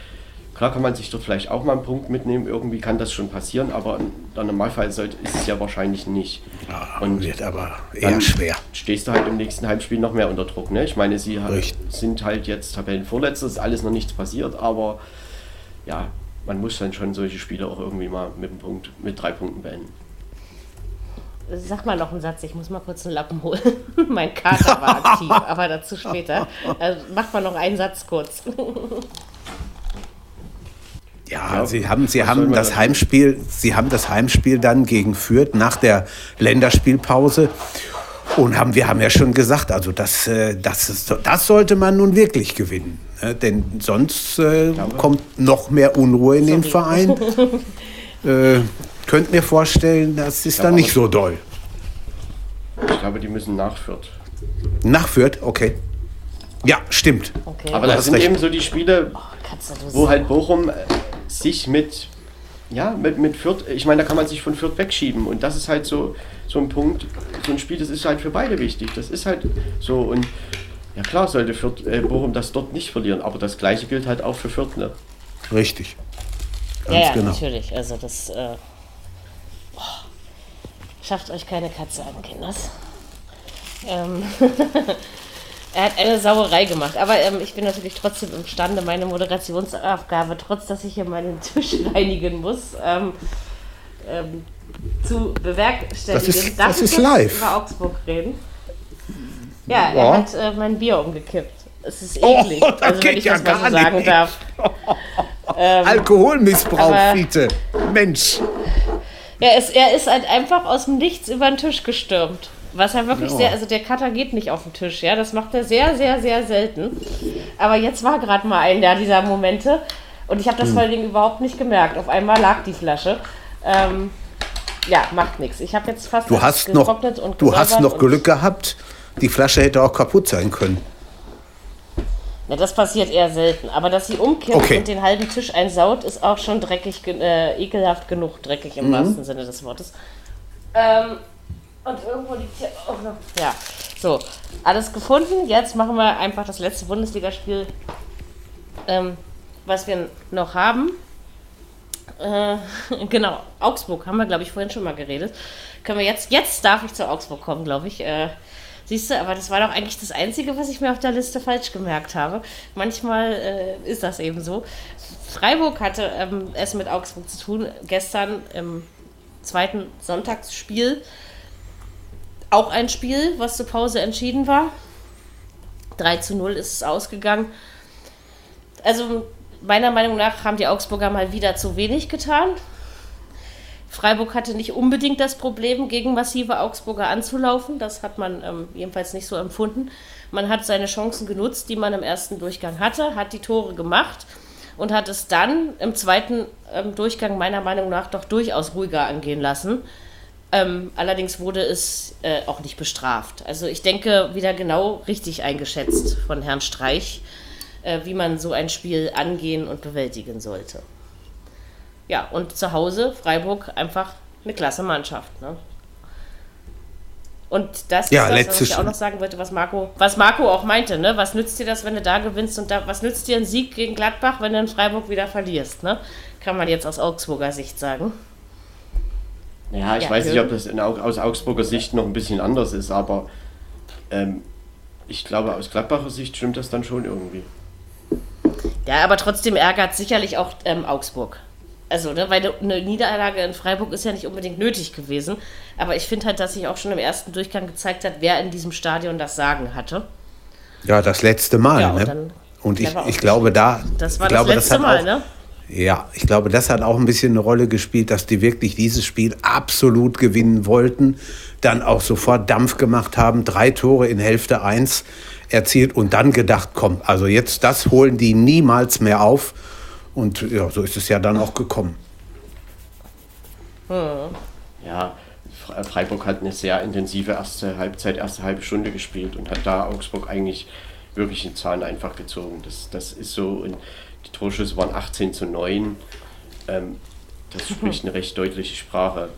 Speaker 4: Klar kann man sich dort vielleicht auch mal einen Punkt mitnehmen, irgendwie kann das schon passieren, aber im Normalfall sollte, ist es ja wahrscheinlich nicht.
Speaker 3: Ja, und wird aber eher schwer.
Speaker 4: Stehst du halt im nächsten Heimspiel noch mehr unter Druck. Ne? Ich meine, sie halt, sind halt jetzt Tabellenvorletzter, ist alles noch nichts passiert, aber ja, man muss dann schon solche Spiele auch irgendwie mal mit, einem Punkt, mit drei Punkten beenden.
Speaker 2: Sag mal noch einen Satz, ich muss mal kurz einen Lappen holen. mein Kater war aktiv, aber dazu später. Also macht mal noch einen Satz kurz.
Speaker 3: Ja, ja, sie haben, sie haben das Heimspiel, sie haben das Heimspiel dann gegen Fürth nach der Länderspielpause und haben, wir haben ja schon gesagt, also das, äh, das, ist, das sollte man nun wirklich gewinnen, ne? denn sonst äh, kommt noch mehr Unruhe in den Verein. äh, könnt mir vorstellen, das ist dann nicht so doll.
Speaker 4: Ich glaube, die müssen nach Fürth.
Speaker 3: Nach Fürth, okay. Ja, stimmt.
Speaker 4: Okay. Aber das sind recht. eben so die Spiele, oh, wo halt Bochum sich mit, ja, mit, mit Fürth, ich meine, da kann man sich von Fürth wegschieben und das ist halt so, so ein Punkt, so ein Spiel, das ist halt für beide wichtig, das ist halt so und ja klar sollte Fürth, äh, Bochum das dort nicht verlieren, aber das gleiche gilt halt auch für Fürth, ne?
Speaker 3: Richtig.
Speaker 2: Ganz ja, ja genau. natürlich, also das äh, schafft euch keine Katze an, Kinders. Ähm Er hat eine Sauerei gemacht. Aber ähm, ich bin natürlich trotzdem imstande, meine Moderationsaufgabe, trotz dass ich hier meinen Tisch reinigen muss, ähm, ähm, zu bewerkstelligen. Das
Speaker 3: ist, Darf das ist live.
Speaker 2: über Augsburg reden? Ja, er hat äh, mein Bier umgekippt. Es ist eklig, oh, also wenn ich ja das mal so sagen nicht. darf.
Speaker 3: ähm, Alkoholmissbrauch, Fiete. Mensch.
Speaker 2: Ja, es, er ist halt einfach aus dem Nichts über den Tisch gestürmt. Was er wirklich ja. sehr, also der Cutter geht nicht auf den Tisch, ja, das macht er sehr, sehr, sehr selten. Aber jetzt war gerade mal einer dieser Momente und ich habe das hm. vor allen Dingen überhaupt nicht gemerkt. Auf einmal lag die Flasche. Ähm, ja, macht nichts. Ich habe jetzt fast
Speaker 3: du hast noch, und Du hast noch Glück gehabt. Die Flasche hätte auch kaputt sein können.
Speaker 2: Na, das passiert eher selten. Aber dass sie umkippt okay. und den halben Tisch einsaut, ist auch schon dreckig, äh, ekelhaft genug dreckig im mhm. wahrsten Sinne des Wortes. Ähm, und irgendwo liegt hier auch noch. Ja, so. Alles gefunden. Jetzt machen wir einfach das letzte Bundesligaspiel, ähm, was wir noch haben. Äh, genau, Augsburg haben wir, glaube ich, vorhin schon mal geredet. Können wir jetzt, jetzt darf ich zu Augsburg kommen, glaube ich. Äh, Siehst du, aber das war doch eigentlich das Einzige, was ich mir auf der Liste falsch gemerkt habe. Manchmal äh, ist das eben so. Freiburg hatte ähm, es mit Augsburg zu tun. Gestern im zweiten Sonntagsspiel auch ein Spiel, was zur Pause entschieden war. 3 zu 0 ist es ausgegangen. Also meiner Meinung nach haben die Augsburger mal wieder zu wenig getan. Freiburg hatte nicht unbedingt das Problem, gegen massive Augsburger anzulaufen. Das hat man ähm, jedenfalls nicht so empfunden. Man hat seine Chancen genutzt, die man im ersten Durchgang hatte, hat die Tore gemacht und hat es dann im zweiten ähm, Durchgang meiner Meinung nach doch durchaus ruhiger angehen lassen. Ähm, allerdings wurde es äh, auch nicht bestraft. Also ich denke, wieder genau richtig eingeschätzt von Herrn Streich, äh, wie man so ein Spiel angehen und bewältigen sollte. Ja, und zu Hause Freiburg einfach eine klasse Mannschaft. Ne? Und das
Speaker 3: ja,
Speaker 2: ist das, was ich auch noch sagen wollte, was Marco, was Marco auch meinte, ne? Was nützt dir das, wenn du da gewinnst und da, was nützt dir ein Sieg gegen Gladbach, wenn du in Freiburg wieder verlierst, ne? Kann man jetzt aus Augsburger Sicht sagen.
Speaker 4: Ja, ich ja, weiß nicht, ob das in, aus Augsburger Sicht noch ein bisschen anders ist, aber ähm, ich glaube, aus Gladbacher Sicht stimmt das dann schon irgendwie.
Speaker 2: Ja, aber trotzdem ärgert sicherlich auch ähm, Augsburg. Also, ne, weil eine Niederlage in Freiburg ist ja nicht unbedingt nötig gewesen. Aber ich finde halt, dass sich auch schon im ersten Durchgang gezeigt hat, wer in diesem Stadion das Sagen hatte.
Speaker 3: Ja, das letzte Mal. Ja, und, ne? und ich, ich glaube, da.
Speaker 2: Das war
Speaker 3: glaube,
Speaker 2: das letzte
Speaker 3: das
Speaker 2: Mal,
Speaker 3: auch,
Speaker 2: ne?
Speaker 3: Ja, ich glaube, das hat auch ein bisschen eine Rolle gespielt, dass die wirklich dieses Spiel absolut gewinnen wollten, dann auch sofort Dampf gemacht haben, drei Tore in Hälfte 1 erzielt und dann gedacht, komm, also jetzt das holen die niemals mehr auf. Und ja, so ist es ja dann auch gekommen.
Speaker 4: Ja, Freiburg hat eine sehr intensive erste Halbzeit, erste halbe Stunde gespielt und hat da Augsburg eigentlich wirklich den Zahn einfach gezogen. Das, das ist so. Und die Torschüsse waren 18 zu 9. Ähm, das spricht eine recht deutliche Sprache.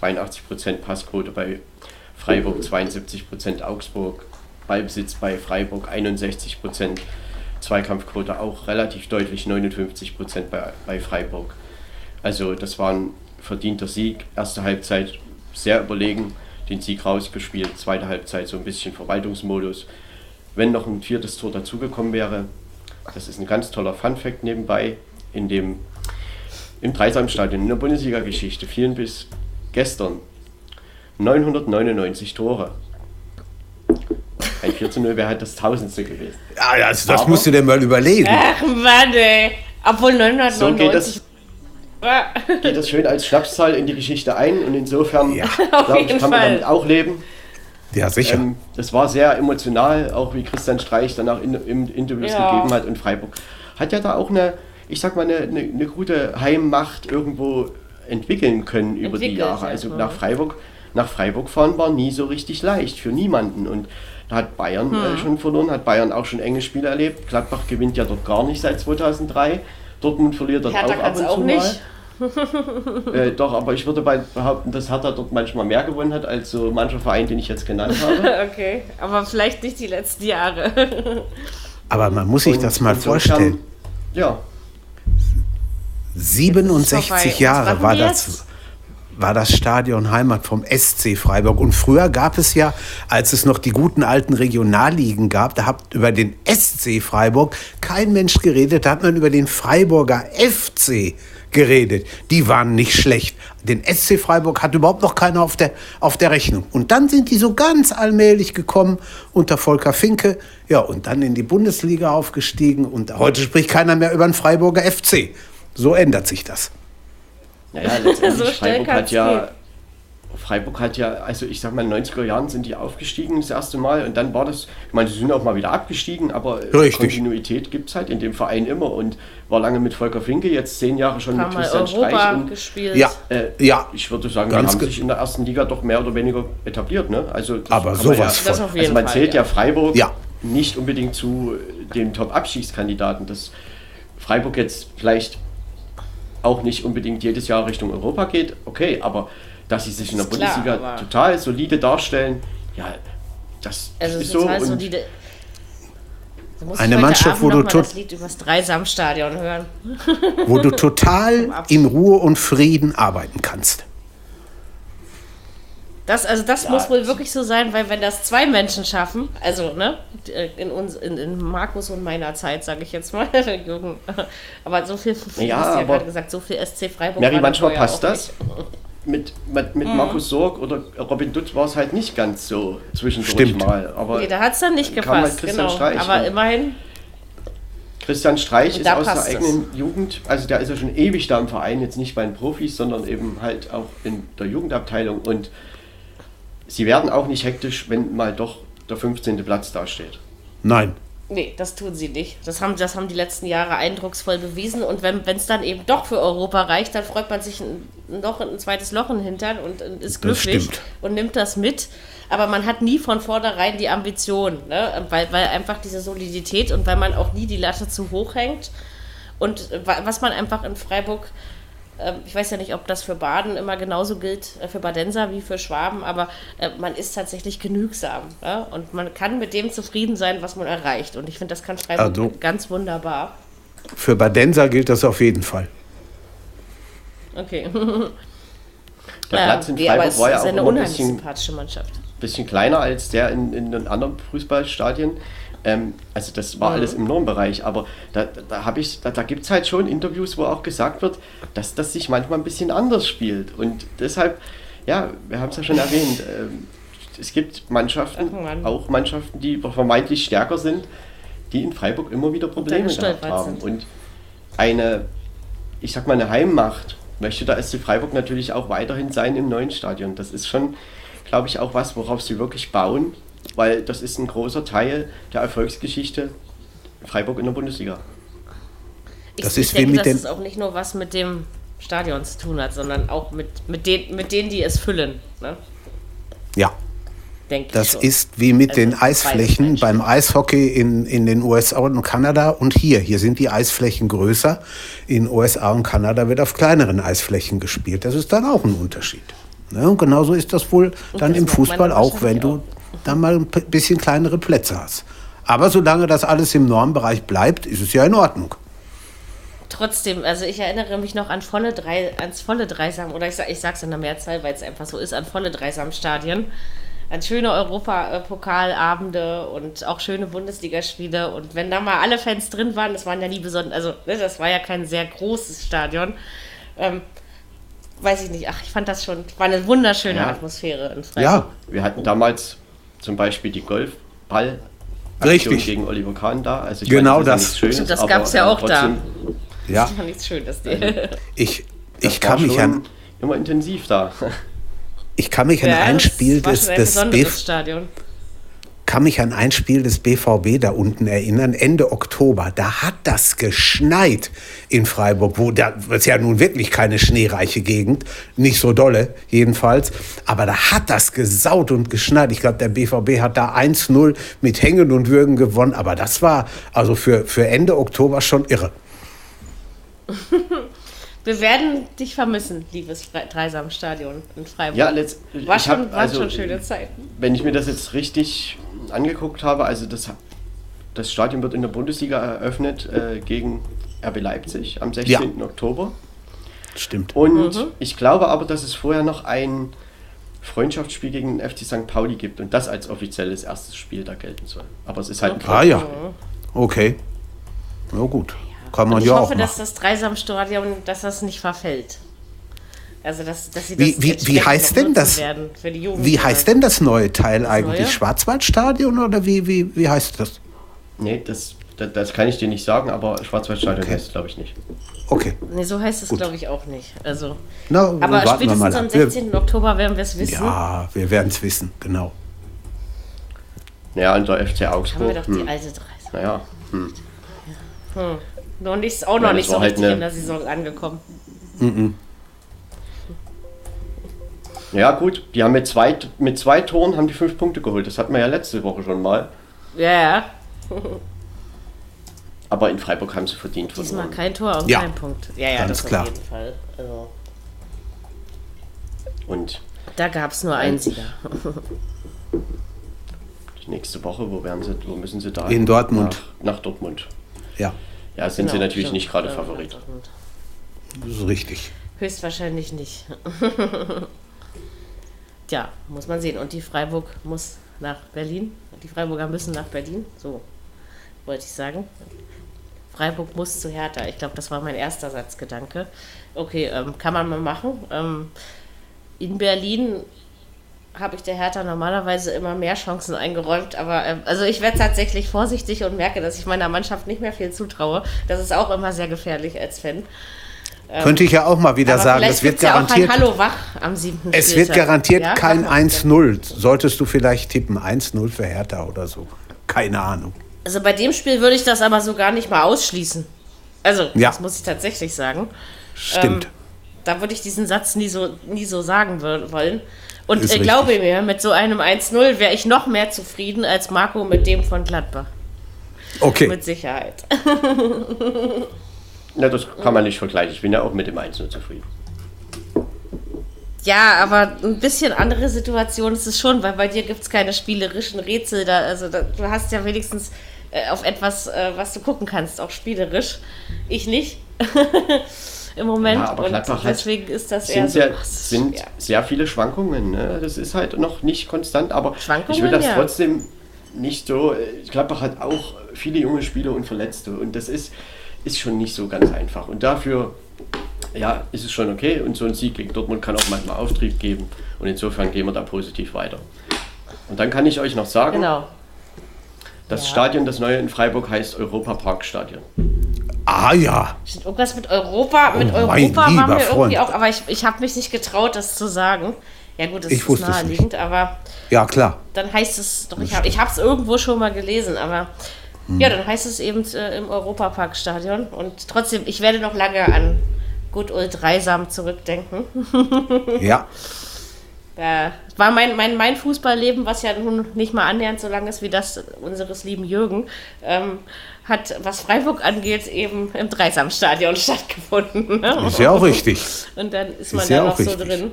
Speaker 4: 82% Passquote bei Freiburg, 72% Augsburg, Ballbesitz bei Freiburg 61%, Zweikampfquote auch relativ deutlich 59% bei, bei Freiburg. Also das war ein verdienter Sieg. Erste Halbzeit sehr überlegen, den Sieg rausgespielt, zweite Halbzeit so ein bisschen Verwaltungsmodus. Wenn noch ein viertes Tor dazugekommen wäre, das ist ein ganz toller Fun-Fact nebenbei. In dem, Im Dreisamstadion in der Bundesliga-Geschichte fielen bis gestern 999 Tore. Ein 4 zu 0 wäre halt das Tausendste gewesen.
Speaker 3: Ja, also das Aber, musst du dir mal überlegen.
Speaker 2: Ach, warte. Obwohl 999. So
Speaker 4: geht das, geht das schön als Schnapszahl in die Geschichte ein und insofern, ja. glaube ich, kann man damit auch leben.
Speaker 3: Ja, sicher. Ähm,
Speaker 4: das war sehr emotional, auch wie Christian Streich danach in, in Interviews ja. gegeben hat. Und Freiburg hat ja da auch eine, ich sag mal, eine, eine, eine gute Heimmacht irgendwo entwickeln können über Entwickelt, die Jahre. Also nach Freiburg, nach Freiburg fahren war nie so richtig leicht für niemanden. Und da hat Bayern äh, hm. äh, schon verloren, hat Bayern auch schon enge Spiele erlebt. Gladbach gewinnt ja dort gar nicht seit 2003. Dortmund verliert dort Hertha auch ab und zu mal. Nicht. Äh, doch, aber ich würde behaupten, dass Hertha dort manchmal mehr gewonnen hat als so mancher Verein, den ich jetzt genannt habe.
Speaker 2: okay, aber vielleicht nicht die letzten Jahre.
Speaker 3: aber man muss sich und, das mal vorstellen.
Speaker 4: ja.
Speaker 3: 67 Jahre war das, war das Stadion Heimat vom SC Freiburg. Und früher gab es ja, als es noch die guten alten Regionalligen gab, da hat über den SC Freiburg kein Mensch geredet, da hat man über den Freiburger FC geredet. Die waren nicht schlecht. Den SC Freiburg hat überhaupt noch keiner auf der, auf der Rechnung. Und dann sind die so ganz allmählich gekommen unter Volker Finke. Ja, und dann in die Bundesliga aufgestiegen. Und heute spricht keiner mehr über den Freiburger FC. So ändert sich das.
Speaker 4: Naja, letztendlich so Freiburg hat ja Freiburg hat ja, also ich sag mal, in den 90er Jahren sind die aufgestiegen das erste Mal und dann war das, ich meine, sie sind auch mal wieder abgestiegen, aber Richtig. Kontinuität gibt es halt in dem Verein immer und war lange mit Volker Finke, jetzt zehn Jahre schon
Speaker 2: mit Christian Streich. Und, gespielt.
Speaker 3: Ja,
Speaker 4: äh, ja. Ich würde sagen, Ganz die haben sich in der ersten Liga doch mehr oder weniger etabliert. Ne? Also
Speaker 3: aber sowas
Speaker 4: ja, von. Also man Fall, zählt ja, ja Freiburg ja. nicht unbedingt zu den Top-Abschiedskandidaten. Dass Freiburg jetzt vielleicht auch nicht unbedingt jedes Jahr Richtung Europa geht, okay, aber dass sie sich in der Bundesliga klar, total solide darstellen, ja, das also ist total so. solide.
Speaker 3: Eine Mannschaft, wo du
Speaker 2: das Lied übers Dreisamstadion hören.
Speaker 3: wo du total in Ruhe und Frieden arbeiten kannst.
Speaker 2: Das, also das ja, muss wohl wirklich so sein, weil wenn das zwei Menschen schaffen, also ne, in, uns, in, in Markus und meiner Zeit, sage ich jetzt mal, Jürgen, aber so viel,
Speaker 4: ja, hast
Speaker 2: ja gerade gesagt, so viel SC Freiburg.
Speaker 4: Mary, manchmal passt das. Mit, mit, mit mhm. Markus Sorg oder Robin Dutt war es halt nicht ganz so zwischendurch
Speaker 3: Stimmt.
Speaker 4: mal. Aber
Speaker 2: nee, da hat es dann nicht gepasst, halt genau. Streich, aber immerhin.
Speaker 4: Christian Streich ist aus der eigenen es. Jugend, also der ist ja schon ewig da im Verein, jetzt nicht bei den Profis, sondern eben halt auch in der Jugendabteilung und sie werden auch nicht hektisch, wenn mal doch der 15. Platz dasteht.
Speaker 3: Nein.
Speaker 2: Nee, das tun sie nicht. Das haben, das haben die letzten Jahre eindrucksvoll bewiesen. Und wenn es dann eben doch für Europa reicht, dann freut man sich ein, noch ein zweites Loch in den Hintern und ist glücklich und nimmt das mit. Aber man hat nie von vornherein die Ambition, ne? weil, weil einfach diese Solidität und weil man auch nie die Latte zu hoch hängt. Und was man einfach in Freiburg ich weiß ja nicht, ob das für Baden immer genauso gilt, äh, für Badenser wie für Schwaben, aber äh, man ist tatsächlich genügsam. Ja? Und man kann mit dem zufrieden sein, was man erreicht. Und ich finde, das kann Freiburg also, ganz wunderbar.
Speaker 3: Für Badenser gilt das auf jeden Fall.
Speaker 2: Okay.
Speaker 4: Der Platz in Freiburg war ja auch eine immer ein bisschen, bisschen kleiner als der in, in den anderen Fußballstadien. Ähm, also das war alles im Normbereich, aber da, da, habe ich, da, da gibt es halt schon Interviews, wo auch gesagt wird, dass das sich manchmal ein bisschen anders spielt. Und deshalb, ja, wir haben es ja schon erwähnt, ähm, es gibt Mannschaften, Ach, auch Mannschaften, die vermeintlich stärker sind, die in Freiburg immer wieder Probleme gehabt haben. Sind. Und eine, ich sag mal, eine Heimmacht möchte der SC Freiburg natürlich auch weiterhin sein im neuen Stadion. Das ist schon, glaube ich, auch was, worauf sie wirklich bauen weil das ist ein großer Teil der Erfolgsgeschichte Freiburg in der Bundesliga.
Speaker 2: Ich, das ist ich denke, dass es auch nicht nur was mit dem Stadion zu tun hat, sondern auch mit, mit, den, mit denen, die es füllen. Ne?
Speaker 3: Ja. Denke das ist wie mit also den Eisflächen beim Eishockey in, in den USA und Kanada und hier. Hier sind die Eisflächen größer. In USA und Kanada wird auf kleineren Eisflächen gespielt. Das ist dann auch ein Unterschied. Ne? Und genauso ist das wohl und dann das im Fußball auch, wenn du dann mal ein bisschen kleinere Plätze hast. Aber solange das alles im Normbereich bleibt, ist es ja in Ordnung.
Speaker 2: Trotzdem, also ich erinnere mich noch an volle drei, ans volle Dreisam, oder ich, sag, ich sag's in der Mehrzahl, weil es einfach so ist, an volle Dreisam-Stadien. An schöne Europapokalabende und auch schöne Bundesligaspiele. Und wenn da mal alle Fans drin waren, das waren ja nie besonders, also ne, das war ja kein sehr großes Stadion. Ähm, weiß ich nicht, ach, ich fand das schon, war eine wunderschöne ja. Atmosphäre in Freiburg.
Speaker 4: Ja, wir hatten damals zum Beispiel die Golfball
Speaker 3: Richtig.
Speaker 4: gegen Oliver Kahn da.
Speaker 3: Also genau das.
Speaker 2: Das, Schönes, das gab es ja auch da.
Speaker 3: Ja.
Speaker 2: Das war nichts Schönes. Also,
Speaker 3: ich ich kann mich an.
Speaker 4: Immer intensiv da.
Speaker 3: Ich kann mich an ja, ein Spiel des, des BF Stadion kann mich an ein Spiel des BVB da unten erinnern, Ende Oktober. Da hat das geschneit in Freiburg, wo da ist ja nun wirklich keine schneereiche Gegend, nicht so dolle jedenfalls, aber da hat das gesaut und geschneit. Ich glaube, der BVB hat da 1-0 mit Hängen und Würgen gewonnen, aber das war also für, für Ende Oktober schon irre.
Speaker 2: Wir werden dich vermissen, liebes Dreisamstadion in Freiburg.
Speaker 4: Ja, letzt,
Speaker 2: war, schon, hab, also, schon schöne Zeiten.
Speaker 4: Wenn ich mir das jetzt richtig angeguckt habe, also das, das Stadion wird in der Bundesliga eröffnet äh, gegen RB Leipzig am 16. Ja. Oktober.
Speaker 3: Stimmt.
Speaker 4: Und mhm. ich glaube aber, dass es vorher noch ein Freundschaftsspiel gegen den FC St. Pauli gibt und das als offizielles erstes Spiel da gelten soll. Aber es ist halt
Speaker 3: okay. ein Ah ja. Okay. Na gut. Kann man
Speaker 2: und
Speaker 3: ja
Speaker 2: auch. Ich hoffe,
Speaker 3: dass
Speaker 2: das Dreisamstadion, dass das nicht verfällt. Also dass, dass sie
Speaker 3: das wie, wie, wie heißt denn das? wie heißt denn das neue Teil das eigentlich? Neue? Schwarzwaldstadion oder wie, wie, wie heißt das?
Speaker 4: Nee, das, das, das kann ich dir nicht sagen, aber Schwarzwaldstadion okay. heißt es glaube ich nicht.
Speaker 3: Okay.
Speaker 2: Nee, so heißt es glaube ich auch nicht. Also, Na, aber spätestens am 16. Wir, Oktober werden wir es wissen.
Speaker 3: Ja, wir werden es wissen, genau.
Speaker 4: Ja, und der FC Augsburg.
Speaker 2: Haben wir doch hm. die alte 30.
Speaker 4: Naja. Hm.
Speaker 2: Ja. Hm. Noch nicht, auch noch ja, nicht so halt richtig eine... in der Saison angekommen. Mhm.
Speaker 4: Ja, gut, die haben mit zwei, mit zwei Toren haben die fünf Punkte geholt. Das hatten wir ja letzte Woche schon mal.
Speaker 2: Ja, ja.
Speaker 4: Aber in Freiburg haben sie verdient
Speaker 2: Diesmal verloren. kein Tor und
Speaker 3: ja.
Speaker 2: kein Punkt. Ja, ja,
Speaker 3: Ganz
Speaker 2: das
Speaker 3: klar.
Speaker 2: auf jeden Fall. Also.
Speaker 4: Und
Speaker 2: da gab es nur einen Sieger.
Speaker 4: Die nächste Woche, wo werden sie, wo müssen sie da?
Speaker 3: In Dortmund.
Speaker 4: Nach, nach Dortmund.
Speaker 3: Ja.
Speaker 4: Ja, sind genau, sie natürlich stimmt. nicht gerade Favorit.
Speaker 3: Das ist richtig.
Speaker 2: Höchstwahrscheinlich nicht. ja, muss man sehen. Und die Freiburg muss nach Berlin. Die Freiburger müssen nach Berlin. So wollte ich sagen. Freiburg muss zu Hertha. Ich glaube, das war mein erster Satzgedanke. Okay, ähm, kann man mal machen. Ähm, in Berlin habe ich der Hertha normalerweise immer mehr Chancen eingeräumt, aber äh, also ich werde tatsächlich vorsichtig und merke, dass ich meiner Mannschaft nicht mehr viel zutraue. Das ist auch immer sehr gefährlich als Fan.
Speaker 3: Ähm, Könnte ich ja auch mal wieder sagen, es wird garantiert.
Speaker 2: Ja Hallo wach am siebten
Speaker 3: Es wird garantiert ja? kein 1-0. Solltest du vielleicht tippen, 1-0 für Hertha oder so. Keine Ahnung.
Speaker 2: Also bei dem Spiel würde ich das aber so gar nicht mal ausschließen. Also, ja. das muss ich tatsächlich sagen.
Speaker 3: Stimmt. Ähm,
Speaker 2: da würde ich diesen Satz nie so, nie so sagen wollen. Und äh, glaube mir, mit so einem 1-0 wäre ich noch mehr zufrieden als Marco mit dem von Gladbach.
Speaker 3: Okay.
Speaker 2: Mit Sicherheit.
Speaker 4: Na, das kann man nicht vergleichen. Ich bin ja auch mit dem 1-0 zufrieden.
Speaker 2: Ja, aber ein bisschen andere Situation ist es schon, weil bei dir gibt es keine spielerischen Rätsel. Da, also da, du hast ja wenigstens äh, auf etwas, äh, was du gucken kannst, auch spielerisch. Ich nicht. Im Moment. Ja,
Speaker 4: aber und deswegen ist das eher so. Sehr, sind ja. sehr viele Schwankungen. Ne? Das ist halt noch nicht konstant, aber ich will das ja. trotzdem nicht so. Äh, Gladbach hat auch viele junge Spieler und Verletzte und das ist, ist schon nicht so ganz einfach. Und dafür ja, ist es schon okay und so ein Sieg gegen Dortmund kann auch manchmal Auftrieb geben und insofern gehen wir da positiv weiter. Und dann kann ich euch noch sagen, genau. Das ja. Stadion, das neue in Freiburg heißt Europa Park Stadion.
Speaker 3: Ah ja.
Speaker 2: Irgendwas mit Europa, mit oh, Europa war mir Freund. irgendwie auch, aber ich, ich habe mich nicht getraut, das zu sagen. Ja gut, das
Speaker 3: ich
Speaker 2: ist naheliegend, aber
Speaker 3: ja klar.
Speaker 2: Dann heißt es doch, ich habe es irgendwo schon mal gelesen, aber hm. ja, dann heißt es eben äh, im Europapark-Stadion und trotzdem, ich werde noch lange an Good Old Dreisam zurückdenken.
Speaker 3: ja.
Speaker 2: Da war mein, mein, mein Fußballleben, was ja nun nicht mal annähernd so lang ist wie das unseres lieben Jürgen, ähm, hat, was Freiburg angeht, eben im Dreisamstadion stattgefunden.
Speaker 3: Ne? Ist ja auch richtig.
Speaker 2: Und dann ist man ist da ja noch so drin.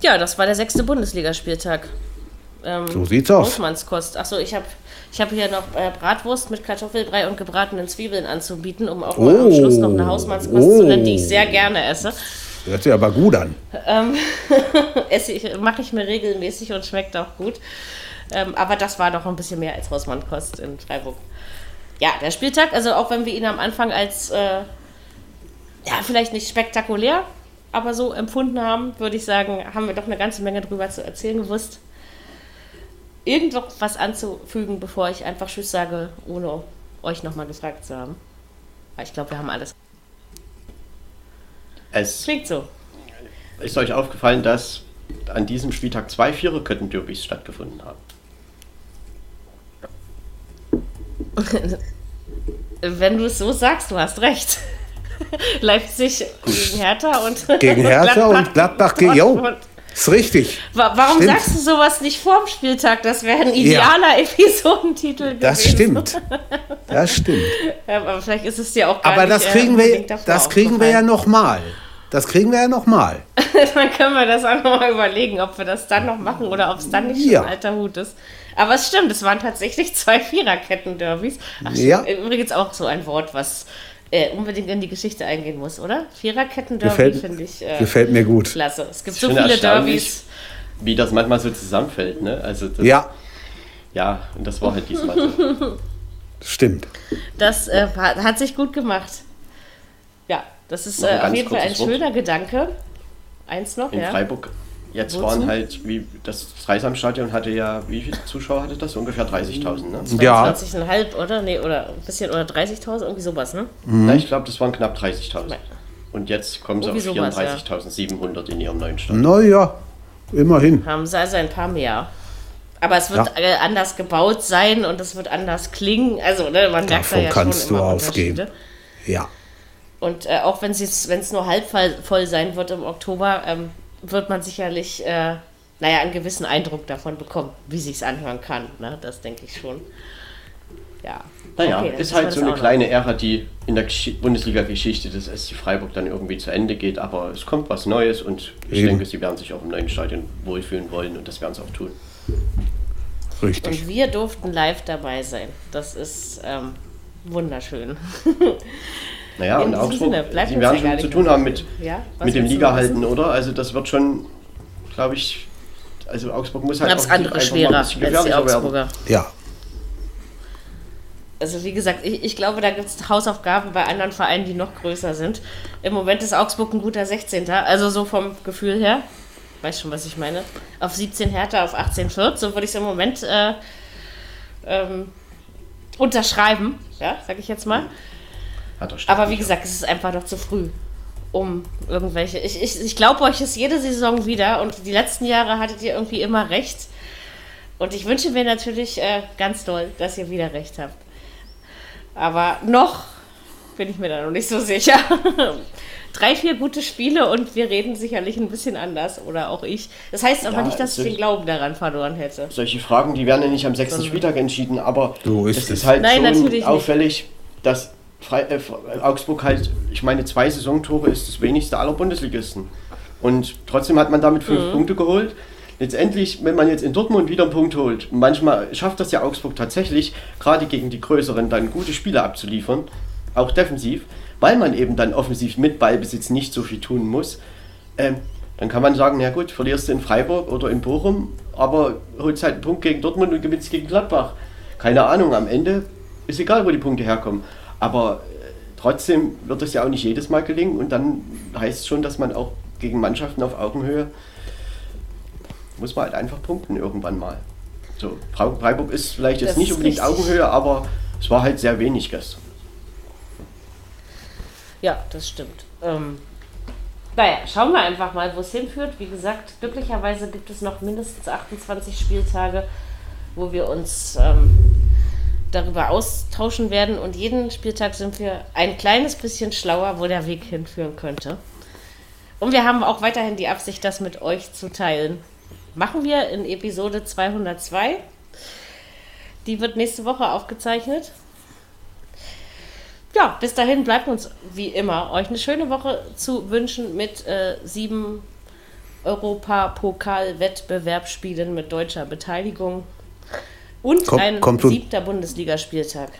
Speaker 2: Ja, das war der sechste Bundesligaspieltag.
Speaker 3: Ähm, so sieht's aus.
Speaker 2: Hausmannskost. Achso, ich habe ich hab hier noch äh, Bratwurst mit Kartoffelbrei und gebratenen Zwiebeln anzubieten, um auch oh, mal am Schluss noch eine Hausmannskost oh. zu nennen, die ich sehr gerne esse.
Speaker 3: Hört sich aber gut an.
Speaker 2: Ähm, Mache ich mir regelmäßig und schmeckt auch gut. Ähm, aber das war doch ein bisschen mehr als Hausmannkost in Freiburg. Ja, der Spieltag, also auch wenn wir ihn am Anfang als, äh, ja, vielleicht nicht spektakulär, aber so empfunden haben, würde ich sagen, haben wir doch eine ganze Menge drüber zu erzählen gewusst. Irgendwas anzufügen, bevor ich einfach Tschüss sage, ohne euch nochmal gefragt zu haben. Ich glaube, wir haben alles.
Speaker 4: Es
Speaker 2: Klingt so.
Speaker 4: Ist euch aufgefallen, dass an diesem Spieltag zwei Viererketten-Derbys stattgefunden haben?
Speaker 2: Wenn du es so sagst, du hast recht. Leipzig gegen Hertha und
Speaker 3: gegen Hertha Gladbach und Gladbach gegen Jo. Ist richtig.
Speaker 2: Warum stimmt. sagst du sowas nicht vorm Spieltag? Das wäre ein idealer ja. Episodentitel gewesen.
Speaker 3: Das stimmt. Das stimmt.
Speaker 2: Ja, aber vielleicht ist es dir auch gar
Speaker 3: aber nicht, das äh, kriegen äh, wir, das kriegen wir ja noch mal. Das kriegen wir ja noch mal.
Speaker 2: dann können wir das auch noch mal überlegen, ob wir das dann noch machen oder ob es dann nicht ja. schon alter Hut ist. Aber es stimmt, es waren tatsächlich zwei Viererketten-Derbys. Ja. Übrigens auch so ein Wort, was äh, unbedingt in die Geschichte eingehen muss, oder? Viererketten-Derby finde ich.
Speaker 3: Äh, gefällt mir gut.
Speaker 2: Klasse. Es gibt so viele Derbys.
Speaker 4: Wie das manchmal so zusammenfällt, ne? Also das,
Speaker 3: ja.
Speaker 4: Ja, und das war halt diesmal so.
Speaker 3: Stimmt.
Speaker 2: Das äh, hat sich gut gemacht. Ja, das ist äh, auf jeden Fall ein schöner Gedanke. Eins noch,
Speaker 4: in
Speaker 2: ja.
Speaker 4: Freiburg Jetzt Wozu? waren halt, wie das Dreisamstadion hatte ja, wie viele Zuschauer hatte das? Ungefähr 30.000, ne?
Speaker 2: 22,5 oder? Nee, oder ein bisschen oder 30.000, irgendwie sowas, ne?
Speaker 4: Mhm. Na, ich glaube, das waren knapp 30.000. Und jetzt kommen sie auf 34.700 ja. in ihrem neuen Stadion.
Speaker 3: Naja, immerhin.
Speaker 2: Haben sie also ein paar mehr. Aber es wird ja. anders gebaut sein und es wird anders klingen. Also, ne, man merkt Davon da ja
Speaker 3: kannst schon du aufgeben. Ja.
Speaker 2: Und äh, auch wenn es nur halb voll sein wird im Oktober, ähm, wird man sicherlich, äh, naja, einen gewissen Eindruck davon bekommen, wie sich es anhören kann. Ne? Das denke ich schon. Ja.
Speaker 4: Naja, okay, ist halt so eine kleine Ära, die in der Bundesliga-Geschichte des SC Freiburg dann irgendwie zu Ende geht, aber es kommt was Neues und ich Eben. denke, sie werden sich auch im neuen Stadion wohlfühlen wollen und das werden sie auch tun.
Speaker 3: Richtig.
Speaker 2: Und wir durften live dabei sein. Das ist ähm, wunderschön.
Speaker 4: Naja, In und Augsburg, sie werden schon zu tun haben mit, ja? mit dem Liga-Halten, oder? Also das wird schon, glaube ich, also Augsburg muss halt
Speaker 2: auch andere schwerer als die Augsburger. Werden.
Speaker 3: Ja.
Speaker 2: Also wie gesagt, ich, ich glaube, da gibt es Hausaufgaben bei anderen Vereinen, die noch größer sind. Im Moment ist Augsburg ein guter 16. Also so vom Gefühl her. Weiß schon, was ich meine. Auf 17 Hertha, auf 18 Fürth. So würde ich es im Moment äh, ähm, unterschreiben. Ja, sag ich jetzt mal. Aber wie gesagt, es ist einfach noch zu früh um irgendwelche. Ich, ich, ich glaube euch ist jede Saison wieder und die letzten Jahre hattet ihr irgendwie immer recht. Und ich wünsche mir natürlich äh, ganz doll, dass ihr wieder recht habt. Aber noch bin ich mir da noch nicht so sicher. Drei, vier gute Spiele und wir reden sicherlich ein bisschen anders oder auch ich. Das heißt aber ja, nicht, dass ich den Glauben daran verloren hätte.
Speaker 4: Solche Fragen, die werden ja nicht am sechsten Spieltag entschieden, aber so ist es ist halt Nein, schon auffällig, dass Fre äh, Augsburg halt, ich meine, zwei Saisontore ist das wenigste aller Bundesligisten. Und trotzdem hat man damit fünf mhm. Punkte geholt. Letztendlich, wenn man jetzt in Dortmund wieder einen Punkt holt, manchmal schafft das ja Augsburg tatsächlich, gerade gegen die Größeren dann gute Spiele abzuliefern, auch defensiv, weil man eben dann offensiv mit Ballbesitz nicht so viel tun muss. Ähm, dann kann man sagen, ja gut, verlierst du in Freiburg oder in Bochum, aber holst halt einen Punkt gegen Dortmund und gewinnst gegen Gladbach. Keine Ahnung, am Ende ist egal, wo die Punkte herkommen. Aber äh, trotzdem wird es ja auch nicht jedes Mal gelingen und dann heißt es schon, dass man auch gegen Mannschaften auf Augenhöhe muss man halt einfach punkten irgendwann mal. So, Freiburg ist vielleicht jetzt das nicht unbedingt richtig. Augenhöhe, aber es war halt sehr wenig gestern.
Speaker 2: Ja, das stimmt. Ähm, naja, schauen wir einfach mal, wo es hinführt. Wie gesagt, glücklicherweise gibt es noch mindestens 28 Spieltage, wo wir uns ähm, darüber austauschen werden und jeden Spieltag sind wir ein kleines bisschen schlauer, wo der Weg hinführen könnte. Und wir haben auch weiterhin die Absicht, das mit euch zu teilen. Machen wir in Episode 202. Die wird nächste Woche aufgezeichnet. Ja, bis dahin bleibt uns wie immer euch eine schöne Woche zu wünschen mit äh, sieben Europapokal-Wettbewerbsspielen mit deutscher Beteiligung. Und kommt, ein kommt siebter Bundesligaspieltag.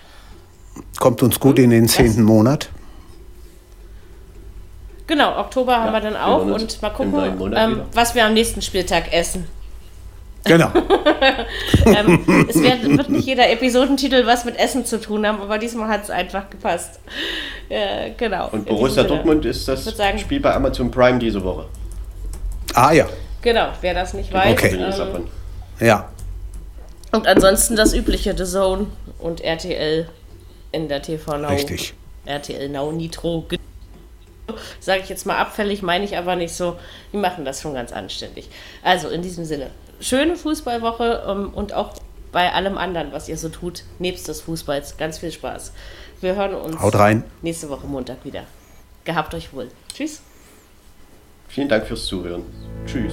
Speaker 3: Kommt uns gut in den zehnten Monat.
Speaker 2: Genau, Oktober ja, haben wir dann auch wir und mal gucken, ähm, was wir am nächsten Spieltag essen.
Speaker 3: Genau.
Speaker 2: ähm, es wird, wird, nicht jeder Episodentitel was mit Essen zu tun haben, aber diesmal hat es einfach gepasst. Äh, genau.
Speaker 4: Und Borussia Dortmund ist das sagen, Spiel bei Amazon Prime diese Woche.
Speaker 3: Ah ja.
Speaker 2: Genau, wer das nicht weiß.
Speaker 3: Okay. Ähm, ja.
Speaker 2: Und ansonsten das übliche The Zone und RTL in der TV Now.
Speaker 3: Richtig.
Speaker 2: RTL Now Nitro. Sage ich jetzt mal abfällig, meine ich aber nicht so. Die machen das schon ganz anständig. Also in diesem Sinne, schöne Fußballwoche um, ähm, und auch bei allem anderen, was ihr so tut, nebst des Fußballs. Ganz viel Spaß. Wir hören uns
Speaker 3: Haut rein.
Speaker 2: nächste Woche Montag wieder. Gehabt euch wohl. Tschüss.
Speaker 4: Vielen Dank fürs Zuhören. Tschüss.